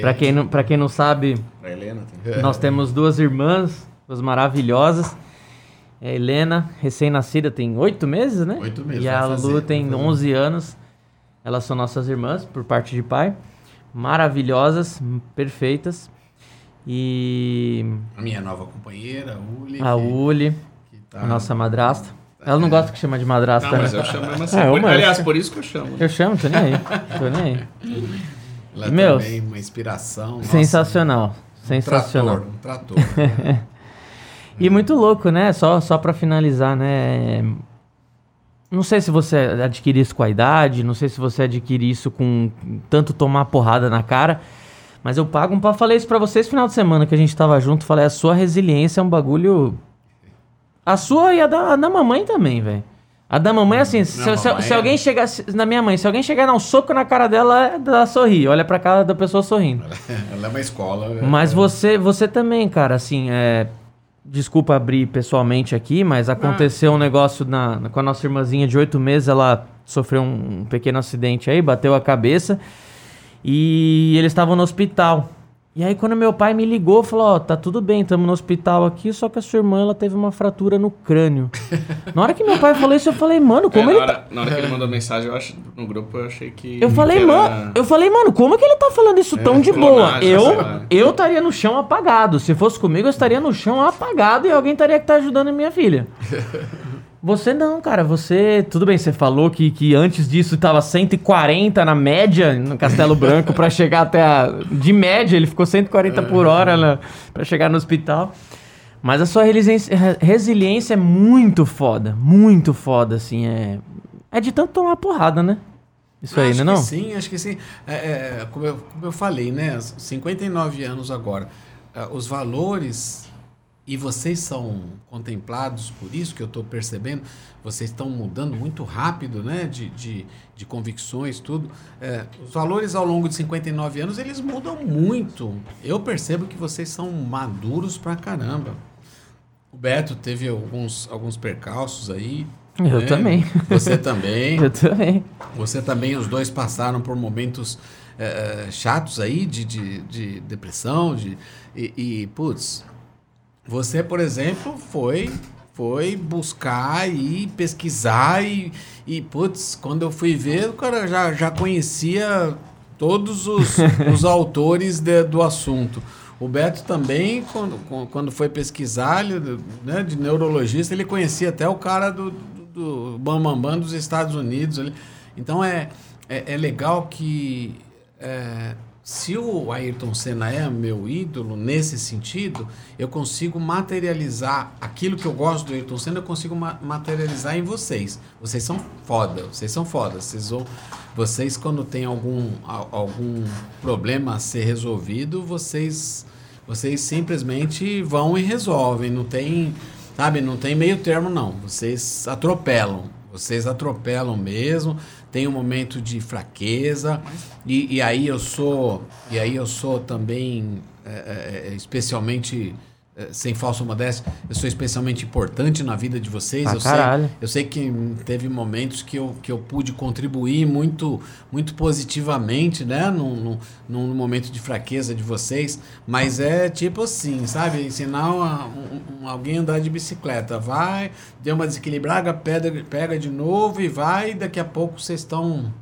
Pra quem, não, pra quem não sabe, Helena também. nós temos duas irmãs, duas maravilhosas. É a Helena, recém-nascida, tem oito meses, né? Oito meses, E a fazer, Lu tem. 11 anos. Elas são nossas irmãs, por parte de pai. Maravilhosas, perfeitas. E A minha nova companheira, a Uli. a Uli, que tá- a nossa madrasta. Ela não gosta que chama de madrasta, Não, mas né? eu chamo mesmo assim. É, Por- aliás, por isso que eu chamo. Eu chamo, tô nem aí. Tô nem aí. Ela Meu, também uma inspiração. nossa, Sensacional. um Sensacional. Trator, um trator. E muito louco, né? Só, só pra finalizar, né? Não sei se você adquire isso com a idade, não sei se você adquire isso com tanto tomar porrada na cara, mas eu pago um pau. Falei isso pra vocês final de semana que a gente tava junto. Falei, a sua resiliência é um bagulho. A sua e a da, a da mamãe também, velho. A da mamãe, assim, se, mamãe se é- alguém chegar. se- Na minha mãe, se alguém chegar e dar um soco na cara dela, ela sorri. Olha pra cara da pessoa sorrindo. Ela é uma escola. Mas você, você também, cara, assim, é... Desculpa abrir pessoalmente aqui, mas aconteceu um negócio na, com a nossa irmãzinha de oito meses, ela sofreu um, um pequeno acidente aí, bateu a cabeça e eles estavam no hospital. E aí quando meu pai me ligou, falou, ó, tá tudo bem, estamos no hospital aqui, só que a sua irmã, ela teve uma fratura no crânio. na hora que meu pai falou isso, eu falei, mano, como É, ele na, tá... hora, na hora que ele mandou mensagem, eu acho, no grupo, eu achei que. Eu falei, era- mano, eu falei, mano, como é que ele tá falando isso tão de boa? Eu, eu estaria no chão apagado. Se fosse comigo, eu estaria no chão apagado e alguém estaria que tá ajudando a minha filha. Você não, cara, você. Tudo bem, você falou que, que antes disso tava 140 na média no Castelo Branco pra chegar até a. De média, ele ficou 140 por hora na, pra chegar no hospital. Mas a sua resiliência, resiliência é muito foda. Muito foda, assim. É, é de tanto tomar porrada, né? Isso aí, acho né? que Não? sim, acho que sim. É, é, como, eu, como eu falei, né? 59 anos agora. Ah, os valores, e vocês são contemplados por isso que eu estou percebendo, vocês estão mudando muito rápido, né? De, de, de convicções, tudo. É, os valores ao longo de 59 anos, eles mudam muito. Eu percebo que vocês são maduros pra caramba. O Beto teve alguns, alguns percalços aí. Eu né? também. Você também. Eu também. Você também, os dois passaram por momentos eh, chatos aí de, de, de depressão, de, e, e, putz, você, por exemplo, foi foi buscar e pesquisar e, e putz, quando eu fui ver, o cara já, já conhecia todos os, os autores de- do assunto. O Beto também, quando, quando foi pesquisar, ele, né, de neurologista, ele conhecia até o cara do, do, do Bambambam dos Estados Unidos. ele- Então é, é, é legal que é, se o Ayrton Senna é meu ídolo nesse sentido, eu consigo materializar aquilo que eu gosto do Ayrton Senna, eu consigo ma- materializar em vocês. Vocês são foda, vocês são foda. Vocês, vão, vocês quando tem algum, algum problema a ser resolvido, vocês, vocês simplesmente vão e resolvem. Não tem, sabe, não tem meio termo não. Vocês atropelam. Vocês atropelam mesmo, tem um momento de fraqueza, e, e aí eu sou, e aí eu sou também é, é, é, especialmente sem falsa modéstia, eu sou especialmente importante na vida de vocês. Pra eu, sei, eu sei que teve momentos que eu, que eu pude contribuir muito, muito positivamente, né? Num, num, num momento de fraqueza de vocês. Mas é tipo assim, sabe? Ensinar uma- um- um- alguém a andar de bicicleta. Vai, deu uma desequilibrada, pega, pega de novo e vai. E daqui a pouco vocês estão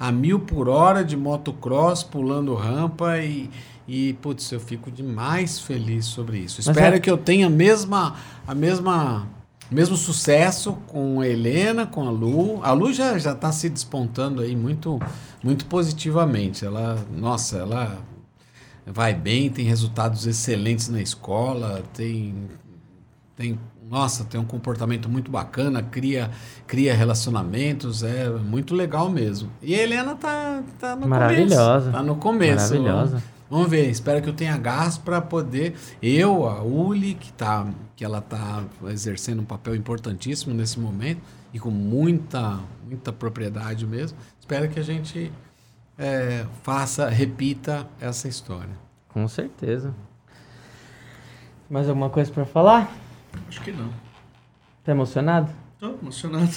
a mil por hora de motocross, pulando rampa e, e putz, eu fico demais feliz sobre isso. Mas Espero é- que eu tenha a mesma, a mesma, mesmo sucesso com a Helena, com a Lu. A Lu já já está se despontando aí muito, muito positivamente. Ela, nossa, ela vai bem, tem resultados excelentes na escola, tem tem nossa, tem um comportamento muito bacana, cria, cria relacionamentos, é muito legal mesmo. E a Helena tá, tá no Maravilhosa. começo. Tá no começo. Maravilhosa. Vamos ver, espero que eu tenha gás para poder. Eu, a Uli, que, tá, que ela tá exercendo um papel importantíssimo nesse momento e com muita, muita propriedade mesmo. Espero que a gente é, faça, repita essa história. Com certeza. Mais alguma coisa pra falar? Acho que não. Tá emocionado? Tô emocionado.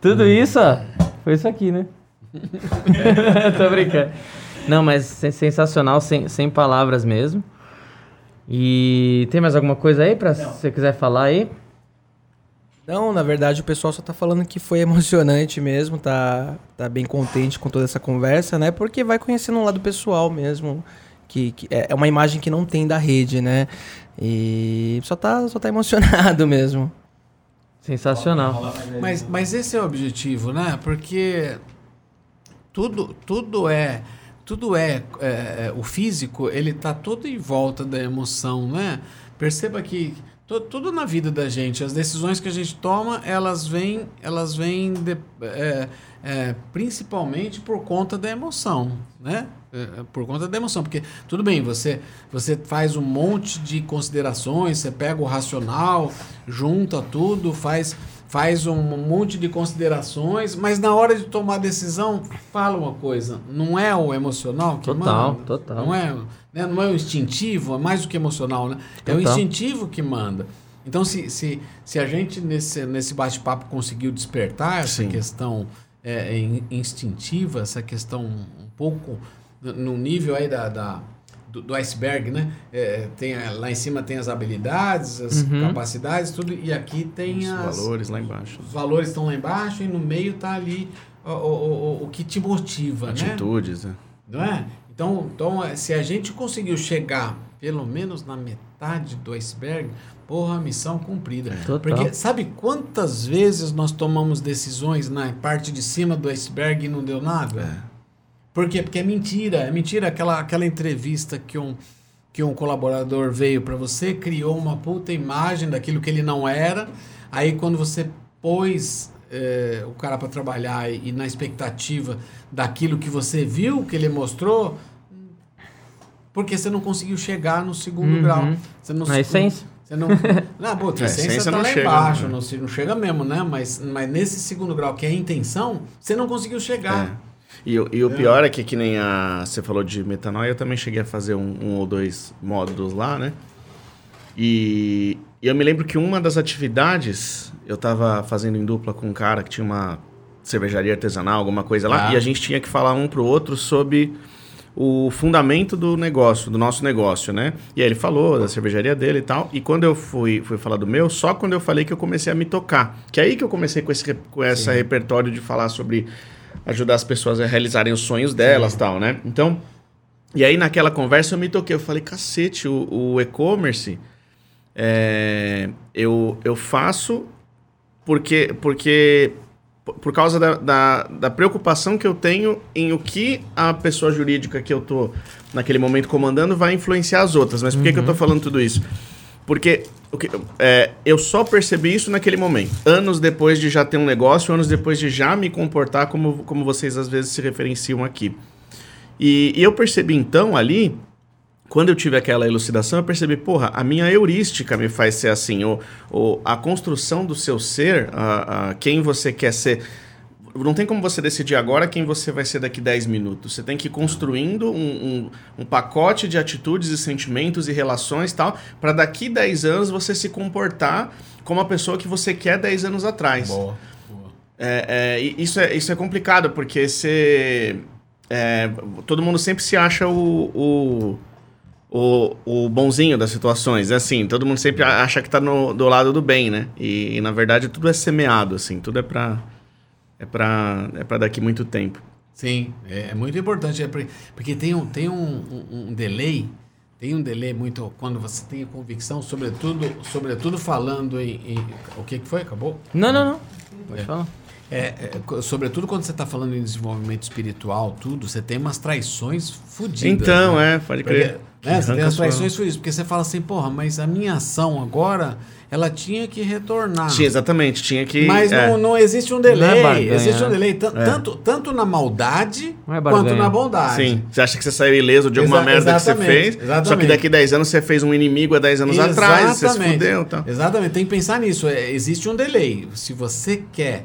Tudo isso, ó, foi isso aqui, né? Tô brincando. Não, mas sen- sensacional, sem, sem palavras mesmo. E tem mais alguma coisa aí pra se você quiser falar aí? Não, na verdade o pessoal só tá falando que foi emocionante mesmo, tá, tá bem contente com toda essa conversa, né? Porque vai conhecendo um lado pessoal mesmo, que, que é é uma imagem que não tem da rede, né? E só tá, só tá emocionado mesmo. Sensacional. Mas, mas esse é o objetivo, né? Porque tudo, tudo é tudo é, é, é, o físico ele tá todo em volta da emoção, né? Perceba que tudo na vida da gente, as decisões que a gente toma, elas vêm, elas vêm de- é, é, principalmente por conta da emoção, né? É, é, por conta da emoção, porque tudo bem, você você faz um monte de considerações, você pega o racional, junta tudo, faz faz um monte de considerações, mas na hora de tomar a decisão, fala uma coisa, não é o emocional que Total, manda? total. Não é, né? não é o instintivo, é mais do que emocional, né? É o Total. instintivo que manda. Então, se, se, se a gente nesse, nesse bate-papo conseguiu despertar essa Sim. questão é, in- instintiva, essa questão um pouco no- no nível aí da, da- do, do iceberg, né? É, tem, lá em cima tem as habilidades, as Uhum. capacidades, tudo, e aqui tem Os as, valores lá embaixo. os valores estão lá embaixo e no meio tá ali o, o, o, o que te motiva, né? Atitudes, né? Não é? Então, então, é, se a gente conseguiu chegar pelo menos na metade do iceberg, porra, missão cumprida. Total. Porque sabe quantas vezes nós tomamos decisões na parte de cima do iceberg e não deu nada? Por quê? Porque é mentira. É mentira aquela, aquela entrevista que um, que um colaborador veio para você, criou uma puta imagem daquilo que ele não era. Aí quando você pôs eh, o cara para trabalhar e, e na expectativa daquilo que você viu, que ele mostrou, porque você não conseguiu chegar no segundo Uhum. grau. Você não, Na essência. Você não. Não, pô, a É, essência essência tá não lá chega, embaixo, né? não, não chega mesmo, né? Mas, mas nesse segundo grau, que é a intenção, você não conseguiu chegar. É. E, o- e o pior é que, que nem a. Você falou de metanoia, eu também cheguei a fazer um, um ou dois módulos lá, né? E, e eu me lembro que uma das atividades eu tava fazendo em dupla com um cara que tinha uma cervejaria artesanal, alguma coisa lá, Ah. e a gente tinha que falar um pro outro sobre o fundamento do negócio, do nosso negócio, né? E aí ele falou da cervejaria dele e tal. E quando eu fui, fui falar do meu, só quando eu falei que eu comecei a me tocar. Que é aí que eu comecei com esse, com essa repertório de falar sobre ajudar as pessoas a realizarem os sonhos delas e tal, né? Então, e aí naquela conversa eu me toquei. Eu falei, cacete, o, o e-commerce é, eu, eu faço porque, porque por- causa da, da, da preocupação que eu tenho em o que a pessoa jurídica que eu tô naquele momento comandando vai influenciar as outras. Mas por que, que eu tô falando tudo isso? Porque o que- é, eu só percebi isso naquele momento. Anos depois de já ter um negócio, anos depois de já me comportar como, como vocês às vezes se referenciam aqui. E, e eu percebi então ali, quando eu tive aquela elucidação, eu percebi, porra, a minha heurística me faz ser assim. O, o, a construção do seu ser, a, a, quem você quer ser. Não tem como você decidir agora quem você vai ser daqui 10 minutos. Você tem que ir construindo um, um, um pacote de atitudes e sentimentos e relações tal, para daqui 10 anos você se comportar como a pessoa que você quer 10 anos atrás. Boa. É, é, e isso, é, isso é complicado, porque você. é, todo mundo sempre se acha o, o, o, o bonzinho das situações. É assim, todo mundo sempre acha que tá no, do lado do bem, né? E, e, na verdade tudo é semeado, assim, tudo é pra. É pra, é pra daqui muito tempo. Sim, é, é muito importante, é porque, porque tem, um, tem um, um, um delay, tem um delay muito quando você tem a convicção, sobretudo, sobretudo falando em, em- o que que foi? Acabou? Não, não, não. Pode É. falar. É, é, sobretudo quando você está falando em desenvolvimento espiritual, tudo, você tem umas traições fodidas. Então, né? é, pode Porque, crer. né, você tem Arranca as sua- traições fodidas, porque você fala assim, porra, mas a minha ação agora, ela tinha que retornar. Tinha, exatamente, tinha que. Mas é. não, não existe um Não é delay. barganha, existe um delay tan- tanto, tanto na maldade é quanto na bondade. Sim, você acha que você saiu ileso de alguma Exa- merda que você exatamente, fez, só que exatamente. daqui 10 anos você fez um inimigo há 10 anos atrás, você se Exatamente. fudeu. Tá. Exatamente, tem que pensar nisso. É, existe um delay. Se você quer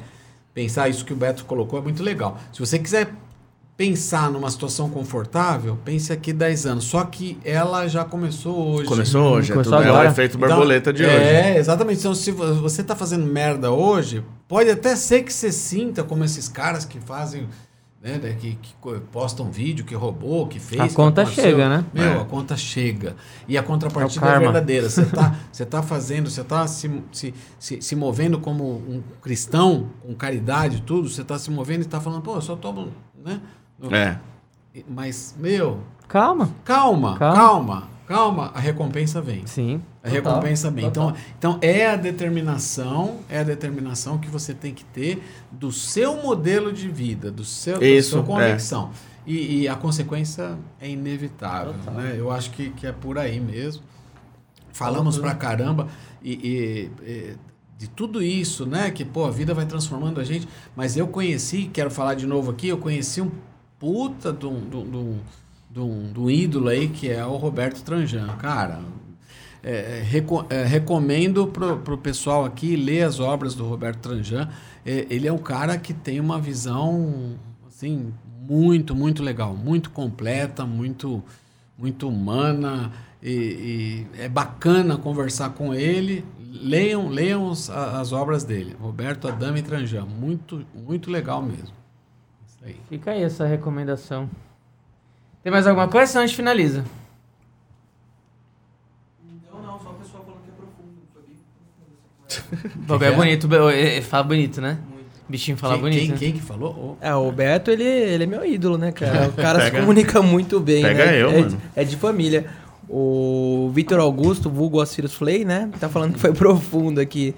pensar isso que o Beto colocou, é muito legal. Se você quiser pensar numa situação confortável, pense aqui 10 anos. Só que ela já começou hoje. Começou hoje, é Começou tudo, ela agora. é feito Então, borboleta de hoje. É, exatamente. Então, se vo- você tá fazendo merda hoje, pode até ser que você sinta como esses caras que fazem, né, que, que co- postam vídeo, que roubou, que fez. A conta chega, né? Meu, É. a conta chega. E a contrapartida É é, verdadeira. Você tá, você tá fazendo, você tá se, se, se, se movendo como um cristão, com caridade e tudo, você tá se movendo e tá falando, pô, eu só tomo, né? É. Mas, meu, Calma. calma, Calma. calma, calma, a recompensa vem. Sim. A recompensa bem. Então, então é a determinação, é a determinação que você tem que ter do seu modelo de vida, do seu, da Isso, sua convicção. E, e a consequência é inevitável. Né? Eu acho que, que é por aí mesmo. Falamos pra caramba e, e- e de tudo isso, né? Que pô, a vida vai transformando a gente. Mas eu conheci, quero falar de novo aqui, eu conheci um puta de um, de um- de um- de um- de um ídolo aí que é o Roberto Tranjan. Cara, é, reco- é, recomendo pro, pro pessoal aqui ler as obras do Roberto Tranjan. É, ele é um cara que tem uma visão assim muito, muito legal, muito completa, muito, muito humana. E, e é bacana conversar com ele. Leiam, leiam os- a- as obras dele. Roberto Adame Tranjan. Muito, muito legal mesmo. Aí. Fica aí essa recomendação. Tem mais alguma coisa? Senão a gente finaliza. Não, não, só o pessoal falando que é profundo. Foi bem profundo O que é é? bonito, fala bonito, né? Bichinho fala quem, bonito. quem, né? quem que falou? É, o Beto, ele, ele é meu ídolo, né, cara? O cara Pega- se comunica muito bem, Pega né? eu, é, mano. É de família. O Vitor Augusto, vulgo Osiris Flay, né? Tá falando que foi profundo aqui.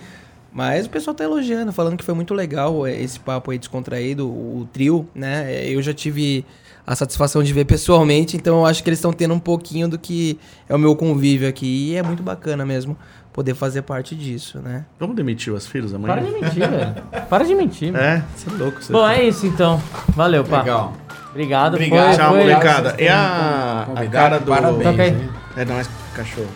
Mas o pessoal tá elogiando, falando que foi muito legal é, esse papo aí descontraído, o, o trio, né? É, Eu já tive a satisfação de ver pessoalmente, então eu acho que eles estão tendo um pouquinho do que é o meu convívio aqui. E é muito bacana mesmo poder fazer parte disso, né? Vamos demitir os filhos Para amanhã? de mentir, velho. Para de mentir. mano. É, você é louco. Você Bom, é isso então. Valeu, pá. Legal. Obrigado. Obrigado. Foi, Tchau, foi- molecada. E a, a cara do. Parabéns. Hein? É, não, é cachorro.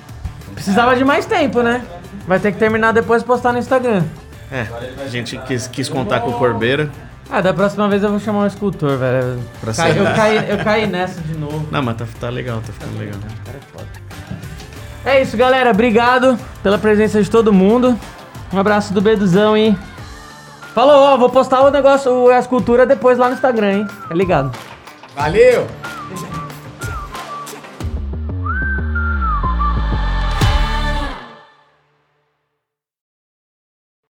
Precisava de mais tempo, né? Vai ter que terminar depois e postar no Instagram. É, a gente quis, quis contar com o Corbeira. Ah, da próxima vez eu vou chamar um escultor, velho. Pra Cai- eu, caí, eu caí nessa de novo. Não, mas tá, tá legal, tá ficando legal. É isso, galera. Obrigado pela presença de todo mundo. Um abraço do Beduzão e. Falou, ó. Vou postar o negócio, a escultura depois lá no Instagram, hein? Tá ligado? Valeu!